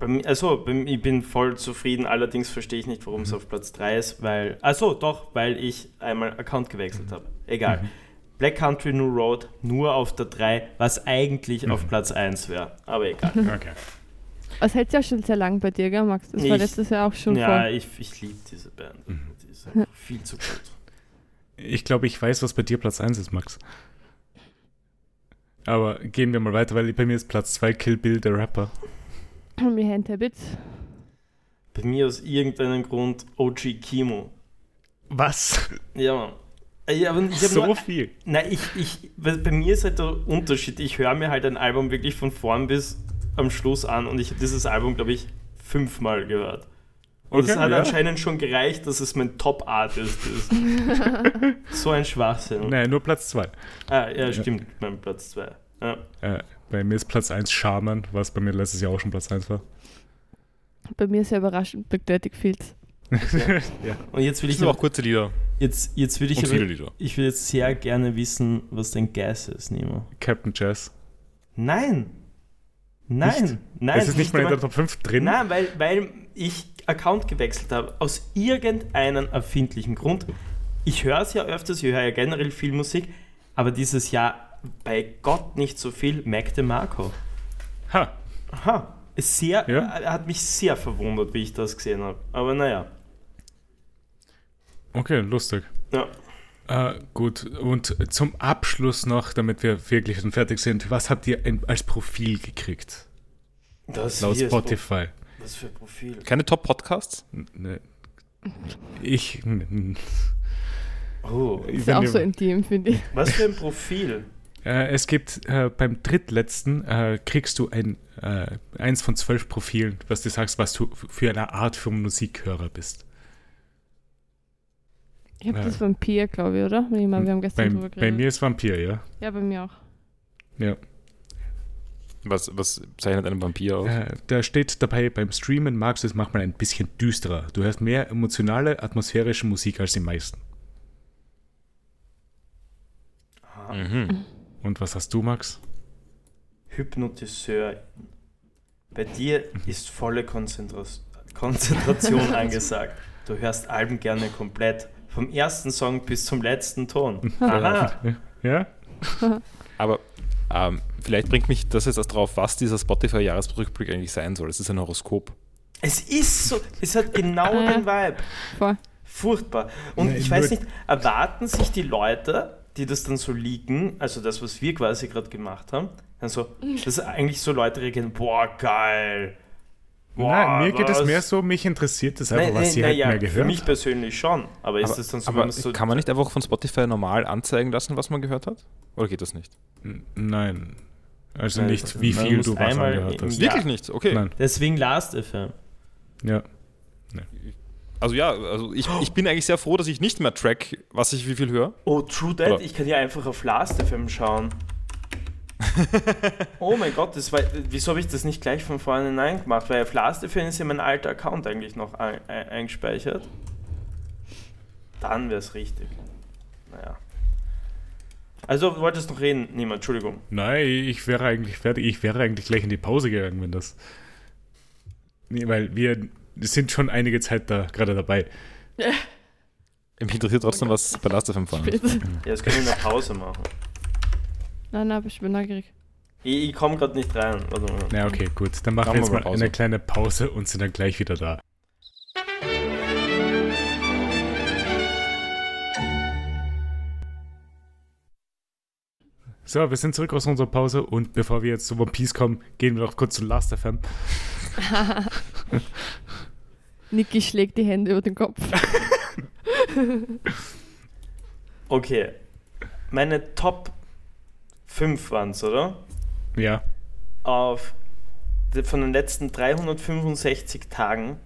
also, bei, mir- ich bin voll zufrieden, allerdings verstehe ich nicht, warum es auf Platz 3 ist, weil. Also doch, weil ich einmal Account gewechselt habe. Egal. Black Country New Road nur auf der 3, was eigentlich auf Platz 1 wäre. Aber egal. Okay. Das hält ja schon sehr lang bei dir, gell, Max? Das war Ich- letztes Jahr auch schon ja, vor. ich, ich liebe diese Band. Die ist einfach viel zu gut. Ich glaube, ich weiß, was bei dir Platz 1 ist, Max. Aber gehen wir mal weiter, weil bei mir ist Platz 2 Kill Bill, der Rapper. Mir Hand Habits. Bei mir aus irgendeinem Grund OG Kimo. Was? Ja, Mann. Ja, aber ich so nur, viel. Nein, ich, ich, bei mir ist halt der Unterschied. Ich höre mir halt ein Album wirklich von vorn bis am Schluss an und ich habe dieses Album, glaube ich, fünfmal gehört. Und es Okay, hat ja. anscheinend schon gereicht, dass es mein Top-Artist ist. so ein Schwachsinn. Nein, nur Platz 2. Ah, ja, stimmt, mein Platz 2. Ja. Äh, bei mir ist Platz 1 Shaman, was bei mir letztes Jahr auch schon Platz 1 war. Bei mir sehr überraschend Magnetic Fields. ja. Und jetzt will ich aber, auch kurze Lieder jetzt, jetzt will ich und aber, ich will jetzt sehr gerne wissen, was dein Guess ist, Nemo. Captain Jazz. Nein! Nein! Nicht? Nein! es ist nicht mal in der Top 5 drin. Nein, weil, weil ich Account gewechselt habe. Aus irgendeinem erfindlichen Grund. Ich höre es ja öfters, ich höre ja generell viel Musik, aber dieses Jahr bei Gott nicht so viel. Mac DeMarco. Ha. Ist sehr, Ja? er hat mich sehr verwundert, wie ich das gesehen habe. Aber naja. Okay, lustig. Ja. Äh, gut, und zum Abschluss noch, damit wir wirklich schon fertig sind, was habt ihr in, als Profil gekriegt? Das Laut Spotify. Pro- Was für Profil? Keine Top-Podcasts? Ne, ich. Oh. ich Ist ja bin auch so intim, finde ich. Was für ein Profil? Äh, es gibt äh, beim drittletzten äh, kriegst du ein äh, eins von zwölf Profilen, was du sagst, was du für eine Art von Musikhörer bist. Ich habe das Vampir, glaube ich, oder? Wir haben Bei, gestern drüber bei geredet. mir ist Vampir, ja. Ja, bei mir auch. Ja. Was, was zeichnet einen Vampir aus? Äh, da steht dabei, beim Streamen magst du es manchmal ein bisschen düsterer. Du hörst mehr emotionale, atmosphärische Musik als die meisten. Mhm. Und was hast du, Max? Hypnotiseur. Bei dir ist volle Konzentra Konzentration angesagt. Du hörst Alben gerne komplett. Vom ersten Song bis zum letzten Ton. Aha. Ja? Aber ähm, vielleicht bringt mich das jetzt erst drauf, was dieser Spotify-Jahresrückblick eigentlich sein soll. Es ist ein Horoskop. Es ist so, es hat genau Ah, den Vibe. Voll. Furchtbar. Und Nein, ich weiß nicht, erwarten sich die Leute, die das dann so liegen, also das, was wir quasi gerade gemacht haben, dann so, dass eigentlich so Leute reagieren, boah, geil. Boah, Nein, mir geht es was? mehr so, mich interessiert es einfach, Nein, was sie halt ja, mehr Für gehört mich persönlich schon, aber ist Aber, das dann so, aber so kann man nicht einfach von Spotify normal anzeigen lassen, was man gehört hat? Oder geht das nicht? Nein. Also Nein, nicht, wie viel du was einmal angehört hast. Ja. Wirklich nicht? Okay. Nein. Deswegen Last FM. Ja. Also ja, also ich, ich bin eigentlich sehr froh, dass ich nicht mehr track, was ich wie viel höre. Oh, True That, Oder- ich kann ja einfach auf Last FM schauen. oh mein Gott, das war, wieso habe ich das nicht gleich von vornherein gemacht? Weil auf Last FM ist ja mein alter Account eigentlich noch ein, ein, eingespeichert. Dann wäre es richtig. Naja. Also, du wolltest noch reden? Niemand, Entschuldigung. Nein, ich wäre eigentlich fertig. Ich wäre eigentlich gleich in die Pause gegangen, wenn das. Nee, weil wir sind schon einige Zeit da gerade dabei. Mich interessiert trotzdem, was bei Last FM. Spät. Ja, das können wir in der Pause machen. Nein, nein, aber ich bin neugierig. Ich, ich komme gerade nicht rein. Warte mal. Na, okay, gut. Dann machen Machen wir jetzt wir mal mal Pause. eine kleine Pause und sind dann gleich wieder da. So, wir sind zurück aus unserer Pause und bevor wir jetzt zu One Piece kommen, gehen wir noch kurz zu Last FM. Niki schlägt die Hände über den Kopf. Okay. Meine Top 5 waren es, oder? Ja, Auf von den letzten 365 Tagen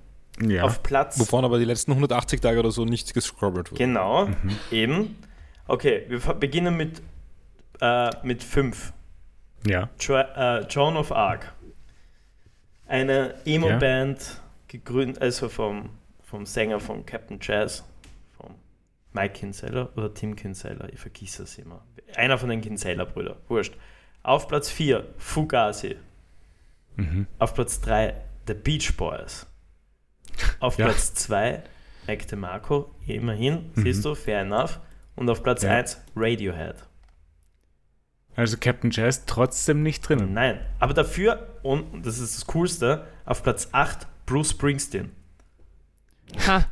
ja. auf Platz. Wovon aber die letzten 180 Tage oder so nicht gescrobbelt wurde. Genau, Mhm. eben. Okay, wir beginnen mit, äh, mit 5. ja. Jo äh, Joan of Arc. Eine Emo-Band, gegründet, also vom, vom Sänger von Captain Jazz, vom Mike Kinsella oder Tim Kinsella, ich vergiss es immer. Einer von den Kinsella-Brüdern, wurscht. Auf Platz 4, Fugazi. Mhm. Auf Platz 3, The Beach Boys. Auf Ja. Platz 2, Mac DeMarco, immerhin, Mhm. siehst du, fair enough. Und auf Platz Ja. 1, Radiohead. Also Captain Jazz trotzdem nicht drinnen. Nein, aber dafür, und das ist das Coolste, auf Platz 8 Bruce Springsteen. Ha.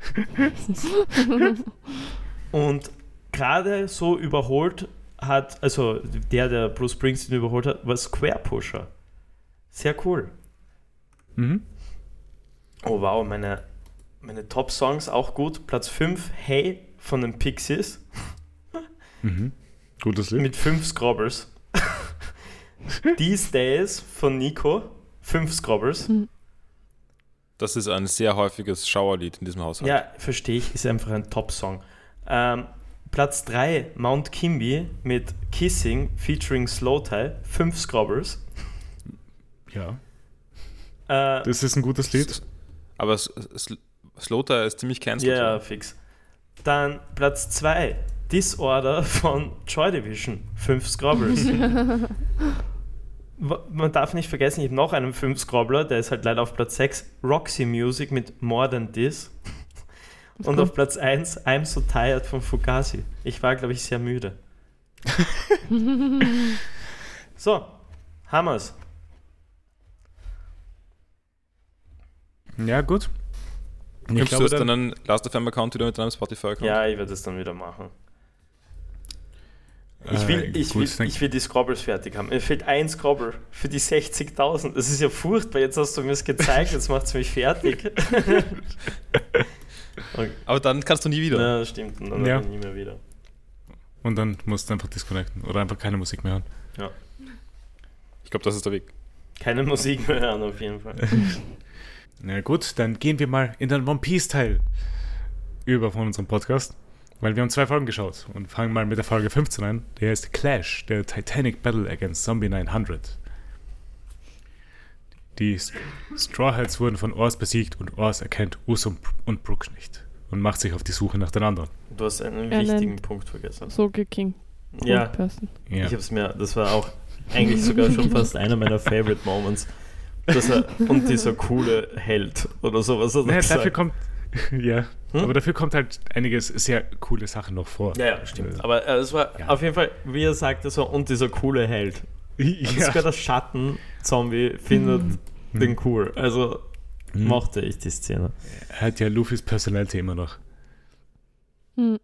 Und gerade so überholt hat, also der, der Bruce Springsteen überholt hat, war Square Pusher. Sehr cool. Mhm. Oh wow, meine, meine Top-Songs auch gut. Platz 5, Hey von den Pixies Mhm. Gutes Lied. mit 5 Scrobbles. These Days von Nico, 5 Scrobbles. Das ist ein sehr häufiges Schauerlied in diesem Haushalt. Ja, verstehe ich, ist einfach ein Top-Song. Ähm, Platz 3, Mount Kimby mit Kissing featuring Slow Tie, 5 Scrobbles. Ja, Äh, das ist ein gutes Lied. Aber S- S- Slowter ist ziemlich cancelled. ja, oder? fix. Dann Platz 2, Disorder von Joy Division, 5 Scrobbles. Wa- Man darf nicht vergessen, ich habe noch einen 5 Scrobbler, der ist halt leider auf Platz 6, Roxy Music mit More Than This. Und auf Platz 1, I'm So Tired von Fugazi. Ich war, glaube ich, sehr müde. so, Hammers. Ja, gut. Ich Knüpfst du jetzt dann, deinen Last FM Account wieder mit deinem Spotify-Account? Ja, ich werde das dann wieder machen. Ich will, Äh, ich, will, ich will die Scrobbles fertig haben. Mir fehlt ein Scrobble für die 60.000. Das ist ja furchtbar. Jetzt hast du mir es gezeigt, jetzt macht es mich fertig. okay. Aber dann kannst du nie wieder. Ja, das stimmt. Und dann Ja. nie mehr wieder. Und dann musst du einfach disconnecten oder einfach keine Musik mehr hören. Ich glaube, das ist der Weg. Keine Musik mehr hören, auf jeden Fall. Na gut, dann gehen wir mal in den One Piece Teil über von unserem Podcast, weil wir haben zwei Folgen geschaut und fangen mal mit der Folge 15 an. Der heißt Clash, der Titanic Battle against Zombie 900. Die Straw Hats wurden von Ors besiegt und Ors erkennt Us und, Brooks nicht und macht sich auf die Suche nach den anderen. Du hast einen Er wichtigen Punkt vergessen. Soge King. Ja, Person. Ja. ich hab's mir, das war auch eigentlich sogar schon fast einer meiner Favorite Moments. Dass er, und dieser coole Held oder sowas hat er Naja, dafür kommt. ja. Hm? Aber dafür kommt halt einiges sehr coole Sachen noch vor. Ja, ja, stimmt. Äh, Aber äh, es war Ja. auf jeden Fall, wie er sagte, so, und dieser coole Held. Und ja. Sogar der Schatten-Zombie findet Mhm. den cool. Also Mhm. mochte ich die Szene. Er hat ja Luffys Personality immer noch. Hm.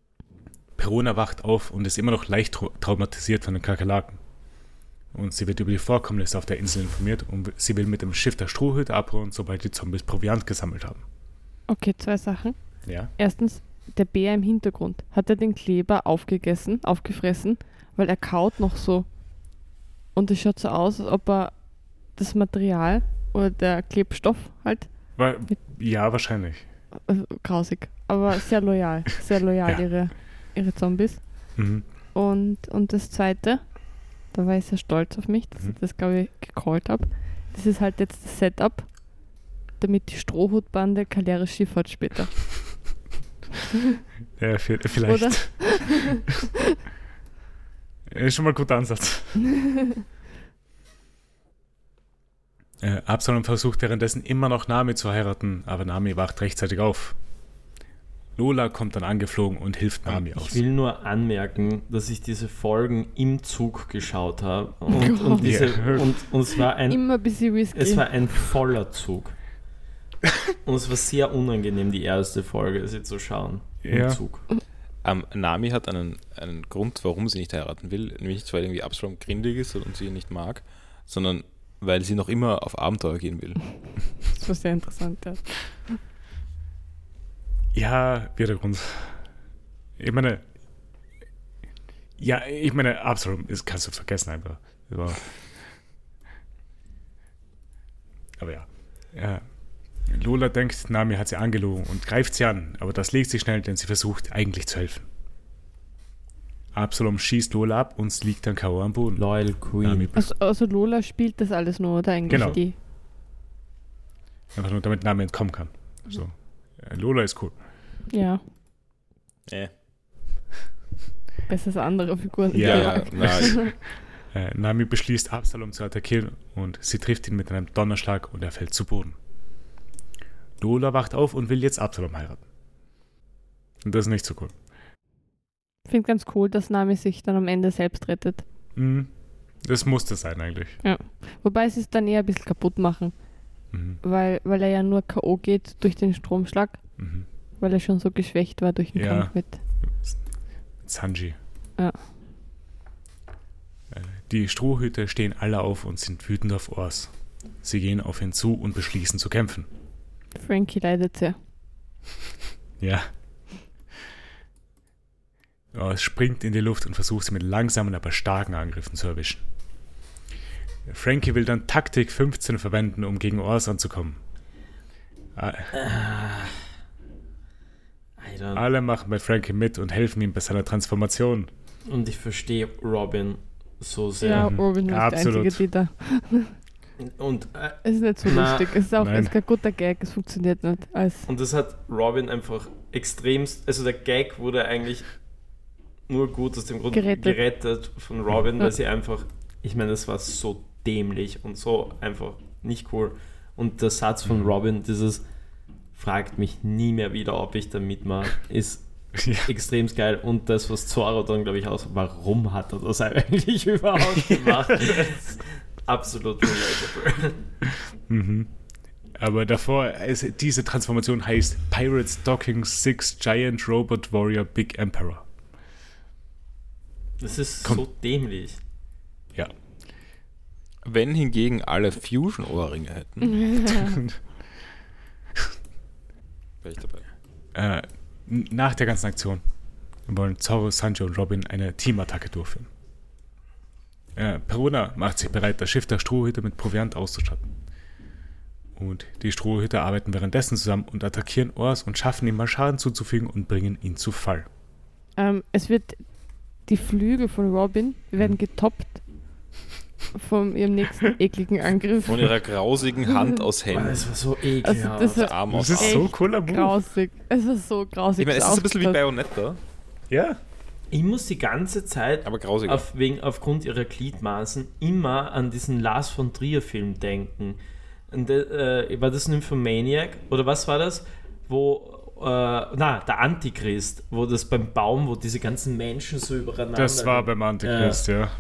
Perona wacht auf und ist immer noch leicht trau traumatisiert von den Kakerlaken. Und sie wird über die Vorkommnisse auf der Insel informiert und sie will mit dem Schiff der Strohhütte abholen, sobald die Zombies Proviant gesammelt haben. Okay, zwei Sachen. Ja. Erstens, der Bär im Hintergrund. Hat er den Kleber aufgegessen, aufgefressen? Weil er kaut noch so. Und es schaut so aus, als ob er das Material oder der Klebstoff halt, Weil, ja, wahrscheinlich. äh, grausig, aber sehr loyal. Sehr loyal, Ja. ihre, ihre Zombies. Mhm. Und, und das zweite, da war ich sehr stolz auf mich, dass Mhm. ich das, glaube ich, gecallt habe. Das ist halt jetzt das Setup, damit die Strohhutbande Kaleres Schiff hat später. Ja, vi- vielleicht. Ist schon mal ein guter Ansatz. Äh, Absalom versucht währenddessen immer noch Nami zu heiraten, aber Nami wacht rechtzeitig auf. Lola kommt dann angeflogen und hilft Nami aus. Ich will nur anmerken, dass ich diese Folgen im Zug geschaut habe. Und, und, diese, Ja. und, und es war ein Immer ein bisschen risky. Es war ein voller Zug. Und es war sehr unangenehm, die erste Folge sie zu schauen. Im Ja. Zug. Ähm, Nami hat einen, einen Grund, warum sie nicht heiraten will. Nämlich nicht, weil irgendwie Absalom grindig ist und sie ihn nicht mag, sondern weil sie noch immer auf Abenteuer gehen will. das war sehr interessant, ja. Ja, wie der Grund. Ich meine, ja, ich meine, Absalom, das kannst du vergessen einfach. Aber, aber ja. ja. Lola denkt, Nami hat sie angelogen und greift sie an, aber das legt sie schnell, denn sie versucht eigentlich zu helfen. Absalom schießt Lola ab und sie liegt dann K.O. am Boden. Loyal Queen. Also, also Lola spielt das alles nur, oder eigentlich Genau. die? einfach nur, damit Nami entkommen kann. So. Ja, Lola ist cool. Ja, Äh, besser als andere Figuren. Ja, ich- Äh, Nami beschließt, Absalom zu attackieren und sie trifft ihn mit einem Donnerschlag und er fällt zu Boden. Lola wacht auf und will jetzt Absalom heiraten. Und das ist nicht so cool. Ich finde ganz cool, dass Nami sich dann am Ende selbst rettet. Mhm. Das musste sein eigentlich. Wobei sie es dann eher ein bisschen kaputt machen, Mhm. weil, weil er ja nur K.O. geht durch den Stromschlag, Mhm. weil er schon so geschwächt war durch den Ja. Kampf mit. Sanji. Ja. Äh, Die Strohhüte stehen alle auf und sind wütend auf Ors. Sie gehen auf ihn zu und beschließen zu kämpfen. Frankie leidet sehr. Ja. Ors springt in die Luft und versucht sie mit langsamen, aber starken Angriffen zu erwischen. Frankie will dann Taktik 15 verwenden, um gegen Ors anzukommen. A- Alter. Alle machen bei Frankie mit und helfen ihm bei seiner Transformation. Und ich verstehe Robin so sehr. Ja. Robin ist der Absolut. einzige, die da. Und, äh, Es ist nicht so Na, lustig. Es ist auch es ist kein guter Gag, es funktioniert nicht. Als und das hat Robin einfach extremst. Also der Gag wurde eigentlich nur gut aus dem Grund Gerettet. gerettet, von Robin, Ja. weil sie einfach. Ich meine, das war so dämlich und so einfach nicht cool. Und der Satz von Mhm. Robin, dieses fragt mich nie mehr wieder, ob ich da mitmache, ist Ja. extrem geil. Und das, was Zoro dann, glaube ich, aus, warum hat er das eigentlich überhaupt gemacht? Absolut relatable. Mhm. Aber davor, also diese Transformation heißt Pirates Docking Six Giant Robot Warrior Big Emperor. Das ist Komm. so dämlich. Ja. wenn hingegen alle Fusion-Ohrringe hätten, wäre ich dabei. Äh, nach der ganzen Aktion wollen Zorro, Sanjo und Robin eine Teamattacke durchführen. Äh, Peruna macht sich bereit, das Schiff der Strohhütte mit Proviant auszustatten. Und die Strohhütte arbeiten währenddessen zusammen und attackieren Ors und schaffen ihm mal Schaden zuzufügen und bringen ihn zu Fall. ähm, es wird die Flügel von Robin werden Mhm. getoppt von ihrem nächsten ekligen Angriff. Von ihrer grausigen Hand aus Händen. das war so Also ekelhaft. das war Arm Das aus ist Arm. so cooler Move. grausig. Es war so grausig. Ich meine, es ist ein bisschen wie. Bayonetta, Ja. Ich muss die ganze Zeit auf, wegen, aufgrund ihrer Gliedmaßen immer an diesen Lars von Trier Film denken. Und, äh, war das Nymphomaniac? Oder was war das? Wo, äh, na, der Antichrist, wo das beim Baum, wo diese ganzen Menschen so übereinander... Das war beim Antichrist, ja.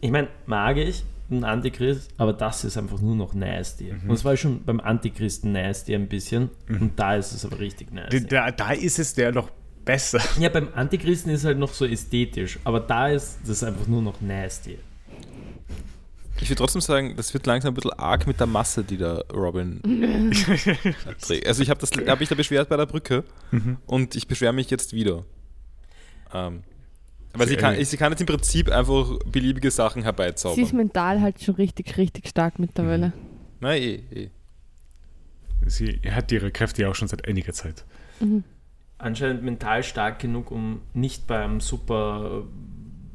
Ich meine, mag ich einen Antichrist, aber das ist einfach nur noch nasty. Mhm. Und es war schon beim Antichristen nasty ein bisschen. Und da ist es aber richtig nasty. Da, da ist es der noch besser. Ja, beim Antichristen ist es halt noch so ästhetisch, aber da ist das einfach nur noch nasty. Ich würde trotzdem sagen, das wird langsam ein bisschen arg mit der Masse, die der Robin trägt. Also ich habe hab mich da beschwert bei der Brücke Mhm. und ich beschwere mich jetzt wieder. Ähm, weil sie kann, sie kann jetzt im Prinzip einfach beliebige Sachen Sie ist herbeizaubern. mental halt schon richtig, richtig stark mittlerweile. Nein, eh, eh. Sie hat ihre Kräfte ja auch schon seit einiger Zeit. Anscheinend mental stark genug, um nicht beim Super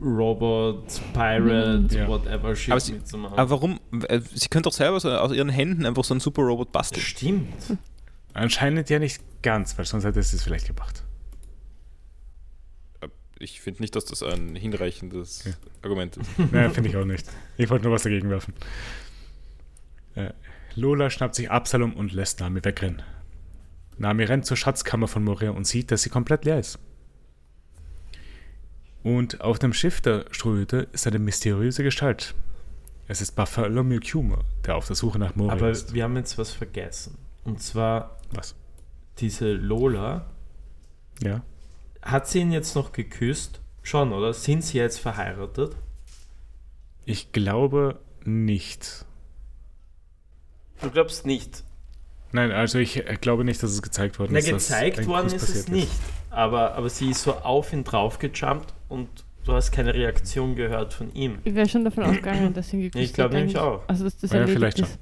Robot, Pirate, Ja. whatever Shit Aber sie- mitzumachen. Aber warum? Äh, Sie könnte doch selber so aus ihren Händen einfach so einen Super-Robot basteln. Stimmt. Anscheinend ja nicht ganz, weil sonst hätte es es vielleicht gemacht. Ich finde nicht, dass das ein hinreichendes Ja. Argument ist. Naja, finde ich auch nicht. Ich wollte nur was dagegen werfen. Äh, Lola schnappt sich Absalom und lässt Nami wegrennen. Nami rennt zur Schatzkammer von Moria und sieht, dass sie komplett leer ist. Und auf dem Schiff der Strohhüte ist eine mysteriöse Gestalt. Es ist Bartholomew Kumer, der auf der Suche nach Moria Aber ist. wir haben jetzt was vergessen. Und zwar Was? diese Lola. Ja. Hat sie ihn jetzt noch geküsst? Schon, oder? Sind sie jetzt verheiratet? Ich glaube nicht. Du glaubst nicht. Nein, also ich äh, glaube nicht, dass es gezeigt worden Na, ist. dass gezeigt worden ist es passiert nicht. Aber, aber sie ist so auf ihn drauf gejumpt und du hast keine Reaktion gehört von ihm. Ich wäre schon davon ausgegangen, dass sie ihn geküsst Ich glaub hat nämlich auch. Also, dass das Ja, vielleicht ist.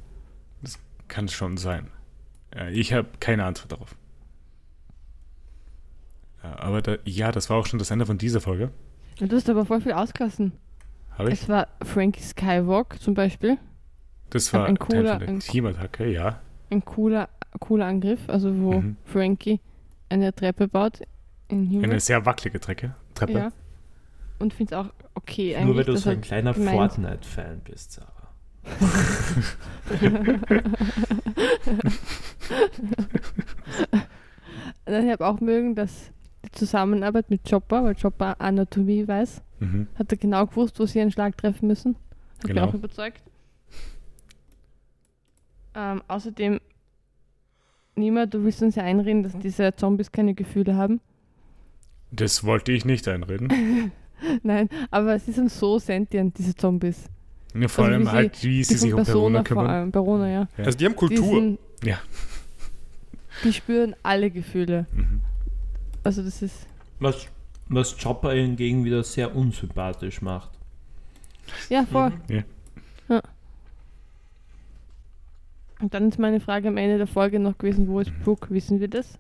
Kann schon sein. Ja, ich habe keine Antwort darauf. Ja, aber da, ja, das war auch schon das Ende von dieser Folge. Ja, Du hast aber voll viel ausgelassen. Habe ich? Es war Frankie Skywalk zum Beispiel. Das war ein Teil cooler- von der ein- Teamattacke, ja. Ein cooler, cooler Angriff, also wo Mhm. Frankie eine Treppe baut. Eine sehr wackelige Trecke, Treppe. ja. Und finde es auch okay eigentlich. Nur weil du so er ein kleiner Fortnite-Fan bist, Sarah. Dann habe auch mögen, dass die Zusammenarbeit mit Chopper, weil Chopper Anatomie weiß, Mhm. hat er genau gewusst, wo sie einen Schlag treffen müssen. Hat Genau. mich auch überzeugt. Ähm, außerdem, Nima, du willst uns ja einreden, dass diese Zombies keine Gefühle haben. Das wollte ich nicht einreden. Nein, aber sie sind so sentient, diese Zombies. Ja, vor Also allem wie sie- halt, wie sie Die sich um Verona vor kümmern. allem, Perona, ja. Ja. Also die haben Die, Kultur. sind, Ja. die spüren alle Gefühle. Mhm. Also das ist, Was, was Chopper hingegen wieder sehr unsympathisch macht. ja voll. Mhm. Ja. Und dann ist meine Frage am Ende der Folge noch gewesen, wo ist Mhm. Brooke? Wissen wir das?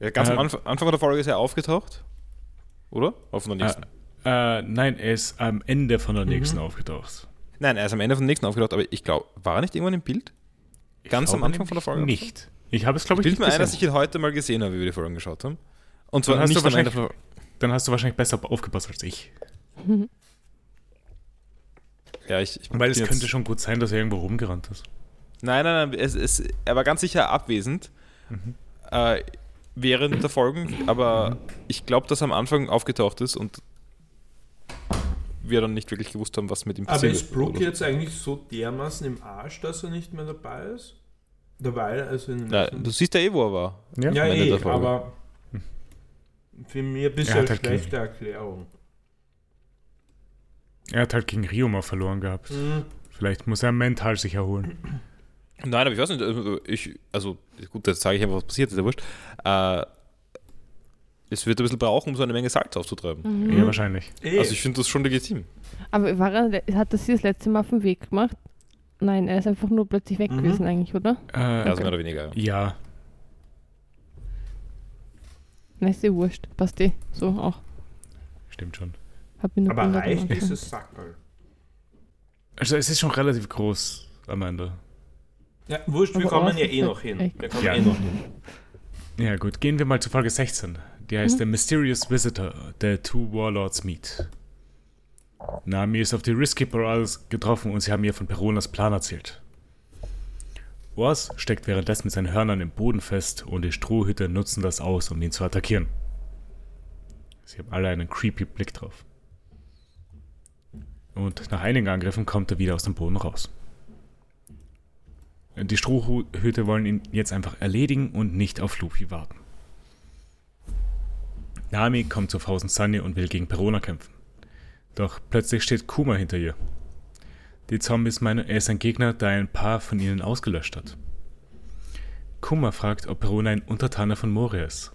Ja, ganz am Äh, Anfang, der Folge ist er aufgetaucht. Oder? Auf der nächsten. Äh, nein, er ist am Ende von der Mhm. nächsten aufgetaucht. Nein, er ist am Ende vom nächsten aufgetaucht, aber ich glaube, war er nicht irgendwann im Bild? Ganz am Anfang von der Folge? Nicht. Ich habe es, glaube Ich ich, nicht mir ein, dass ich ihn heute mal gesehen habe, wie wir die Folgen geschaut haben. Und zwar Dann hast nicht du am Ende wahrscheinlich- von Dann hast du wahrscheinlich besser aufgepasst als ich. Ja, ich, ich Weil es könnte schon gut sein, dass er irgendwo rumgerannt ist. Nein, nein, nein, es, es, er war ganz sicher abwesend Mhm. äh, während der Folgen, aber ich glaube, dass er am Anfang aufgetaucht ist und wir dann nicht wirklich gewusst haben, was mit ihm Aber passiert ist Brooke oder so. jetzt eigentlich so dermaßen im Arsch, dass er nicht mehr dabei ist? Dabei, also Na, du siehst ja eh, wo er war. ja, Ende eh, aber für mich ein bisschen eine halt schlechte Erklärung. Er hat halt gegen Rio mal verloren gehabt. Hm, Vielleicht muss er mental sich erholen. Nein, aber ich weiß nicht, also ich, also gut, jetzt sage ich einfach, was passiert ist, ja wurscht. Äh, es wird ein bisschen brauchen, um so eine Menge Salz aufzutreiben. Mhm. Ja, wahrscheinlich. eh. Also ich finde das schon legitim. Aber war er, hat er sie das letzte Mal auf den Weg gemacht? Nein, er ist einfach nur plötzlich weg Mhm. gewesen eigentlich, oder? Äh, Ja, also mehr oder weniger. ja. ja, Nein, ist eh wurscht. Passt eh. So auch. stimmt schon. Aber am reicht dieses Sackerl? Also es ist schon relativ groß, Amanda. Ja, wurscht, wir Aber kommen ja eh noch hin. Wir kommen Ja. eh noch hin. Ja gut, gehen wir mal zu Folge 16. Die heißt Mhm. The Mysterious Visitor, The Two Warlords Meet. Nami ist auf die Risky Borealis getroffen und sie haben ihr von Peronas Plan erzählt. Ors steckt währenddessen mit seinen Hörnern im Boden fest und die Strohhüte nutzen das aus, um ihn zu attackieren. Sie haben alle einen creepy Blick drauf. Und nach einigen Angriffen kommt er wieder aus dem Boden raus. Die Strohhüte wollen ihn jetzt einfach erledigen und nicht auf Luffy warten. Nami kommt zu Fausen Sunny und will gegen Perona kämpfen. Doch plötzlich steht Kuma hinter ihr. Die Zombies meinen, er ist ein Gegner, da er ein paar von ihnen ausgelöscht hat. Kuma fragt, ob Perona ein Untertaner von Moria ist.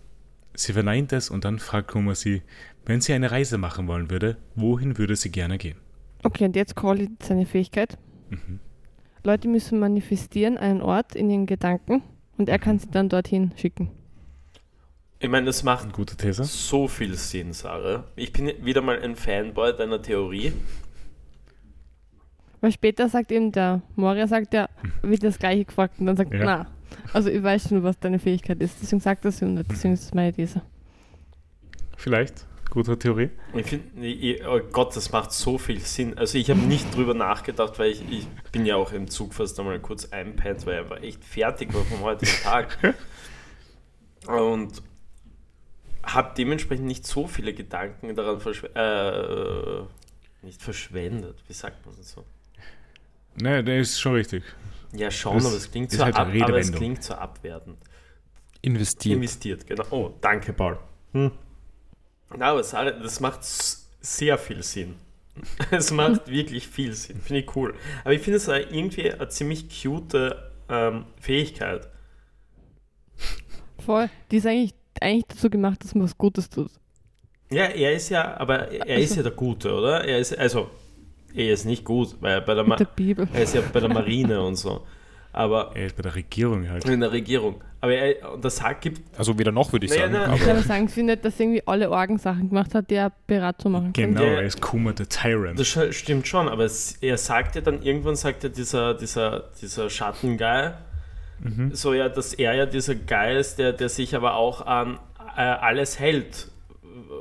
Sie verneint es und dann fragt Kuma sie, wenn sie eine Reise machen wollen würde, wohin würde sie gerne gehen? Okay, und jetzt Crowley seine Fähigkeit. Mhm. Leute müssen manifestieren einen Ort in ihren Gedanken und er kann sie dann dorthin schicken. Ich meine, das macht Gute These. so viel Sinn, Sarah. Ich bin wieder mal ein Fanboy deiner Theorie. Weil später sagt eben der Moria, sagt ja, wird das gleiche gefragt und dann sagt er, Ja. na. Also ich weiß schon, was deine Fähigkeit ist. Deswegen sagt er sie und deswegen ist es meine These. Vielleicht. Gute Theorie. Ich finde, oh Gott, das macht so viel Sinn. Also ich habe nicht drüber nachgedacht, weil ich, ich bin ja auch im Zug fast einmal kurz einpennt, weil ich einfach echt fertig war vom heutigen Tag. Und habe dementsprechend nicht so viele Gedanken daran verschwendet. Äh, nicht verschwendet, wie sagt man das so? Ne, der ist schon richtig. Ja, schon, Das aber es klingt so halt ab, aber es klingt so abwertend. Investiert. Investiert, genau. Oh, danke, Paul. Hm. Na, aber das macht sehr viel Sinn. Es macht wirklich viel Sinn. Finde ich cool. Aber ich finde es irgendwie eine ziemlich cute ähm, Fähigkeit. Voll. Die ist eigentlich, eigentlich dazu gemacht, dass man was Gutes tut. Ja, er ist ja, aber er ist ja der Gute, oder? Er ist, also, er ist nicht gut, weil er bei der, Ma der Bibel. er ist ja bei der Marine und so. Aber Er ist bei der Regierung halt. in der Regierung. Aber er, und das sagt, gibt Also weder noch, würde ich Naja, sagen. nein, Ich aber aber sagen Sie nicht, dass er irgendwie alle Orgensachen gemacht hat, die er bereit zu machen kann. Genau, er ist Kuma the Tyrant. Das stimmt schon, aber es, er sagt ja dann irgendwann, sagt ja dieser, dieser, dieser Schattenguy, Mhm. so ja, dass er ja dieser Guy ist, der, der sich aber auch an äh, alles hält,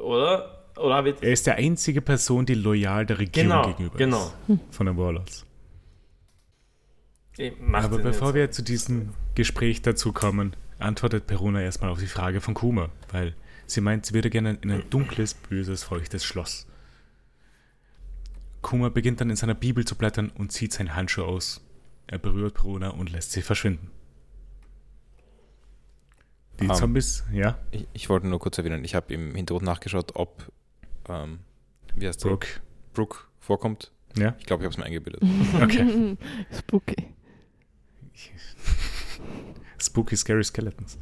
oder? Oder Er ist der einzige Person, die loyal der Regierung genau, gegenüber genau. ist. Von den Warlords. Macht Aber bevor wir zu diesem Gespräch dazu kommen, antwortet Peruna erstmal auf die Frage von Kuma, weil sie meint, sie würde gerne in ein dunkles, böses, feuchtes Schloss. Kuma beginnt dann in seiner Bibel zu blättern und zieht seinen Handschuh aus. Er berührt Peruna und lässt sie verschwinden. Die Ähm, Zombies, ja, ich, ich wollte nur kurz erwähnen, ich habe im Hintergrund nachgeschaut, ob, ähm, wie heißt? Brooke, Brooke vorkommt. ja, Ich glaube, ich habe es mir eingebildet. okay. Spooky. Spooky Scary Skeletons.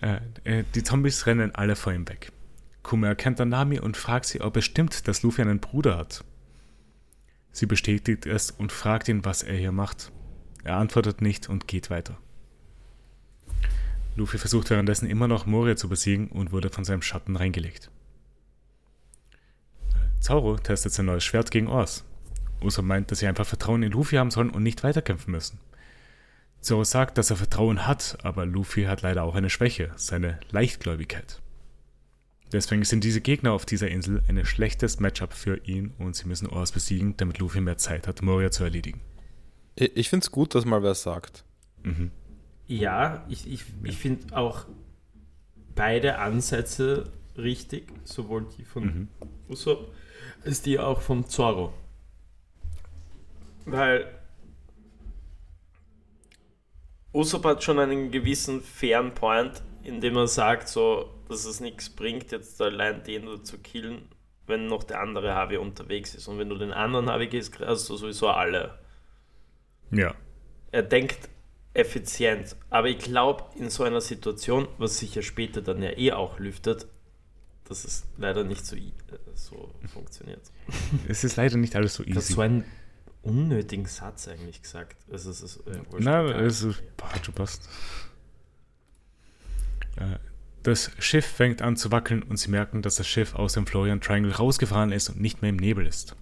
Äh, äh, die Zombies rennen alle vor ihm weg. Kuma erkennt dann Nami und fragt sie, ob es stimmt, dass Luffy einen Bruder hat. Sie bestätigt es und fragt ihn, was er hier macht. Er antwortet nicht und geht weiter. Luffy versucht währenddessen immer noch Moria zu besiegen und wurde von seinem Schatten reingelegt. Äh, Zoro testet sein neues Schwert gegen Ors. Usopp meint, dass sie einfach Vertrauen in Luffy haben sollen und nicht weiterkämpfen müssen. Zoro sagt, dass er Vertrauen hat, aber Luffy hat leider auch eine Schwäche, seine Leichtgläubigkeit. Deswegen sind diese Gegner auf dieser Insel ein schlechtes Matchup für ihn und sie müssen Ors besiegen, damit Luffy mehr Zeit hat, Moria zu erledigen. Ich, ich finde es gut, dass mal wer sagt. Mhm. Ja, ich, ich, ich finde auch beide Ansätze richtig, sowohl die von Mhm. Usopp als die auch von Zorro. Weil Usopp hat schon einen gewissen fairen Point, indem er sagt, so, dass es nichts bringt, jetzt allein den zu killen, wenn noch der andere Harvey unterwegs ist. Und wenn du den anderen Harvey gehst, hast du sowieso alle. Ja. Er denkt effizient, aber ich glaube, in so einer Situation, was sich ja später dann ja eh auch lüftet, dass es leider nicht so, äh, so funktioniert. Es ist leider nicht alles so easy. so einen unnötigen Satz eigentlich gesagt. Also es ist, äh, egal. es ist. Boah, du passt. Äh, Das Schiff fängt an zu wackeln und sie merken, dass das Schiff aus dem Florian Triangle rausgefahren ist und nicht mehr im Nebel ist.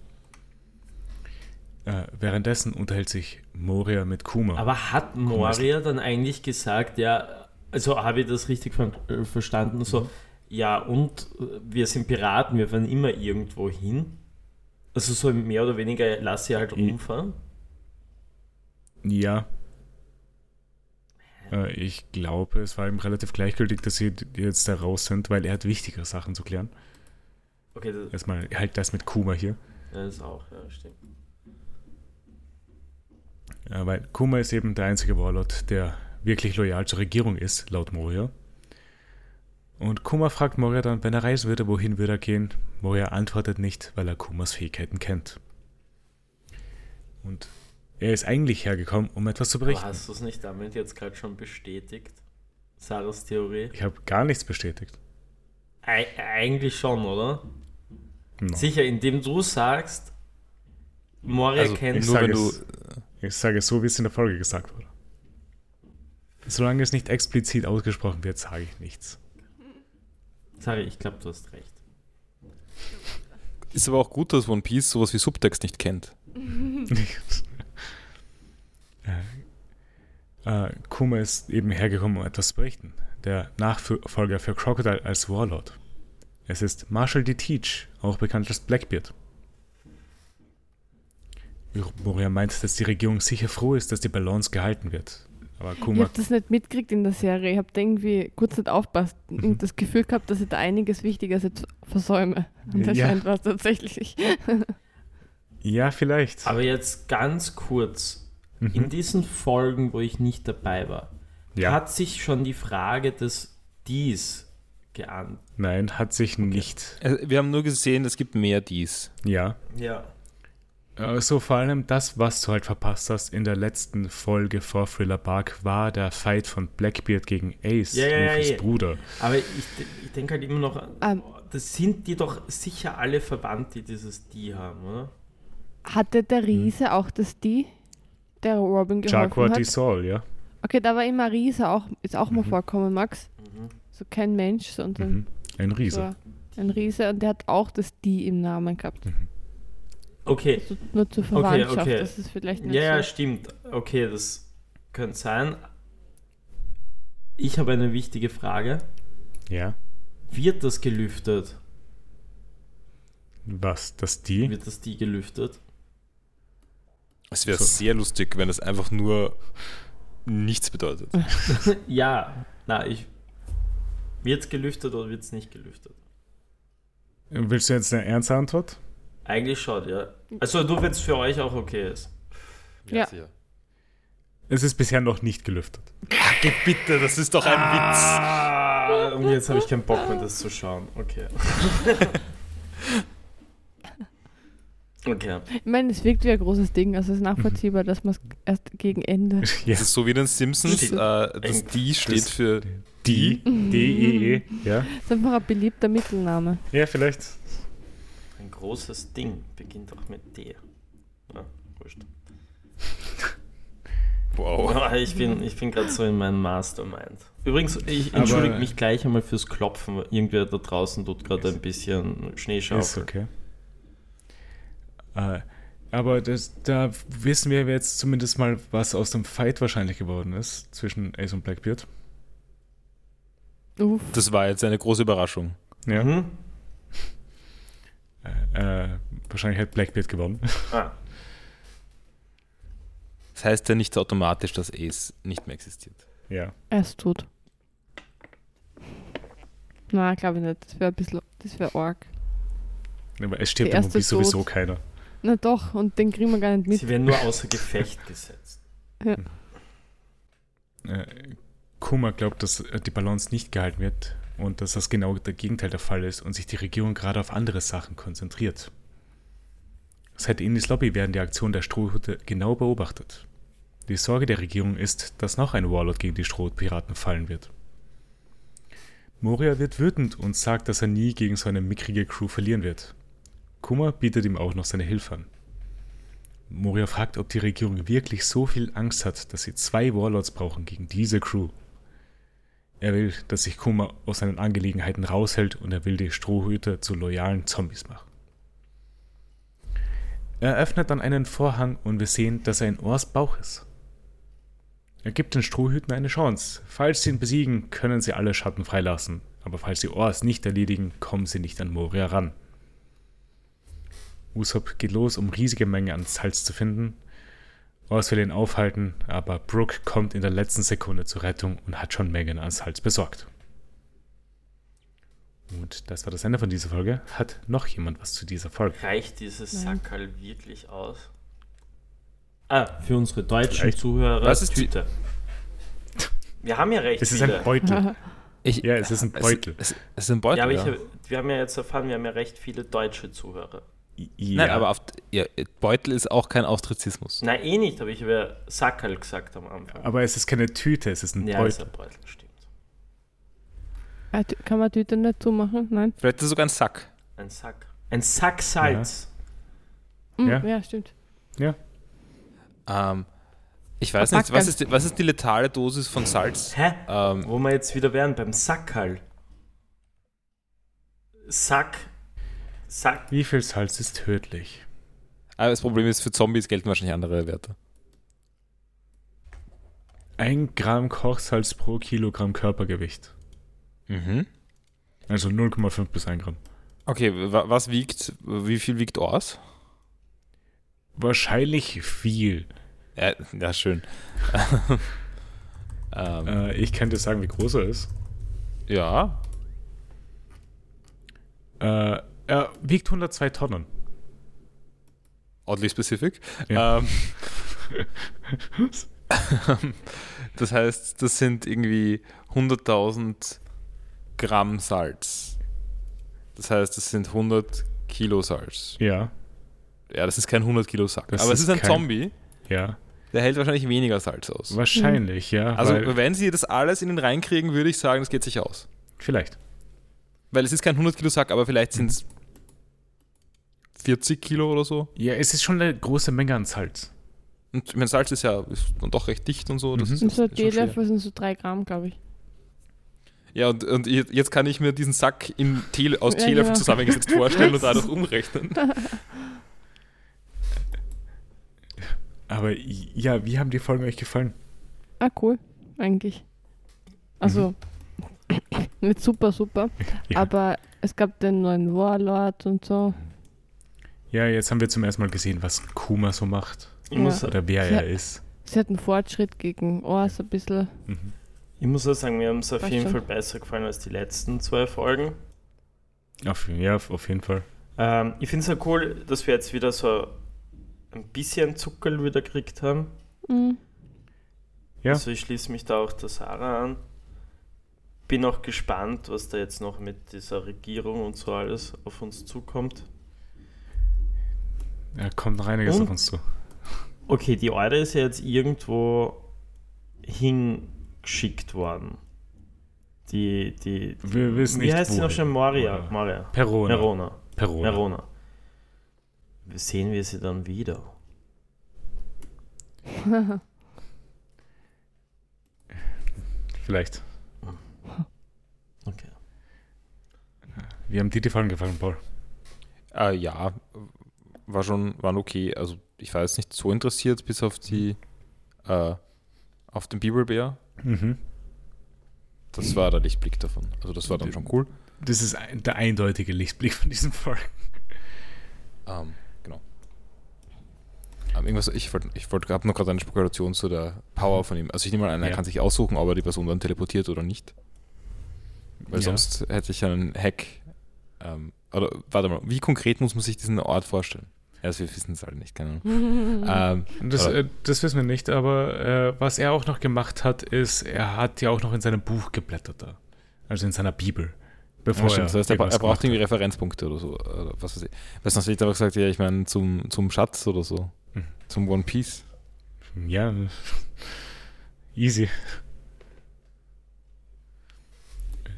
Äh, währenddessen unterhält sich Moria mit Kuma. Aber hat Moria dann eigentlich gesagt, ja, also habe ich das richtig ver äh, verstanden, so, ja, und äh, wir sind Piraten, wir fahren immer irgendwo hin. Also so mehr oder weniger lass sie halt rumfahren. Ja. Äh, ich glaube, es war ihm relativ gleichgültig, dass sie jetzt da raus sind, weil er hat wichtigere Sachen zu klären. Okay, das, Erstmal halt das mit Kuma hier. ja, das auch, ja, stimmt. Ja, weil Kuma ist eben der einzige Warlord, der wirklich loyal zur Regierung ist, laut Moria. Und Kuma fragt Moria dann, wenn er reisen würde, wohin würde er gehen? Moria antwortet nicht, weil er Kumas Fähigkeiten kennt. Und er ist eigentlich hergekommen, um etwas zu Aber berichten. hast du es nicht damit jetzt gerade schon bestätigt? Sarahs Theorie? Ich habe gar nichts bestätigt. Ei eigentlich schon, oder? No. Sicher, indem du sagst, Moria Also kennt nur wenn du. es. Ich sage so, wie es in der Folge gesagt wurde. Solange es nicht explizit ausgesprochen wird, sage ich nichts. Sarah, ich glaube, du hast recht. Ist aber auch gut, dass One Piece sowas wie Subtext nicht kennt. äh, Kuma ist eben hergekommen, um etwas zu berichten. Der Nachfolger für Crocodile als Warlord. Es ist Marshall D. Teach, auch bekannt als Blackbeard. Moria meint, dass die Regierung sicher froh ist, dass die Balance gehalten wird. Aber Ich Kuma, habe das nicht mitgekriegt in der Serie. Ich habe da irgendwie kurz nicht aufpasst und das Gefühl gehabt, dass ich da einiges Wichtiges jetzt versäume. Und das Ja. scheint was tatsächlich. ja, vielleicht. Aber jetzt ganz kurz, Mhm. in diesen Folgen, wo ich nicht dabei war, ja, hat sich schon die Frage des Dies geahnt. nein, hat sich nicht. Äh, Wir haben nur gesehen, es gibt mehr dies. Ja, Ja. Äh, So vor allem das, was du halt verpasst hast in der letzten Folge vor Thriller Bark, war der Fight von Blackbeard gegen Ace, Ja, ja, ja, Luffys ja. Bruder. Aber ich, ich denke halt immer noch, Ähm. das sind die doch sicher alle verwandt, die dieses Die haben, oder? Hatte der Riese auch das Die, der Robin geholfen Jaguar hat? die Soul, ja. Okay, da war immer Riese auch, ist auch mal Mhm. vorkommen, Max. Mhm. So kein Mensch, sondern Mhm. Ein Riese. so ein Riese und der hat auch das Die im Namen gehabt. Okay, So, nur zur Verwandtschaft, okay. das ist vielleicht nicht ja, ja, so. stimmt. Okay, das könnte sein. Ich habe eine wichtige Frage. Ja. Wird das gelüftet? Was? Das die? Wird das Die gelüftet? Es wäre So. sehr lustig, wenn es einfach nur nichts bedeutet. ja, na, ich. Wird es gelüftet oder wird es nicht gelüftet? Willst du jetzt eine ernste Antwort? Eigentlich schon, ja. Also nur wenn es für euch auch okay ist. Ja. sicher. Es ist bisher noch nicht gelüftet. Geh bitte, das ist doch ein Witz. Ah, und jetzt habe ich keinen Bock mehr, das zu schauen. Okay. okay. Ich meine, es wirkt wie ein großes Ding, also es ist nachvollziehbar, dass man es erst gegen Ende. Ja. Das ist so wie in den Simpsons. Steht- Äh, das Die steht das- für Die? D-E-E. Ja. Das ist einfach ein beliebter Mittelname. Ja, vielleicht. Großes Ding beginnt auch mit D. Ja, wurscht. Wow. Ah, Ich bin, ich bin gerade so in meinem Mastermind. Übrigens, ich Aber- entschuldige mich gleich einmal fürs Klopfen. weil Irgendwer da draußen tut gerade Ist- ein bisschen Ist Schneeschaufel. okay. Äh, aber das, da wissen wir jetzt zumindest mal, was aus dem Fight wahrscheinlich geworden ist zwischen Ace und Blackbeard. Uff. Das war jetzt eine große Überraschung. Ja. Mhm. Äh, äh, wahrscheinlich hat Blackbeard gewonnen. Ah, Das heißt ja nicht automatisch, dass Ace nicht mehr existiert. ja. Er ist tot. Na, glaube ich nicht. Das wäre ein bisschen, das wäre arg. Aber es stirbt im sowieso keiner. Na doch, und den kriegen wir gar nicht mit. sie werden nur außer Gefecht gesetzt. Äh, Kuma glaubt, dass die Balance nicht gehalten wird und dass das genau der Gegenteil der Fall ist und sich die Regierung gerade auf andere Sachen konzentriert. Seit Indis Lobby werden die Aktionen der Strohhüte genau beobachtet. Die Sorge der Regierung ist, dass noch ein Warlord gegen die Strohpiraten fallen wird. Moria wird wütend und sagt, dass er nie gegen so eine mickrige Crew verlieren wird. Kuma bietet ihm auch noch seine Hilfe an. Moria fragt, ob die Regierung wirklich so viel Angst hat, dass sie zwei Warlords brauchen gegen diese Crew. Er will, dass sich Kuma aus seinen Angelegenheiten raushält und er will die Strohhüter zu loyalen Zombies machen. Er öffnet dann einen Vorhang und wir sehen, dass er in Ors Bauch ist. Er gibt den Strohhüten eine Chance. Falls sie ihn besiegen, können sie alle Schatten freilassen. Aber falls sie Ors nicht erledigen, kommen sie nicht an Moria ran. Usopp geht los, um riesige Mengen an Salz zu finden. Ors will ihn aufhalten, aber Brooke kommt in der letzten Sekunde zur Rettung und hat schon Mengen an Salz besorgt. Und das war das Ende von dieser Folge. Hat noch jemand was zu dieser Folge? Reicht dieses. Sackerl wirklich aus? Ah, für unsere deutschen Vielleicht. Zuhörer. Was ist Tüte. Wir haben ja recht Es ist viele. ein Beutel. Ich, Ja, es ist ein Beutel. Es, es, es ist ein Beutel. ja, aber ja. ich, wir haben ja jetzt erfahren, wir haben ja recht viele deutsche Zuhörer. Ja, Nein, aber auf, ja, Beutel ist auch kein Austrizismus. Nein, eh nicht, aber ich habe ja Sackerl gesagt am Anfang. aber es ist keine Tüte, es ist ein ja, ist Beutel. ein Beutel, stimmt. Tü- Kann man Tüte nicht zumachen? Nein. Vielleicht ist es sogar ein Sack. Ein Sack. Ein Sack Salz. Ja. ja. stimmt. Ähm, ich weiß nicht, was ist, die, was ist die letale Dosis von Salz? Hä? Ähm, Wo wir jetzt wieder wären, beim Sackerl. Sack. Sack. Wie viel Salz ist tödlich? aber das Problem ist, für Zombies gelten wahrscheinlich andere Werte. Ein Gramm Kochsalz pro Kilogramm Körpergewicht. Mhm. Also 0,5 bis 1 Gramm. Okay, wa- was wiegt, wie viel wiegt Ors? Wahrscheinlich viel. Ja, ja schön. ähm, Äh, ich kann dir sagen, wie groß er ist. ja, Äh, er wiegt 102 Tonnen. oddly specific. Ja. Ähm, das heißt, das sind irgendwie 100.000 Gramm Salz. Das heißt, das sind 100 Kilo Salz. Ja, Ja, das ist kein 100 Kilo Sack. Das Aber es ist ein kein- Zombie, ja. der hält wahrscheinlich weniger Salz aus. Wahrscheinlich, ja. Also, wenn sie das alles in den reinkriegen, würde ich sagen, das geht sich aus. vielleicht. Weil es ist kein 100 Kilo Sack, aber vielleicht sind es 40 Kilo oder so. Ja, es ist schon eine große Menge an Salz. Und ich meine, Salz ist ja ist dann doch recht dicht und so. Das Mhm. ist, Und so schwer. Teelöffel sind so drei Gramm, glaube ich. Ja, und, und jetzt kann ich mir diesen Sack in Tee, aus Ja, Teelöffeln genau. zusammengesetzt vorstellen und dadurch umrechnen. Aber ja, wie haben die Folgen euch gefallen? Ah, cool, eigentlich. Also, nicht super, super. Ja. Aber es gab den neuen Warlord und so. Ja, jetzt haben wir zum ersten Mal gesehen, was Kuma so macht. Ich, Ja. muss, Oder wer er ist. Sie hat einen Fortschritt gegen Ors ein bisschen. Mhm. ich muss auch sagen, mir haben es auf jeden schon. Fall besser gefallen als die letzten zwei Folgen. Auf, ja, auf jeden Fall. Ähm, ich finde es ja cool, dass wir jetzt wieder so ein bisschen Zuckerl wieder gekriegt haben. Mhm. Ja. Also ich schließe mich da auch der Sarah an. Bin auch gespannt, was da jetzt noch mit dieser Regierung und so alles auf uns zukommt. Da kommt noch einiges Und? auf uns zu. Okay, die Eure ist ja jetzt irgendwo hingeschickt worden. Die, die, Wir wissen wie nicht, heißt sie noch schon? Moria. Moria. Perona. Verona. Perona. Verona. Sehen wir sie dann wieder? Vielleicht. Okay. Wie haben dir die Folgen gefallen, Paul? Äh, ja, war schon, waren okay. Also ich war jetzt nicht so interessiert, bis auf die, äh, auf den Bibelbär. Mhm. Das war der Lichtblick davon. Also das war dann schon cool. Das ist ein, der eindeutige Lichtblick von diesem Folgen. Ähm, genau. Ähm, irgendwas, ich wollte, ich wollte, habe noch gerade eine Spekulation zu der Power von ihm. Also ich nehme mal an, er Ja. kann sich aussuchen, ob er die Person dann teleportiert oder nicht. Weil Ja. sonst hätte ich einen Hack. Ähm, oder warte mal, wie konkret muss man sich diesen Ort vorstellen? Ja, also wir wissen es halt nicht, keine Ahnung. ähm, Das, äh, das wissen wir nicht, aber äh, was er auch noch gemacht hat, ist, er hat ja auch noch in seinem Buch geblättert da. Also in seiner Bibel. Bevor Ja, stimmt. Das heißt, er, er braucht irgendwie Referenzpunkte oder so. Oder was weiß ich. Weil sonst hätte ich einfach gesagt, ja, ich meine, zum, zum Schatz oder so. Mhm. Zum One Piece. Ja, easy.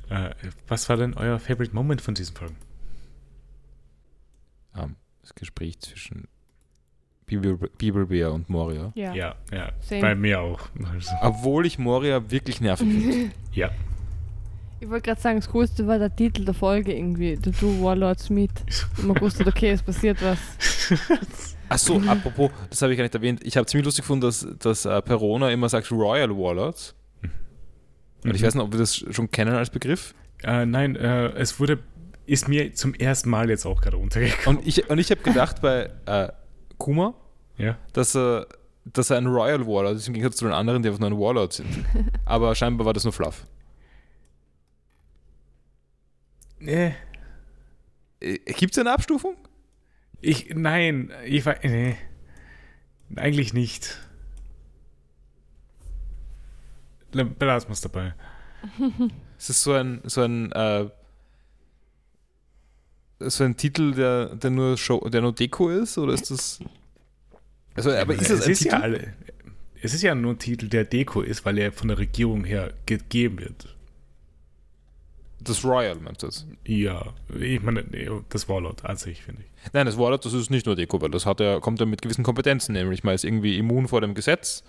Äh, was war denn euer Favorite Moment von diesen Folgen? Ähm, das Gespräch zwischen Bibel, Bibelbär und Moria. Ja. Ja, ja, bei mir auch. Also, Obwohl ich Moria wirklich nervig finde. ja, Ich wollte gerade sagen, das Coolste war der Titel der Folge irgendwie. The Two Warlords Meet. Und man wusste, okay, es passiert was. Achso, apropos, das habe ich gar nicht erwähnt. Ich habe ziemlich lustig gefunden, dass, dass äh, Perona immer sagt Royal Warlords. Und ich Mhm. weiß nicht, ob wir das schon kennen als Begriff. Äh, nein, äh, es wurde, ist mir zum ersten Mal jetzt auch gerade untergekommen. Und ich, und ich habe gedacht bei äh, Kuma, Ja. dass er, dass er ein Royal Warlord ist, im Gegensatz zu den anderen, die einfach nur ein Warlord sind. Aber scheinbar war das nur Fluff. Äh, Gibt es eine Abstufung? ich, nein, ich war, nee, eigentlich nicht. Belassen wir es dabei. Ist es so ein, so ein, äh, so ein Titel, der, der, nur Show, der nur Deko ist? Oder ist das. Also, aber ist es ein ist Titel? ja alle, es ist ja nur ein Titel, der Deko ist, weil er von der Regierung her gegeben wird. Das Royal, meinst du das? Ja, ich meine, das Warlord an sich, finde ich. Nein, das Warlord, das ist nicht nur Deko, weil das hat er, kommt ja mit gewissen Kompetenzen, nämlich man ist irgendwie immun vor dem Gesetz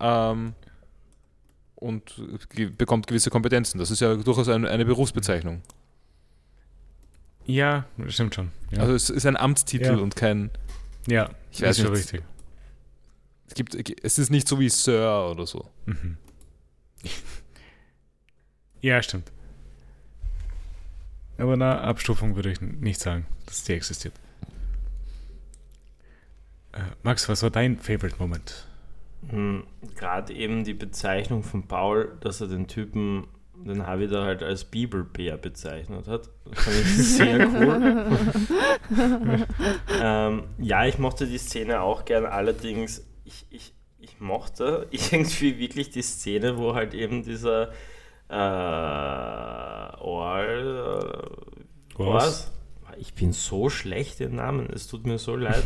ähm, und ge bekommt gewisse Kompetenzen. Das ist ja durchaus ein, eine Berufsbezeichnung. Ja, stimmt schon. Ja, Also es ist ein Amtstitel Ja. und kein. ja ich weiß ist schon nicht. richtig. Es gibt, es ist nicht so wie Sir oder so. Mhm. ja, stimmt. Aber eine Abstufung würde ich nicht sagen, dass die existiert. Äh, Max, was war dein Favorite Moment? Hm, Gerade eben die Bezeichnung von Paul, dass er den Typen, den Harvey da halt als Bibelbär bezeichnet hat. Das fand ich sehr cool. ähm, ja, ich mochte die Szene auch gern, allerdings, ich, ich, ich mochte irgendwie wirklich die Szene, wo halt eben dieser äh, Orl, äh, was? Ich bin so schlecht im Namen, es tut mir so leid.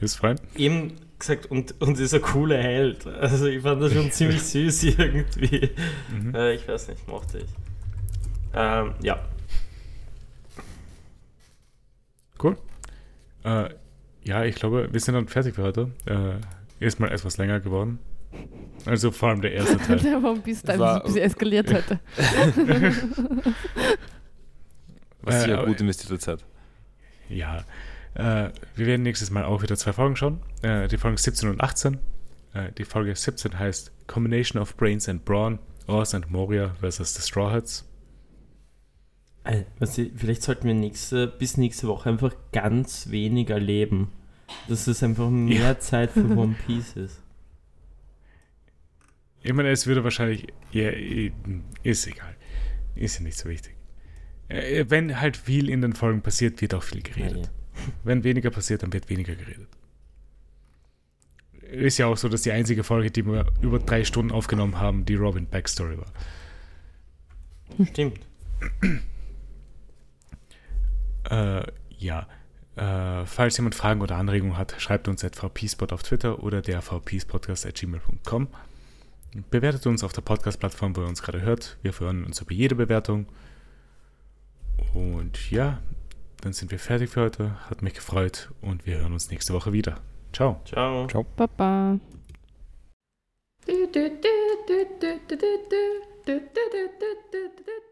Ist fein. eben gesagt, und, und dieser coole Held. Also ich fand das schon ziemlich süß irgendwie. Mhm. Äh, ich weiß nicht, mochte ich. Ähm, ja. Cool. Äh, ja, ich glaube, wir sind dann fertig für heute. Äh, ist mal etwas länger geworden. Also vor allem der erste Teil. Der One Piece Teil ist War- ein bisschen eskaliert heute. Was Äh, sicher aber- gut investierte Zeit. Ja, äh, wir werden nächstes Mal auch wieder zwei Folgen schauen. Äh, die Folgen 17 und 18. Äh, die Folge 17 heißt Combination of Brains and Brawn, Oz and Moria versus the Straw Hats. Weißt du, vielleicht sollten wir nächste, bis nächste Woche einfach ganz wenig erleben. Dass es einfach mehr Ja. Zeit für One Piece ist. Ich meine, es würde wahrscheinlich. Ja, ist egal. Ist ja nicht so wichtig. Äh, wenn halt viel in den Folgen passiert, wird auch viel geredet. Wenn weniger passiert, dann wird weniger geredet. Ist ja auch so, dass die einzige Folge, die wir über drei Stunden aufgenommen haben, die Robin Backstory war. Stimmt. Äh, ja. Äh, falls jemand Fragen oder Anregungen hat, schreibt uns at vpspot auf Twitter oder der vpspodcast.gmail.com. Bewertet uns auf der Podcast-Plattform, wo ihr uns gerade hört. Wir freuen uns über jede Bewertung. Und ja, dann sind wir fertig für heute. Hat mich gefreut und wir hören uns nächste Woche wieder. Ciao. Ciao. Baba. do do do